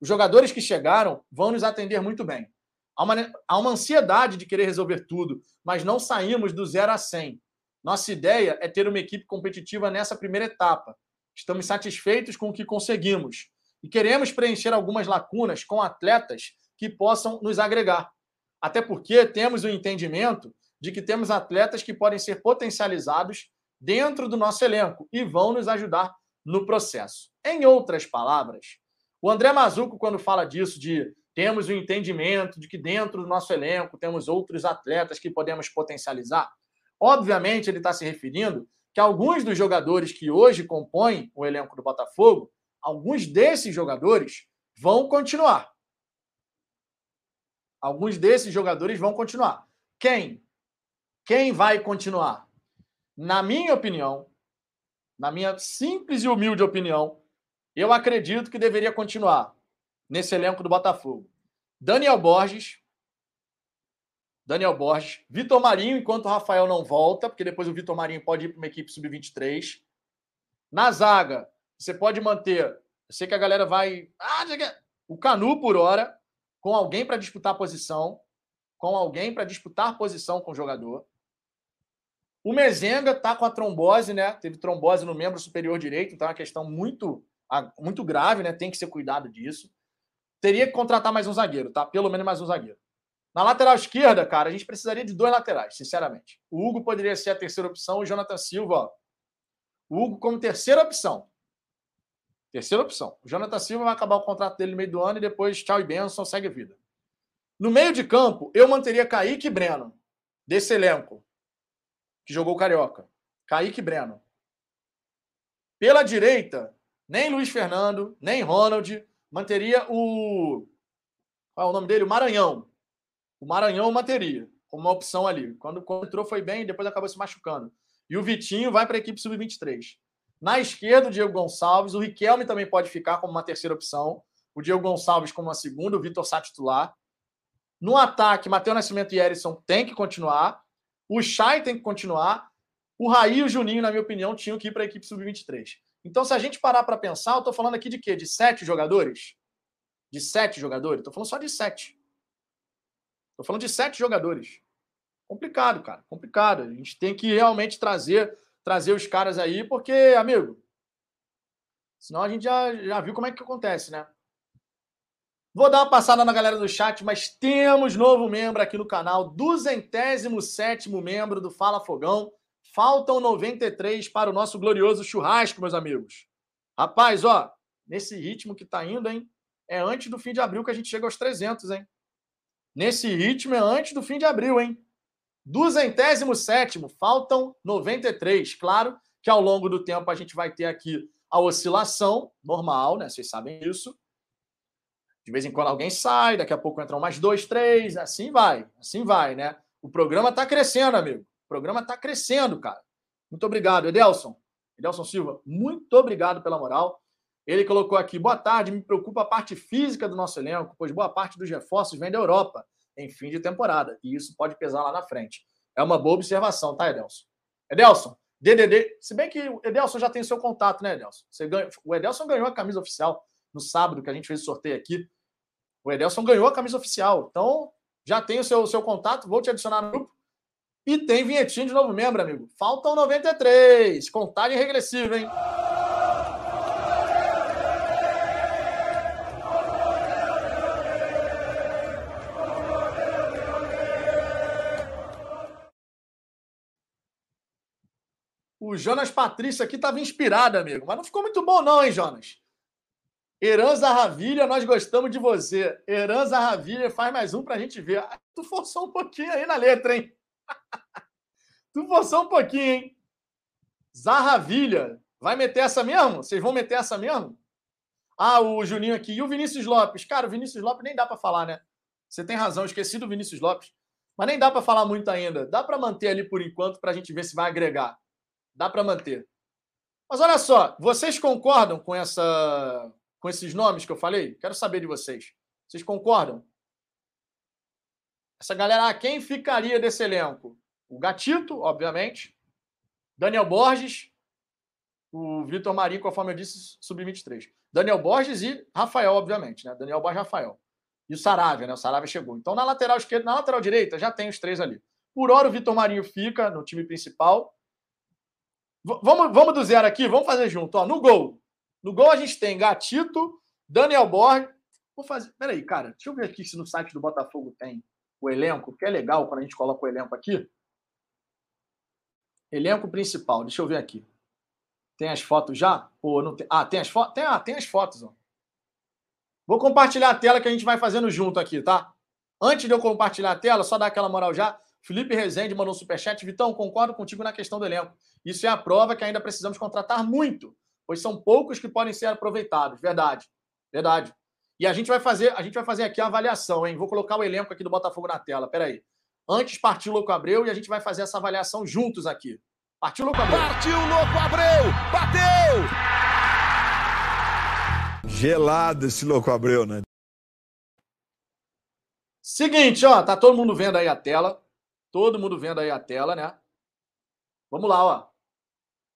Os jogadores que chegaram vão nos atender muito bem. Há uma, há uma ansiedade de querer resolver tudo, mas não saímos do zero a 100. Nossa ideia é ter uma equipe competitiva nessa primeira etapa. Estamos satisfeitos com o que conseguimos e queremos preencher algumas lacunas com atletas que possam nos agregar. Até porque temos o entendimento de que temos atletas que podem ser potencializados dentro do nosso elenco e vão nos ajudar no processo. Em outras palavras, o André Mazuco, quando fala disso, de temos o entendimento de que dentro do nosso elenco temos outros atletas que podemos potencializar, Obviamente, ele está se referindo que alguns dos jogadores que hoje compõem o elenco do Botafogo, alguns desses jogadores vão continuar. Alguns desses jogadores vão continuar. Quem? Quem vai continuar? Na minha opinião, na minha simples e humilde opinião, eu acredito que deveria continuar nesse elenco do Botafogo. Daniel Borges, Daniel Borges, Vitor Marinho, enquanto o Rafael não volta, porque depois o Vitor Marinho pode ir para uma equipe sub-23. Na zaga, você pode manter. Eu sei que a galera vai. Ah, o Canu por hora, com alguém para disputar posição, com alguém para disputar posição com o jogador. O Mezenga tá com a trombose, né? Teve trombose no membro superior direito, então é uma questão muito, muito grave, né? Tem que ser cuidado disso. Teria que contratar mais um zagueiro, tá? Pelo menos mais um zagueiro. Na lateral esquerda, cara, a gente precisaria de dois laterais, sinceramente. O Hugo poderia ser a terceira opção, o Jonathan Silva, ó. O Hugo como terceira opção. Terceira opção. O Jonathan Silva vai acabar o contrato dele no meio do ano e depois tchau e benção, segue a vida. No meio de campo, eu manteria Kaique e Breno, desse elenco, que jogou Carioca. Kaique e Breno. Pela direita, nem Luiz Fernando, nem Ronald. Manteria o. Qual é o nome dele? O Maranhão. O Maranhão manteria como uma opção ali. Quando, quando entrou foi bem, depois acabou se machucando. E o Vitinho vai para a equipe sub-23. Na esquerda, o Diego Gonçalves. O Riquelme também pode ficar como uma terceira opção. O Diego Gonçalves como uma segunda. O Vitor Sá titular. No ataque, Matheus Nascimento e Erisson tem que continuar. O Chay tem que continuar. O Raí e o Juninho, na minha opinião, tinham que ir para a equipe sub-23. Então, se a gente parar para pensar, eu tô falando aqui de quê? De sete jogadores? De sete jogadores? Tô falando só de sete. Tô falando de sete jogadores. Complicado, cara. Complicado. A gente tem que realmente trazer trazer os caras aí, porque, amigo, senão a gente já, já viu como é que acontece, né? Vou dar uma passada na galera do chat, mas temos novo membro aqui no canal, 207 membro do Fala Fogão. Faltam 93 para o nosso glorioso churrasco, meus amigos. Rapaz, ó, nesse ritmo que tá indo, hein? É antes do fim de abril que a gente chega aos 300, hein? Nesse ritmo é antes do fim de abril, hein? Duzentésimo sétimo, faltam 93. Claro que ao longo do tempo a gente vai ter aqui a oscilação normal, né? Vocês sabem isso. De vez em quando alguém sai, daqui a pouco entram mais dois, três, assim vai, assim vai, né? O programa está crescendo, amigo. Programa está crescendo, cara. Muito obrigado, Edelson. Edelson Silva, muito obrigado pela moral. Ele colocou aqui, boa tarde, me preocupa a parte física do nosso elenco, pois boa parte dos reforços vem da Europa em fim de temporada, e isso pode pesar lá na frente. É uma boa observação, tá, Edelson? Edelson, DDD, se bem que o Edelson já tem seu contato, né, Edelson? Ganha, o Edelson ganhou a camisa oficial no sábado que a gente fez o sorteio aqui. O Edelson ganhou a camisa oficial. Então, já tem o seu, seu contato, vou te adicionar no grupo. E tem vinhetinho de novo membro, amigo. Faltam 93. Contagem regressiva, hein? O Jonas Patrício aqui estava inspirado, amigo. Mas não ficou muito bom, não, hein, Jonas? Herança Ravilha, nós gostamos de você. Herança Ravilha, faz mais um para a gente ver. Tu forçou um pouquinho aí na letra, hein? tu forçou um pouquinho, hein? Zarravilha. Vai meter essa mesmo? Vocês vão meter essa mesmo? Ah, o Juninho aqui. E o Vinícius Lopes? Cara, o Vinícius Lopes nem dá para falar, né? Você tem razão, esqueci do Vinícius Lopes. Mas nem dá para falar muito ainda. Dá para manter ali por enquanto para a gente ver se vai agregar. Dá para manter. Mas olha só, vocês concordam com essa com esses nomes que eu falei? Quero saber de vocês. Vocês concordam? Essa galera, ah, quem ficaria desse elenco? O Gatito, obviamente. Daniel Borges. O Vitor Marinho, conforme eu disse, sub-23. Daniel Borges e Rafael, obviamente, né? Daniel Borges e Rafael. E o Saravia, né? O Saravia chegou. Então, na lateral esquerda, na lateral direita, já tem os três ali. Por hora, o Vitor Marinho fica no time principal. V vamos, vamos do zero aqui, vamos fazer junto. Ó, no gol, no gol a gente tem Gatito, Daniel Borges. Vou fazer. Peraí, cara, deixa eu ver aqui se no site do Botafogo tem o elenco, que é legal quando a gente coloca o elenco aqui. Elenco principal, deixa eu ver aqui. Tem as fotos já? Pô, não tem. Ah, tem as fotos? Tem, ah, tem as fotos, ó. Vou compartilhar a tela que a gente vai fazendo junto aqui, tá? Antes de eu compartilhar a tela, só dar aquela moral já. Felipe Rezende mandou um superchat. Vitão, concordo contigo na questão do elenco. Isso é a prova que ainda precisamos contratar muito pois são poucos que podem ser aproveitados. Verdade. Verdade. E a gente vai fazer, a gente vai fazer aqui a avaliação, hein? Vou colocar o elenco aqui do Botafogo na tela. Peraí. Antes partiu o Louco Abreu e a gente vai fazer essa avaliação juntos aqui. Partiu o Louco Abreu. Partiu o Louco Abreu! Bateu! Gelado esse Louco Abreu, né? Seguinte, ó, tá todo mundo vendo aí a tela. Todo mundo vendo aí a tela, né? Vamos lá, ó.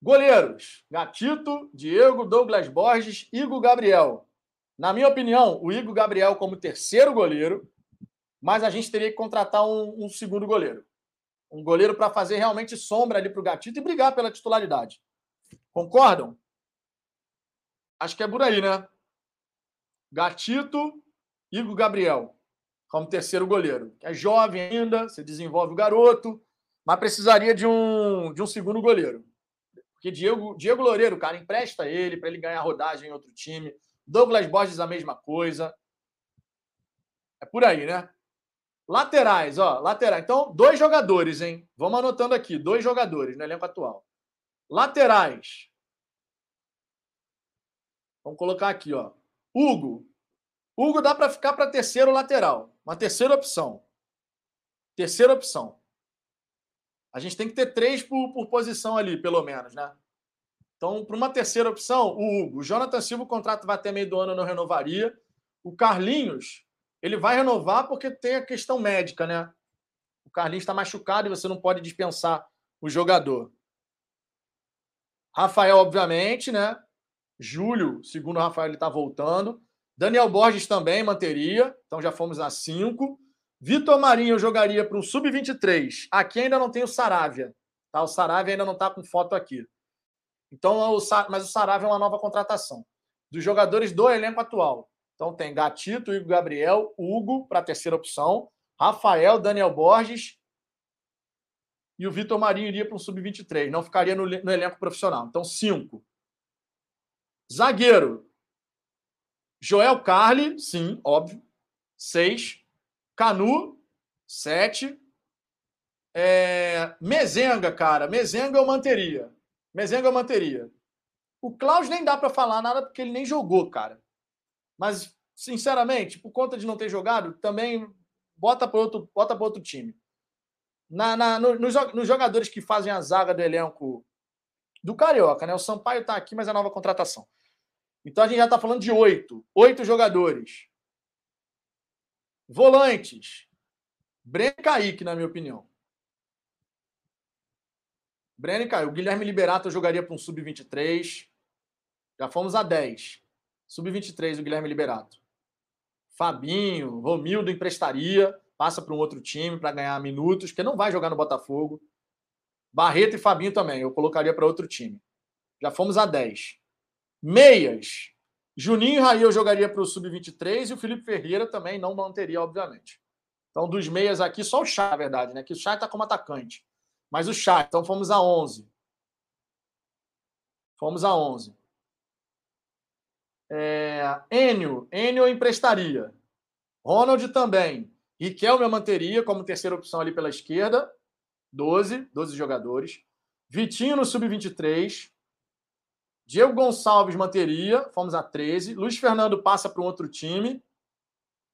Goleiros: Gatito, Diego, Douglas Borges, Igor Gabriel. Na minha opinião, o Igor Gabriel como terceiro goleiro, mas a gente teria que contratar um, um segundo goleiro. Um goleiro para fazer realmente sombra ali para o Gatito e brigar pela titularidade. Concordam? Acho que é por aí, né? Gatito, Igor Gabriel como terceiro goleiro. É jovem ainda, você desenvolve o garoto, mas precisaria de um, de um segundo goleiro. Porque Diego, Diego Loureiro, cara, empresta ele para ele ganhar rodagem em outro time. Douglas Borges, a mesma coisa. É por aí, né? Laterais, ó, lateral. Então, dois jogadores, hein? Vamos anotando aqui, dois jogadores no elenco atual. Laterais. Vamos colocar aqui, ó. Hugo. Hugo dá para ficar para terceiro lateral. Uma terceira opção. Terceira opção. A gente tem que ter três por, por posição ali, pelo menos, né? Então, para uma terceira opção, o Hugo. O Jonathan Silva, o contrato vai até meio do ano, não renovaria. O Carlinhos, ele vai renovar porque tem a questão médica, né? O Carlinhos está machucado e você não pode dispensar o jogador. Rafael, obviamente, né? Júlio, segundo o Rafael, ele está voltando. Daniel Borges também manteria, então já fomos a 5. Vitor Marinho jogaria para um sub-23. Aqui ainda não tem o Saravia. Tá? O Saravia ainda não está com foto aqui. Então, o, mas o Saravia é uma nova contratação. Dos jogadores do elenco atual. Então tem Gatito, Igor Gabriel, Hugo para a terceira opção, Rafael, Daniel Borges e o Vitor Marinho iria para um sub-23. Não ficaria no, no elenco profissional. Então, cinco. Zagueiro. Joel Carli, sim, óbvio. Seis. Canu, sete. É... Mezenga, cara. Mezenga eu manteria. Mezenga eu manteria. O Klaus nem dá para falar nada porque ele nem jogou, cara. Mas, sinceramente, por conta de não ter jogado, também bota para outro, bota outro time. Na, na, no, nos, nos, jogadores que fazem a zaga do elenco do Carioca, né? O Sampaio está aqui, mas é nova contratação. Então a gente já está falando de oito. Oito jogadores. Volantes. Breno Kaique, na minha opinião. Breno e Kaique. O Guilherme Liberato jogaria para um sub-23. Já fomos a 10. Sub-23, o Guilherme Liberato. Fabinho, Romildo emprestaria, passa para um outro time para ganhar minutos, porque não vai jogar no Botafogo. Barreto e Fabinho também, eu colocaria para outro time. Já fomos a 10. Meias. Juninho e Raí eu jogaria para o Sub-23 e o Felipe Ferreira também não manteria, obviamente. Então, dos meias aqui, só o Chá, na verdade, né? Que o Chá está como atacante. Mas o Chá, então fomos a 11. Fomos a 11. É, Enio, Enio emprestaria. Ronald também. Riquelme eu manteria como terceira opção ali pela esquerda. 12, 12 jogadores. Vitinho no sub-23. Diego Gonçalves manteria, fomos a 13. Luiz Fernando passa para um outro time.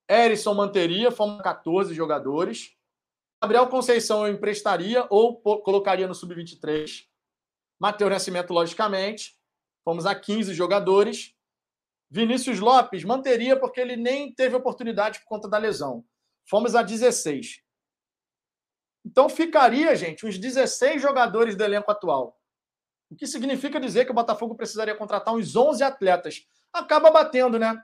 Erisson manteria, fomos a 14 jogadores. Gabriel Conceição eu emprestaria ou colocaria no sub-23. Matheus Nascimento, logicamente. Fomos a 15 jogadores. Vinícius Lopes manteria porque ele nem teve oportunidade por conta da lesão. Fomos a 16. Então ficaria, gente, uns 16 jogadores do elenco atual. O que significa dizer que o Botafogo precisaria contratar uns 11 atletas. Acaba batendo, né?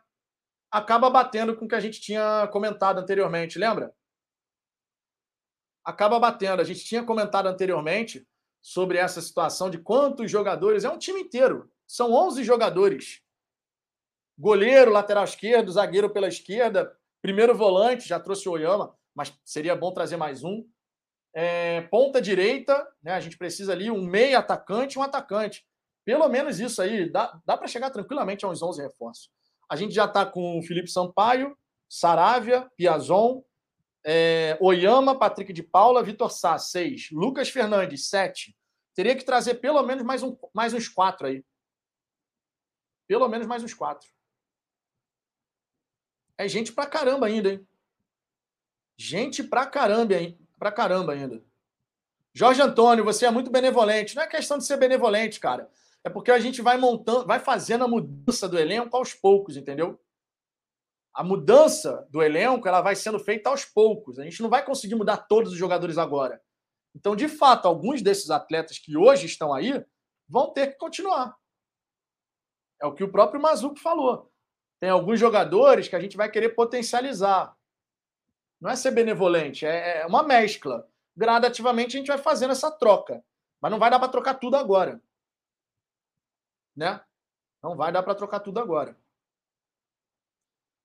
Acaba batendo com o que a gente tinha comentado anteriormente, lembra? Acaba batendo. A gente tinha comentado anteriormente sobre essa situação de quantos jogadores. É um time inteiro. São 11 jogadores. Goleiro, lateral esquerdo, zagueiro pela esquerda, primeiro volante, já trouxe o Oyama, mas seria bom trazer mais um. É, ponta direita, né? A gente precisa ali um meio atacante um atacante. Pelo menos isso aí, dá, dá para chegar tranquilamente a uns 11 reforços. A gente já está com Felipe Sampaio, Saravia, Piazon, é, Oyama, Patrick de Paula, Vitor Sá, 6. Lucas Fernandes, 7. Teria que trazer pelo menos mais, um, mais uns quatro aí. Pelo menos mais uns quatro. É gente pra caramba ainda, hein? Gente pra caramba, hein? Pra caramba ainda. Jorge Antônio, você é muito benevolente. Não é questão de ser benevolente, cara. É porque a gente vai montando, vai fazendo a mudança do elenco aos poucos, entendeu? A mudança do elenco, ela vai sendo feita aos poucos. A gente não vai conseguir mudar todos os jogadores agora. Então, de fato, alguns desses atletas que hoje estão aí vão ter que continuar. É o que o próprio Mazuco falou. Tem alguns jogadores que a gente vai querer potencializar. Não é ser benevolente, é, é uma mescla. Gradativamente a gente vai fazendo essa troca. Mas não vai dar para trocar tudo agora. Né? Não vai dar para trocar tudo agora.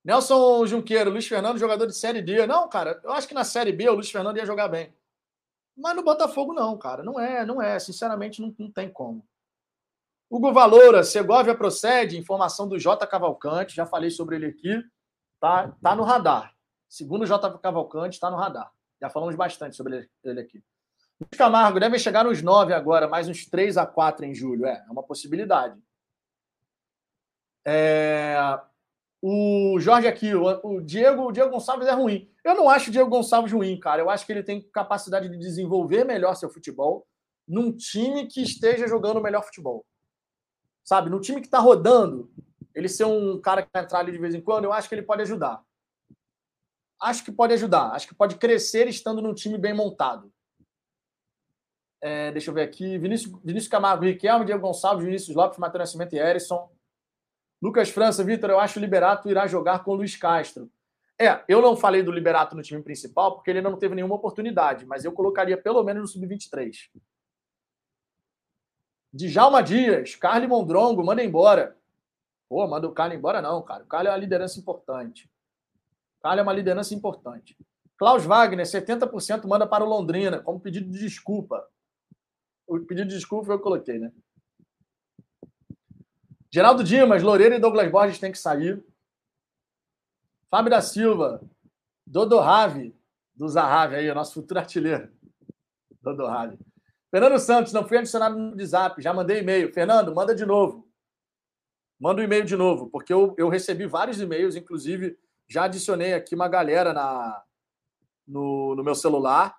Nelson Junqueiro, Luiz Fernando, jogador de Série D. Não, cara, eu acho que na Série B o Luiz Fernando ia jogar bem. Mas no Botafogo não, cara. Não é, não é. Sinceramente, não, não tem como. Hugo Valoura, Segovia procede, informação do J Cavalcante, já falei sobre ele aqui, tá, tá no radar. Segundo o J Cavalcante, está no radar. Já falamos bastante sobre ele aqui. Luiz Camargo deve chegar nos nove agora, mais uns três a quatro em julho. É, é uma possibilidade. É... O Jorge aqui, o Diego, o Diego Gonçalves é ruim. Eu não acho o Diego Gonçalves ruim, cara. Eu acho que ele tem capacidade de desenvolver melhor seu futebol num time que esteja jogando o melhor futebol. Sabe, no time que está rodando, ele ser um cara que vai entrar ali de vez em quando, eu acho que ele pode ajudar. Acho que pode ajudar. Acho que pode crescer estando num time bem montado. É, deixa eu ver aqui. Vinícius, Vinícius Camargo, Riquelme, Diego Gonçalves, Vinícius Lopes, Matheus Nascimento e Erisson. Lucas França, Vitor, eu acho que o Liberato irá jogar com o Luiz Castro. É, eu não falei do Liberato no time principal porque ele não teve nenhuma oportunidade, mas eu colocaria pelo menos no sub-23. Djalma Dias, Carly Mondrongo, manda embora. Pô, manda o Carly embora não, cara. O Carly é uma liderança importante. O Carly é uma liderança importante. Klaus Wagner, 70% manda para o Londrina, como pedido de desculpa. O pedido de desculpa eu coloquei, né? Geraldo Dimas, Loureiro e Douglas Borges têm que sair. Fábio da Silva, Dodo Rave, do Zahavi aí, nosso futuro artilheiro. Dodo Rave. Fernando Santos, não fui adicionado no WhatsApp, já mandei e-mail. Fernando, manda de novo. Manda o um e-mail de novo, porque eu, eu recebi vários e-mails, inclusive já adicionei aqui uma galera na, no, no meu celular.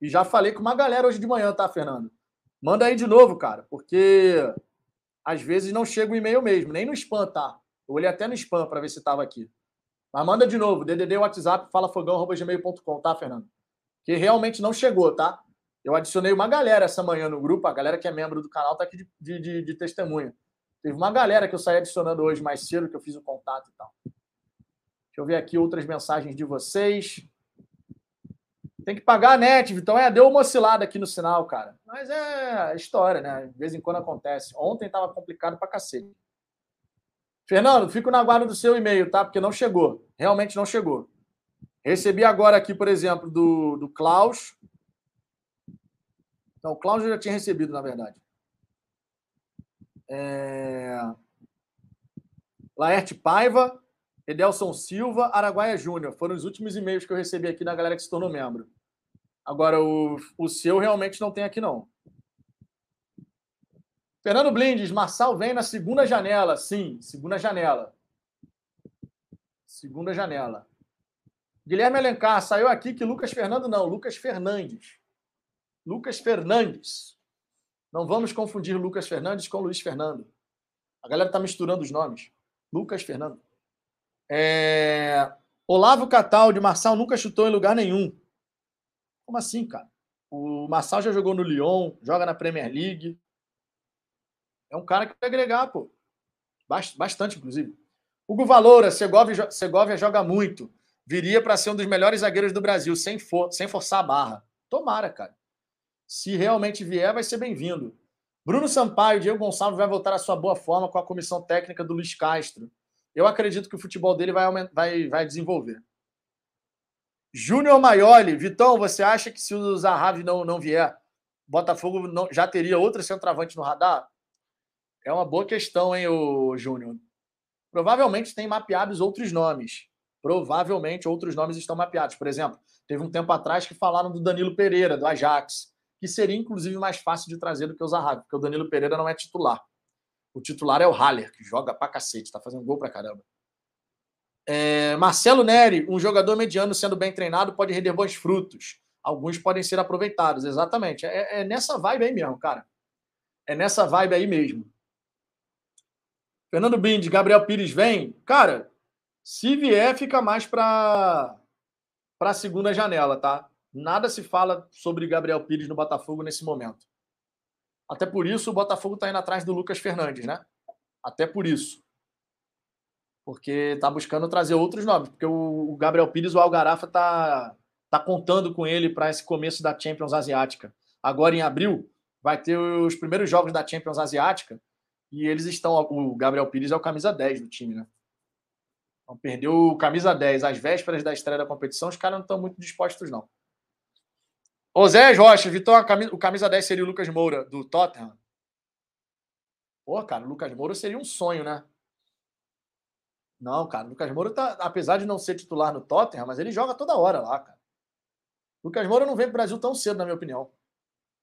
E já falei com uma galera hoje de manhã, tá, Fernando? Manda aí de novo, cara, porque às vezes não chega o e-mail mesmo, nem no spam, tá? Eu olhei até no spam para ver se estava aqui. Mas manda de novo, DDD WhatsApp, falafogão.gmail.com, tá, Fernando? Que realmente não chegou, tá? Eu adicionei uma galera essa manhã no grupo, a galera que é membro do canal tá aqui de, de, de, de testemunha. Teve uma galera que eu saí adicionando hoje mais cedo, que eu fiz o contato e tal. Deixa eu ver aqui outras mensagens de vocês. Tem que pagar a net, então é, deu uma oscilada aqui no sinal, cara. Mas é história, né? De vez em quando acontece. Ontem tava complicado pra cacete. Fernando, fico na guarda do seu e-mail, tá? Porque não chegou. Realmente não chegou. Recebi agora aqui, por exemplo, do, do Klaus. Não, o Klaus eu já tinha recebido, na verdade. É... Laerte Paiva. Edelson Silva, Araguaia Júnior. Foram os últimos e-mails que eu recebi aqui da galera que se tornou membro. Agora, o, o seu realmente não tem aqui, não. Fernando Blindes, Marçal vem na segunda janela. Sim, segunda janela. Segunda janela. Guilherme Alencar, saiu aqui que Lucas Fernando não, Lucas Fernandes. Lucas Fernandes. Não vamos confundir Lucas Fernandes com Luiz Fernando. A galera está misturando os nomes. Lucas Fernando. É... Olavo Cataldi, Marçal nunca chutou em lugar nenhum. Como assim, cara? O Marçal já jogou no Lyon, joga na Premier League. É um cara que vai agregar, pô. Bastante, inclusive. Hugo Valoura, Segovia, Segovia joga muito. Viria para ser um dos melhores zagueiros do Brasil, sem, for, sem forçar a barra. Tomara, cara. Se realmente vier, vai ser bem-vindo. Bruno Sampaio, Diego Gonçalves vai voltar à sua boa forma com a comissão técnica do Luiz Castro eu acredito que o futebol dele vai, vai, vai desenvolver. Júnior Maioli, Vitão, você acha que se o Zahavi não, não vier, Botafogo não, já teria outro centroavante no radar? É uma boa questão, hein, o Júnior? Provavelmente tem mapeados outros nomes. Provavelmente outros nomes estão mapeados. Por exemplo, teve um tempo atrás que falaram do Danilo Pereira, do Ajax, que seria inclusive mais fácil de trazer do que o Zahavi, porque o Danilo Pereira não é titular. O titular é o Haller, que joga pra cacete, tá fazendo gol pra caramba. É, Marcelo Neri, um jogador mediano sendo bem treinado pode render bons frutos. Alguns podem ser aproveitados, exatamente. É, é nessa vibe aí mesmo, cara. É nessa vibe aí mesmo. Fernando Bindi, Gabriel Pires vem. Cara, se vier, fica mais para a segunda janela, tá? Nada se fala sobre Gabriel Pires no Botafogo nesse momento. Até por isso o Botafogo está indo atrás do Lucas Fernandes, né? Até por isso. Porque está buscando trazer outros nomes. Porque o Gabriel Pires, o Algarafa, está tá contando com ele para esse começo da Champions Asiática. Agora, em abril, vai ter os primeiros jogos da Champions Asiática. E eles estão. O Gabriel Pires é o camisa 10 do time, né? Então, perdeu o camisa 10 às vésperas da estreia da competição, os caras não estão muito dispostos, não. Zé Rocha, Vitor, o camisa 10 seria o Lucas Moura, do Tottenham. Pô, cara, o Lucas Moura seria um sonho, né? Não, cara, o Lucas Moura, tá, apesar de não ser titular no Tottenham, mas ele joga toda hora lá, cara. O Lucas Moura não vem pro Brasil tão cedo, na minha opinião.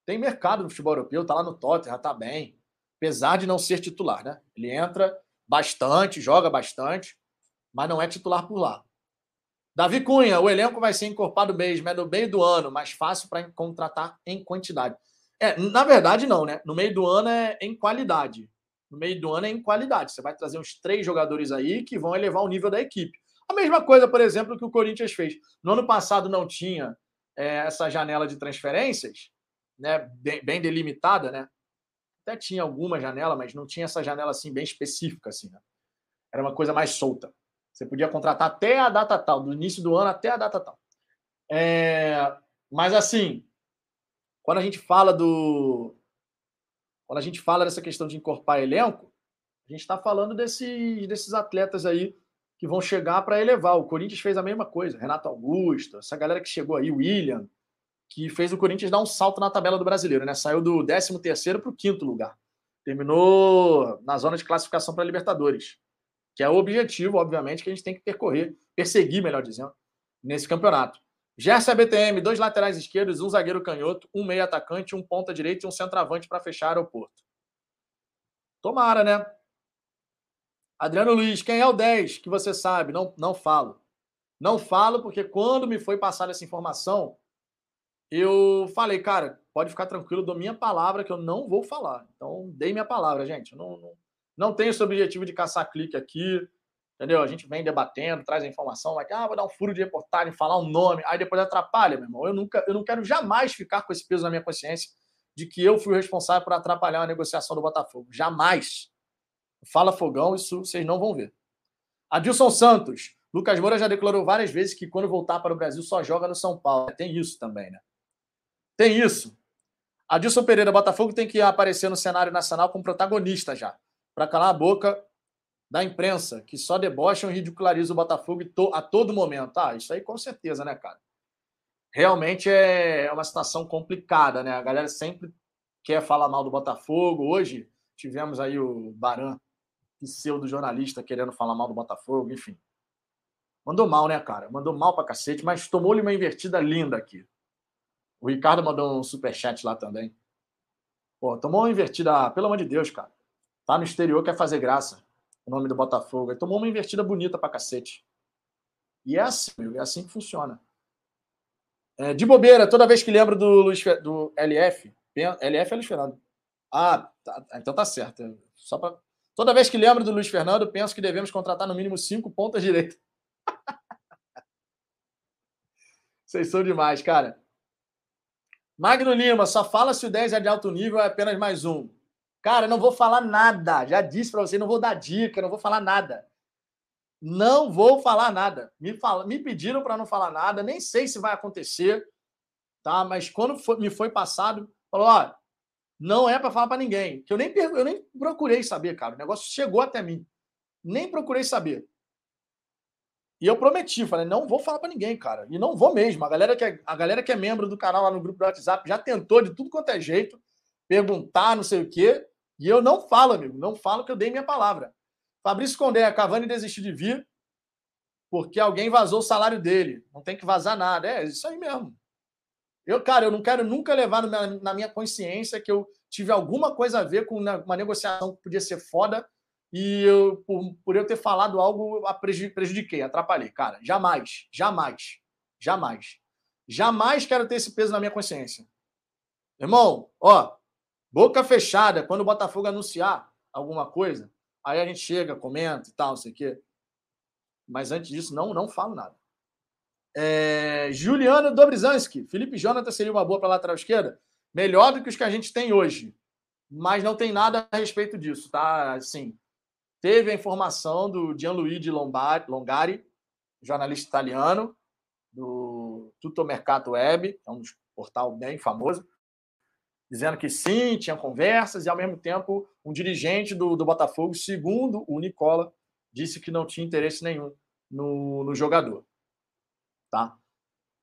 Tem mercado no futebol europeu, tá lá no Tottenham, tá bem. Apesar de não ser titular, né? Ele entra bastante, joga bastante, mas não é titular por lá. Davi Cunha, o elenco vai ser encorpado mesmo, é no meio do ano, mais fácil para contratar em quantidade. É, na verdade, não, né? No meio do ano é em qualidade. No meio do ano é em qualidade. Você vai trazer uns três jogadores aí que vão elevar o nível da equipe. A mesma coisa, por exemplo, que o Corinthians fez. No ano passado não tinha é, essa janela de transferências, né? Bem, bem delimitada, né? até tinha alguma janela, mas não tinha essa janela assim bem específica assim, né? Era uma coisa mais solta. Você podia contratar até a data tal, do início do ano até a data tal. É... Mas assim, quando a gente fala do quando a gente fala dessa questão de encorpar elenco, a gente está falando desses, desses atletas aí que vão chegar para elevar. O Corinthians fez a mesma coisa. Renato Augusto, essa galera que chegou aí, William, que fez o Corinthians dar um salto na tabela do brasileiro, né? Saiu do 13 terceiro para o quinto lugar. Terminou na zona de classificação para Libertadores, que é o objetivo, obviamente, que a gente tem que percorrer, perseguir, melhor dizendo, nesse campeonato. Gerson BTM, dois laterais esquerdos, um zagueiro canhoto, um meio atacante, um ponta direita e um centroavante para fechar aeroporto. Tomara, né? Adriano Luiz, quem é o 10 que você sabe? Não, não falo. Não falo porque quando me foi passada essa informação, eu falei, cara, pode ficar tranquilo, dou minha palavra que eu não vou falar. Então, dei minha palavra, gente. Não, não, não tenho esse objetivo de caçar clique aqui, entendeu? A gente vem debatendo, traz a informação, mas, ah, vou dar um furo de reportagem, falar um nome, aí depois atrapalha, meu irmão. Eu, nunca, eu não quero jamais ficar com esse peso na minha consciência de que eu fui o responsável por atrapalhar a negociação do Botafogo. Jamais. Fala fogão, isso vocês não vão ver. Adilson Santos. Lucas Moura já declarou várias vezes que quando voltar para o Brasil só joga no São Paulo. Tem isso também, né? Tem isso. Adilson Pereira, Botafogo tem que aparecer no cenário nacional como protagonista já, para calar a boca da imprensa, que só debocham e ridicularizam o Botafogo a todo momento. Ah, isso aí com certeza, né, cara? Realmente é uma situação complicada, né? A galera sempre quer falar mal do Botafogo. Hoje tivemos aí o Baran, pseudo-jornalista, querendo falar mal do Botafogo, enfim. Mandou mal, né, cara? Mandou mal pra cacete, mas tomou-lhe uma invertida linda aqui. O Ricardo mandou um superchat lá também. Pô, tomou uma invertida. Pelo amor de Deus, cara. Tá no exterior, quer fazer graça. O nome do Botafogo. Ele tomou uma invertida bonita pra cacete. E é assim, é assim que funciona. É, de bobeira, toda vez que lembro do, Luiz, do LF, LF é Luiz Fernando. Ah, tá, então tá certo. Só pra... Toda vez que lembro do Luiz Fernando, penso que devemos contratar no mínimo cinco pontas direitas. Vocês são demais, cara. Magno Lima, só fala se o 10 é de alto nível é apenas mais um. Cara, não vou falar nada. Já disse para você, não vou dar dica, não vou falar nada. Não vou falar nada. Me, fala, me pediram para não falar nada, nem sei se vai acontecer, tá? Mas quando foi, me foi passado, falou: ó, não é para falar para ninguém. Que eu nem eu nem procurei saber, cara. O negócio chegou até mim. Nem procurei saber. E eu prometi, falei, não vou falar para ninguém, cara. E não vou mesmo. A galera, que é, a galera que é membro do canal lá no grupo do WhatsApp já tentou de tudo quanto é jeito, perguntar, não sei o quê. E eu não falo, amigo. Não falo que eu dei minha palavra. Fabrício Condé, a Cavani desistiu de vir porque alguém vazou o salário dele. Não tem que vazar nada. É isso aí mesmo. Eu, cara, eu não quero nunca levar na, na minha consciência que eu tive alguma coisa a ver com uma negociação que podia ser foda e eu, por, por eu ter falado algo, prejudiquei, atrapalhei. Cara, jamais, jamais, jamais, jamais quero ter esse peso na minha consciência. Irmão, ó, boca fechada, quando o Botafogo anunciar alguma coisa, aí a gente chega, comenta e tal, não sei o quê. Mas antes disso, não, não falo nada. É, Juliano Dobrzanski, Felipe Jonathan seria uma boa para lateral esquerda? Melhor do que os que a gente tem hoje. Mas não tem nada a respeito disso, tá? Assim, Teve a informação do Gianluigi Longari, jornalista italiano, do Tutto Mercato Web, é um portal bem famoso, dizendo que sim, tinha conversas, e ao mesmo tempo um dirigente do, do Botafogo, segundo o Nicola, disse que não tinha interesse nenhum no, no jogador. Tá?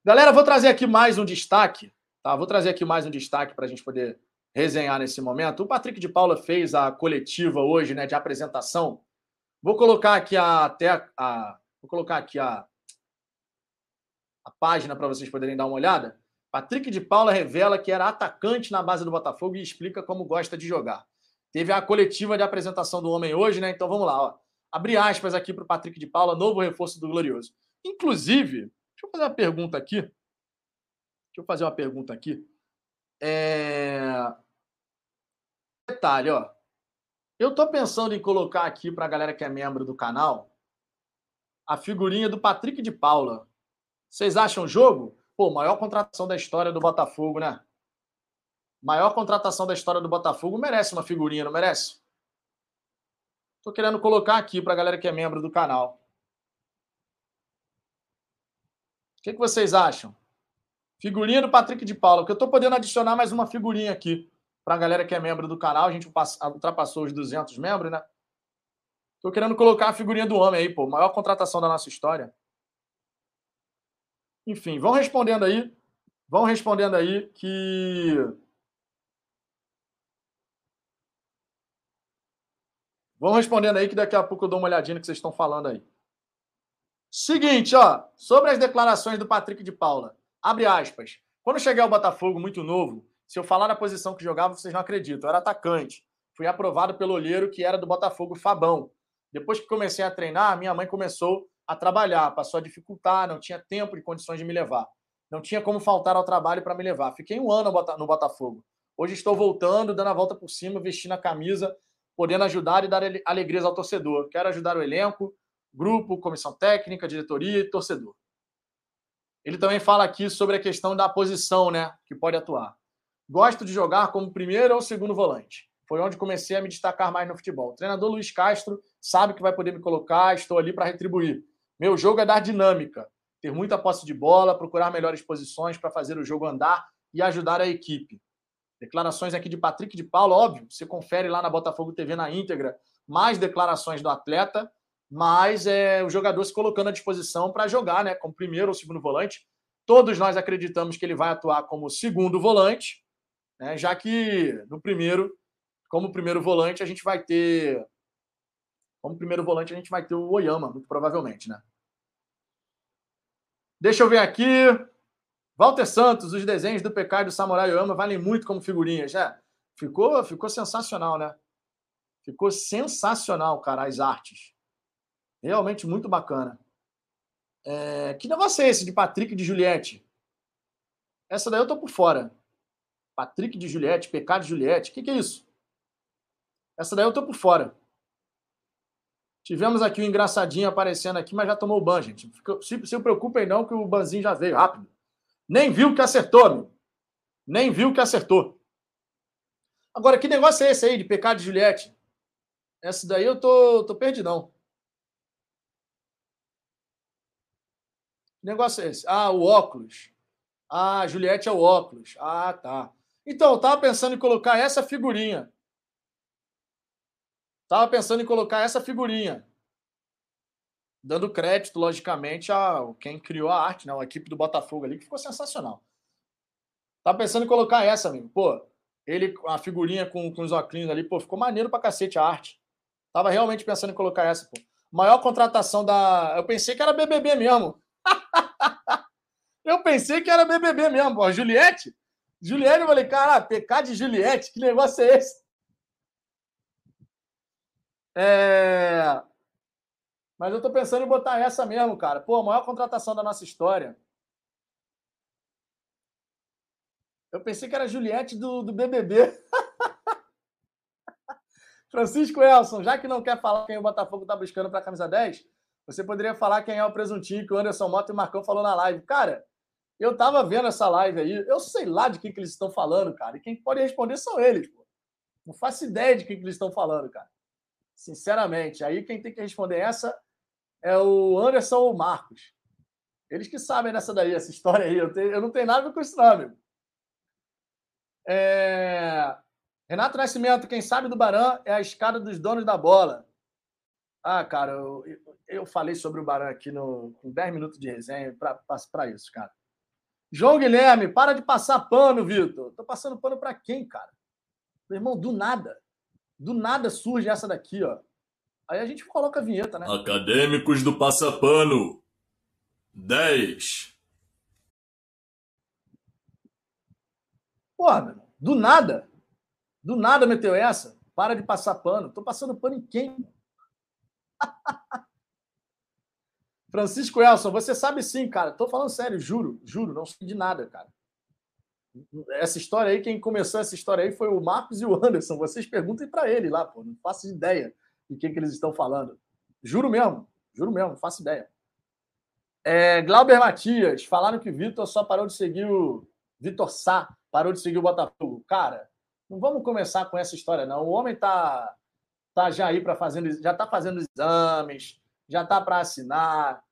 Galera, vou trazer aqui mais um destaque. Tá? Vou trazer aqui mais um destaque para a gente poder resenhar nesse momento. O Patrick de Paula fez a coletiva hoje, né, de apresentação. Vou colocar aqui a, até a, vou colocar aqui a, a página para vocês poderem dar uma olhada. Patrick de Paula revela que era atacante na base do Botafogo e explica como gosta de jogar. Teve a coletiva de apresentação do homem hoje, né? Então vamos lá, ó. Abri aspas aqui para o Patrick de Paula, novo reforço do Glorioso. Inclusive, deixa eu fazer uma pergunta aqui. Deixa eu fazer uma pergunta aqui. É... Detalhe, ó. Eu tô pensando em colocar aqui para a galera que é membro do canal a figurinha do Patrick de Paula. Vocês acham jogo? Pô, maior contratação da história do Botafogo, né? Maior contratação da história do Botafogo merece uma figurinha, não merece? Tô querendo colocar aqui para a galera que é membro do canal. O que, que vocês acham? Figurinha do Patrick de Paula, que eu tô podendo adicionar mais uma figurinha aqui para a galera que é membro do canal. A gente ultrapassou os 200 membros, né? Tô querendo colocar a figurinha do homem aí, pô. Maior contratação da nossa história. Enfim, vão respondendo aí. Vão respondendo aí que. Vão respondendo aí que daqui a pouco eu dou uma olhadinha no que vocês estão falando aí. Seguinte, ó. Sobre as declarações do Patrick de Paula. Abre aspas. Quando cheguei ao Botafogo muito novo, se eu falar na posição que jogava, vocês não acreditam. Eu era atacante. Fui aprovado pelo olheiro que era do Botafogo, Fabão. Depois que comecei a treinar, minha mãe começou a trabalhar, passou a dificultar, não tinha tempo e condições de me levar. Não tinha como faltar ao trabalho para me levar. Fiquei um ano no Botafogo. Hoje estou voltando, dando a volta por cima, vestindo a camisa, podendo ajudar e dar alegrias ao torcedor. Quero ajudar o elenco, grupo, comissão técnica, diretoria e torcedor. Ele também fala aqui sobre a questão da posição, né, que pode atuar. Gosto de jogar como primeiro ou segundo volante. Foi onde comecei a me destacar mais no futebol. O treinador Luiz Castro sabe que vai poder me colocar, estou ali para retribuir. Meu jogo é dar dinâmica, ter muita posse de bola, procurar melhores posições para fazer o jogo andar e ajudar a equipe. Declarações aqui de Patrick de Paulo, óbvio, você confere lá na Botafogo TV na íntegra mais declarações do atleta, mas é o jogador se colocando à disposição para jogar, né, como primeiro ou segundo volante. Todos nós acreditamos que ele vai atuar como segundo volante, né, já que no primeiro, como primeiro volante, a gente vai ter como primeiro volante a gente vai ter o Oyama, muito provavelmente, né? Deixa eu ver aqui. Walter Santos, os desenhos do PK e do Samurai Oyama valem muito como figurinhas, né? Ficou, ficou sensacional, né? Ficou sensacional, cara, as artes. Realmente muito bacana. É... Que negócio é esse de Patrick de Juliette? Essa daí eu tô por fora. Patrick de Juliette, PK de Juliette. O que, que é isso? Essa daí eu tô por fora. Tivemos aqui o engraçadinho aparecendo aqui, mas já tomou o ban, gente. Se, se preocupem não que o banzinho já veio rápido. Nem viu que acertou, meu. Nem viu que acertou. Agora, que negócio é esse aí de pecado de Juliette? Essa daí eu tô, tô perdidão. Que negócio é esse? Ah, o óculos. Ah, Juliette é o óculos. Ah, tá. Então, eu tava pensando em colocar essa figurinha. Tava pensando em colocar essa figurinha. Dando crédito, logicamente, a quem criou a arte, né? A equipe do Botafogo ali, que ficou sensacional. Tava pensando em colocar essa, amigo. Pô, ele, a figurinha com, com os óculos ali, pô, ficou maneiro pra cacete a arte. Tava realmente pensando em colocar essa, pô. Maior contratação da. Eu pensei que era BBB mesmo. eu pensei que era BBB mesmo, pô. Juliette? Juliette, eu falei, cara, PK de Juliette, que negócio é esse? É... Mas eu tô pensando em botar essa mesmo, cara. Pô, a maior contratação da nossa história. Eu pensei que era Juliette do, do BBB. Francisco Elson, já que não quer falar quem o Botafogo tá buscando para a camisa 10, você poderia falar quem é o presuntinho que o Anderson Mota e o Marcão falou na live. Cara, eu tava vendo essa live aí, eu sei lá de quem que eles estão falando, cara. E quem pode responder são eles, pô. Não faço ideia de quem que eles estão falando, cara. Sinceramente. Aí quem tem que responder essa é o Anderson ou o Marcos. Eles que sabem dessa daí, essa história aí. Eu, tenho, eu não tenho nada com isso, não, amigo. É... Renato Nascimento, quem sabe do Baran é a escada dos donos da bola. Ah, cara, eu, eu falei sobre o Baran aqui no, com 10 minutos de resenha para isso, cara. João Guilherme, para de passar pano, Vitor. Tô passando pano para quem, cara? Meu irmão, do nada. Do nada surge essa daqui, ó. Aí a gente coloca a vinheta, né? Acadêmicos do Passapano. 10. Porra, meu, do nada. Do nada meteu essa. Para de passar pano. Tô passando pano em quem? Francisco Elson, você sabe sim, cara. Tô falando sério, juro, juro, não sei de nada, cara. Essa história aí, quem começou essa história aí foi o Marcos e o Anderson. Vocês perguntem para ele lá, pô. Não faço ideia de quem que eles estão falando. Juro mesmo, juro mesmo, não faço ideia. É, Glauber Matias, falaram que o Vitor só parou de seguir o Vitor Sá parou de seguir o Botafogo. Cara, não vamos começar com essa história, não. O homem tá, tá já aí para fazendo, já tá fazendo exames, já tá para assinar.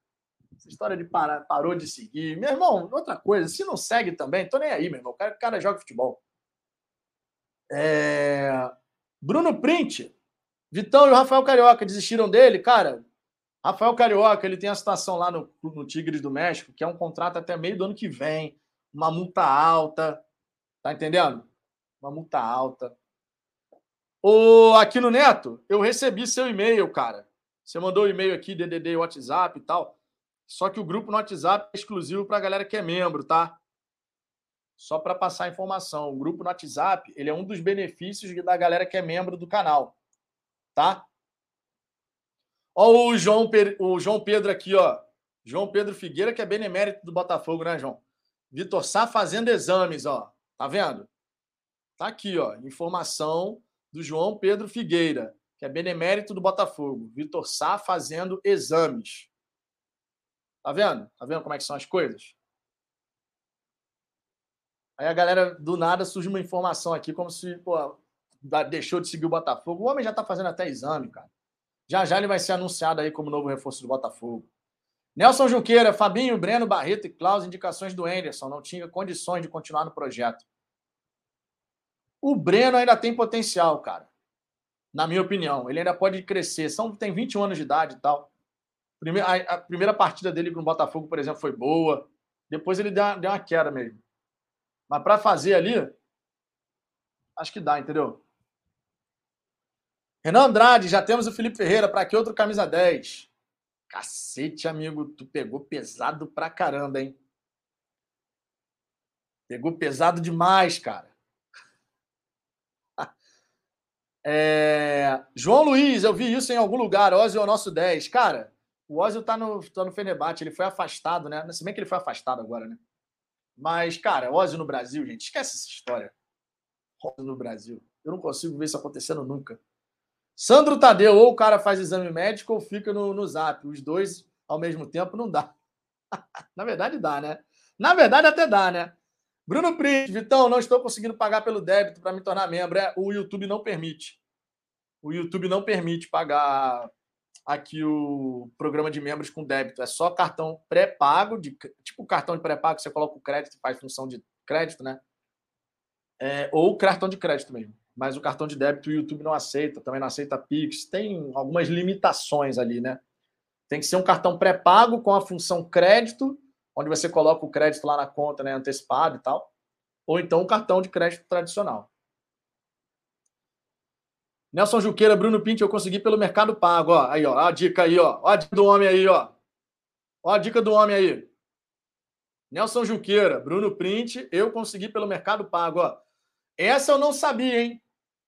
Essa história de parar, parou de seguir. Meu irmão, outra coisa, se não segue também, tô nem aí, meu irmão. O cara, o cara joga futebol. É... Bruno Print. Vitão e o Rafael Carioca desistiram dele, cara. Rafael Carioca, ele tem a situação lá no, no Tigres do México, que é um contrato até meio do ano que vem, uma multa alta. Tá entendendo? Uma multa alta. O aqui no Neto, eu recebi seu e-mail, cara. Você mandou o um e-mail aqui, DDD, WhatsApp e tal. Só que o grupo no WhatsApp é exclusivo para a galera que é membro, tá? Só para passar a informação, o grupo no WhatsApp, ele é um dos benefícios da galera que é membro do canal, tá? Ó o João, o João Pedro aqui, ó. João Pedro Figueira, que é benemérito do Botafogo, né, João? Vitor Sá fazendo exames, ó. Tá vendo? Tá aqui, ó. Informação do João Pedro Figueira, que é benemérito do Botafogo. Vitor Sá fazendo exames. Tá vendo? Tá vendo como é que são as coisas? Aí a galera, do nada, surge uma informação aqui, como se, pô, deixou de seguir o Botafogo. O homem já tá fazendo até exame, cara. Já já ele vai ser anunciado aí como novo reforço do Botafogo. Nelson Junqueira, Fabinho, Breno, Barreto e Klaus, indicações do Anderson. Não tinha condições de continuar no projeto. O Breno ainda tem potencial, cara. Na minha opinião. Ele ainda pode crescer. São, tem 21 anos de idade e tal. Primeira, a, a, primeira partida dele com o Botafogo, por exemplo, foi boa. Depois ele deu uma, deu uma queda mesmo. Mas para fazer ali, acho que dá, entendeu? Renan Andrade, já temos o Felipe Ferreira. Para que outro camisa 10? Cacete, amigo, tu pegou pesado pra caramba, hein? Pegou pesado demais, cara. É... João Luiz, eu vi isso em algum lugar. Ozzy é o nosso 10. Cara, o Ozzy tá no, tá no Fenerbahçe, ele foi afastado, né? Se bem que ele foi afastado agora, né? Mas, cara, Ozzy no Brasil, gente, esquece essa história. Ozzy no Brasil. Eu não consigo ver isso acontecendo nunca. Sandro Tadeu, ou o cara faz exame médico ou fica no, no zap. Os dois ao mesmo tempo não dá. Na verdade, dá, né? Na verdade, até dá, né? Bruno Print, Vitão, não estou conseguindo pagar pelo débito para me tornar membro. É, o YouTube não permite. O YouTube não permite pagar aqui o programa de membros com débito. É só cartão pré-pago, de, tipo cartão de pré-pago, você coloca o crédito e faz função de crédito, né? É, ou cartão de crédito mesmo. Mas o cartão de débito o YouTube não aceita, também não aceita Pix. Tem algumas limitações ali, né? Tem que ser um cartão pré-pago com a função crédito, onde você coloca o crédito lá na conta, né, antecipado e tal. Ou então um cartão de crédito tradicional. Nelson Juqueira, Bruno Pinto, eu consegui pelo Mercado Pago, ó. Aí, ó, a dica aí, ó. Ó a dica do homem aí, ó. Ó a dica do homem aí. Nelson Juqueira, Bruno Print, eu consegui pelo Mercado Pago, ó. Essa eu não sabia, hein?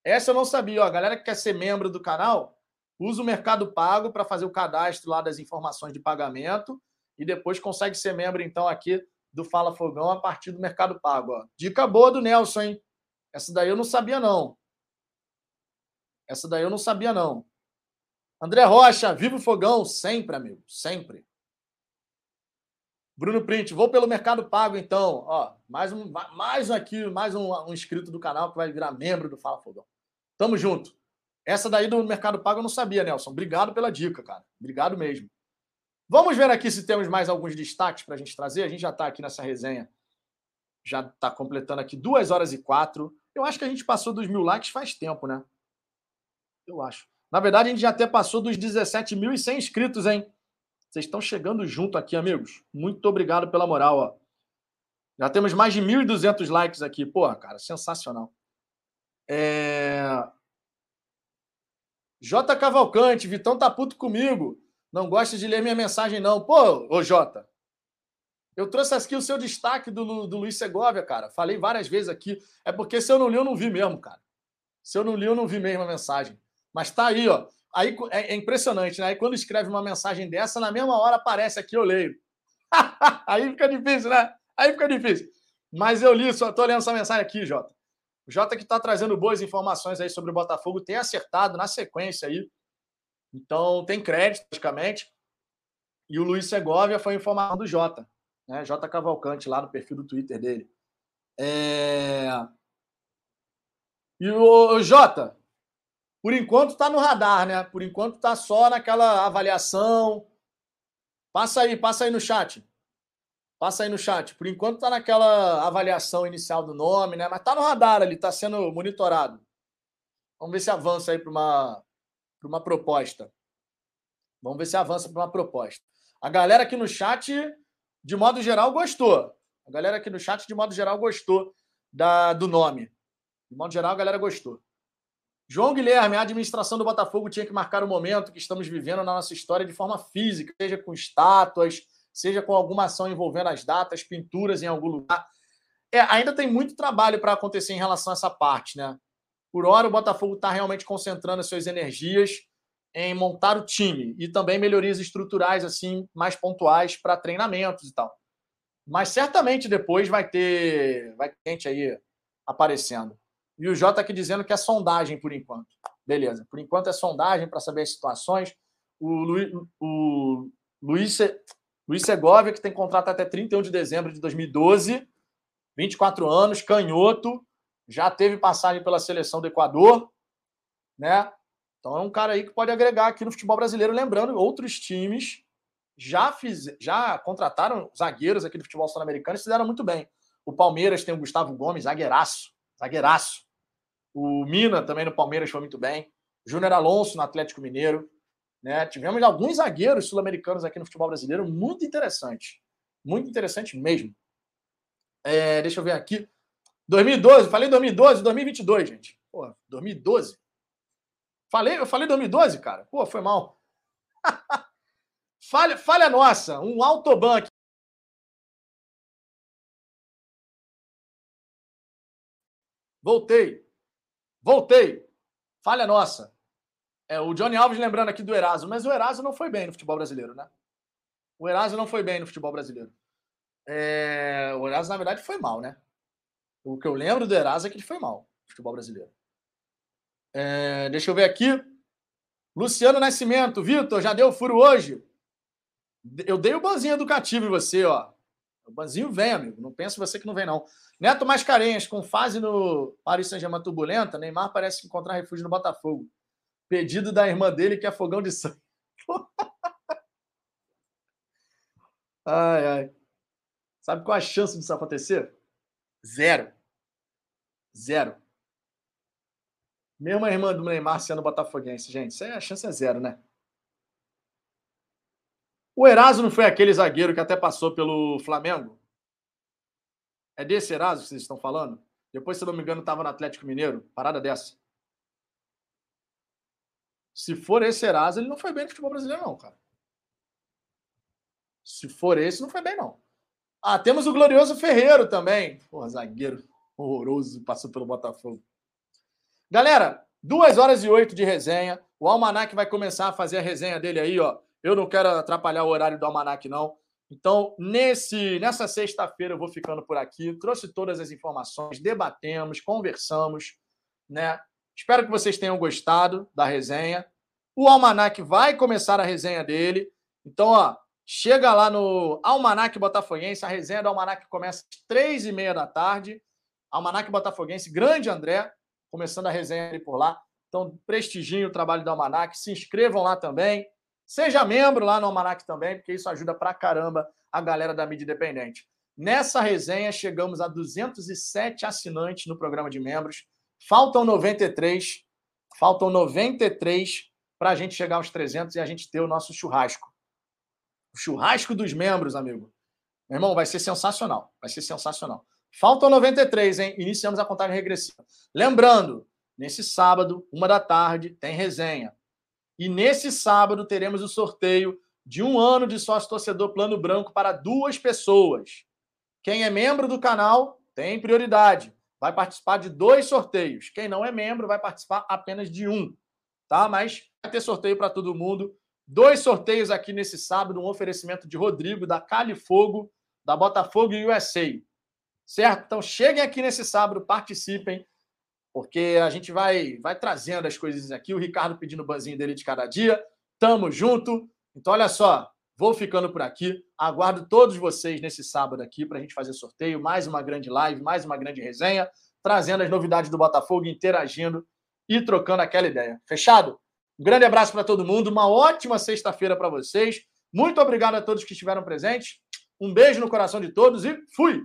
Essa eu não sabia, ó. A galera que quer ser membro do canal, usa o Mercado Pago para fazer o cadastro lá das informações de pagamento e depois consegue ser membro, então, aqui do Fala Fogão a partir do Mercado Pago, ó. Dica boa do Nelson, hein? Essa daí eu não sabia, não. Essa daí eu não sabia, não. André Rocha, viva o fogão, sempre, amigo, sempre. Bruno Print, vou pelo Mercado Pago, então. Ó, mais um, mais um aqui, mais um, um inscrito do canal que vai virar membro do Fala Fogão. Tamo junto. Essa daí do Mercado Pago eu não sabia, Nelson. Obrigado pela dica, cara. Obrigado mesmo. Vamos ver aqui se temos mais alguns destaques para a gente trazer. A gente já está aqui nessa resenha. Já está completando aqui duas horas e quatro. Eu acho que a gente passou dos mil likes faz tempo, né? Eu acho. Na verdade, a gente já até passou dos 17.100 inscritos, hein? Vocês estão chegando junto aqui, amigos. Muito obrigado pela moral, ó. Já temos mais de 1.200 likes aqui. Porra, cara, sensacional. É... J Cavalcante, Vitão tá puto comigo. Não gosta de ler minha mensagem, não. Pô, ô Jota, eu trouxe aqui o seu destaque do, do Luiz Segovia, cara. Falei várias vezes aqui. É porque se eu não li, eu não vi mesmo, cara. Se eu não li, eu não vi mesmo a mensagem. Mas tá aí, ó. Aí é, é impressionante, né? Aí quando escreve uma mensagem dessa, na mesma hora aparece aqui, eu leio. aí fica difícil, né? Aí fica difícil. Mas eu li, só tô lendo essa mensagem aqui, Jota. O Jota que está trazendo boas informações aí sobre o Botafogo tem acertado na sequência aí. Então tem crédito, praticamente. E o Luiz Segovia foi informação do Jota, né? Jota Cavalcante, lá no perfil do Twitter dele. É... E o, o Jota, por enquanto tá no radar, né? Por enquanto tá só naquela avaliação. Passa aí, passa aí no chat. Passa aí no chat. Por enquanto tá naquela avaliação inicial do nome, né? Mas tá no radar ali, tá sendo monitorado. Vamos ver se avança aí para uma, uma proposta. Vamos ver se avança para uma proposta. A galera aqui no chat, de modo geral, gostou. A galera aqui no chat, de modo geral, gostou da, do nome. De modo geral, a galera gostou. João Guilherme, a administração do Botafogo tinha que marcar o momento que estamos vivendo na nossa história de forma física, seja com estátuas, seja com alguma ação envolvendo as datas, pinturas em algum lugar. É, ainda tem muito trabalho para acontecer em relação a essa parte, né? Por hora, o Botafogo está realmente concentrando as suas energias em montar o time e também melhorias estruturais assim mais pontuais para treinamentos e tal. Mas certamente depois vai ter vai ter gente aí aparecendo. E o Jota aqui dizendo que é sondagem por enquanto. Beleza. Por enquanto é sondagem para saber as situações. O, Lu, o Luiz, Luiz Segovia, que tem contrato até 31 de dezembro de 2012, 24 anos, canhoto, já teve passagem pela seleção do Equador, né? Então é um cara aí que pode agregar aqui no futebol brasileiro. Lembrando, outros times já, fiz, já contrataram zagueiros aqui do futebol sul-americano e fizeram muito bem. O Palmeiras tem o Gustavo Gomes, zagueiraço, zagueiraço. O Mina também no Palmeiras foi muito bem. Júnior Alonso no Atlético Mineiro. Né? Tivemos alguns zagueiros sul-americanos aqui no futebol brasileiro muito interessantes. Muito interessante mesmo. É, deixa eu ver aqui. 2012, falei 2012, 2022, gente. Pô, 2012. Falei, eu falei 2012, cara. Pô, foi mal. falha, falha nossa, um autobank. Voltei. Voltei. Falha nossa. É, o Johnny Alves lembrando aqui do Eraso, mas o Eraso não foi bem no futebol brasileiro, né? O Eraso não foi bem no futebol brasileiro. É, o Eraso, na verdade, foi mal, né? O que eu lembro do Eraso é que ele foi mal no futebol brasileiro. É, deixa eu ver aqui. Luciano Nascimento, Vitor, já deu furo hoje? Eu dei o banzinho educativo em você, ó. O banzinho vem, amigo. Não penso você que não vem, não. Neto Mascarenhas, com fase no Paris Saint-Germain turbulenta, Neymar parece encontrar refúgio no Botafogo. Pedido da irmã dele que é fogão de sangue. ai, ai. Sabe qual a chance disso acontecer? Zero. Zero. Mesmo a irmã do Neymar sendo botafoguense, gente, isso aí a chance é zero, né? O Eraso não foi aquele zagueiro que até passou pelo Flamengo? É desse Eraso que vocês estão falando? Depois, se não me engano, estava no Atlético Mineiro. Parada dessa. Se for esse Eraso, ele não foi bem no futebol brasileiro, não, cara. Se for esse, não foi bem, não. Ah, temos o glorioso Ferreiro também. Porra, zagueiro horroroso, passou pelo Botafogo. Galera, duas horas e oito de resenha. O Almanac vai começar a fazer a resenha dele aí, ó. Eu não quero atrapalhar o horário do Almanac, não. Então, nesse, nessa sexta-feira, eu vou ficando por aqui. Trouxe todas as informações, debatemos, conversamos, né? Espero que vocês tenham gostado da resenha. O Almanac vai começar a resenha dele. Então, ó, chega lá no Almanac Botafoguense. A resenha do Almanac começa às três e meia da tarde. Almanac Botafoguense, grande André, começando a resenha por lá. Então, prestigiem o trabalho do Almanac, se inscrevam lá também. Seja membro lá no Almanac também, porque isso ajuda pra caramba a galera da mídia independente. Nessa resenha, chegamos a 207 assinantes no programa de membros. Faltam 93. Faltam 93 para a gente chegar aos 300 e a gente ter o nosso churrasco. O churrasco dos membros, amigo. Meu irmão, vai ser sensacional. Vai ser sensacional. Faltam 93, hein? Iniciamos a contagem regressiva. Lembrando, nesse sábado, uma da tarde, tem resenha. E nesse sábado teremos o sorteio de um ano de sócio torcedor plano branco para duas pessoas. Quem é membro do canal tem prioridade. Vai participar de dois sorteios. Quem não é membro vai participar apenas de um. Tá? Mas vai ter sorteio para todo mundo. Dois sorteios aqui nesse sábado, um oferecimento de Rodrigo da Cali Fogo, da Botafogo e USA. Certo? Então cheguem aqui nesse sábado, participem, porque a gente vai vai trazendo as coisas aqui. O Ricardo pedindo o banzinho dele de cada dia. Tamo junto. Então, olha só, Vou ficando por aqui. Aguardo todos vocês nesse sábado aqui para a gente fazer sorteio, mais uma grande live, mais uma grande resenha, trazendo as novidades do Botafogo, interagindo e trocando aquela ideia. Fechado? Um grande abraço para todo mundo, uma ótima sexta-feira para vocês. Muito obrigado a todos que estiveram presentes. Um beijo no coração de todos e fui!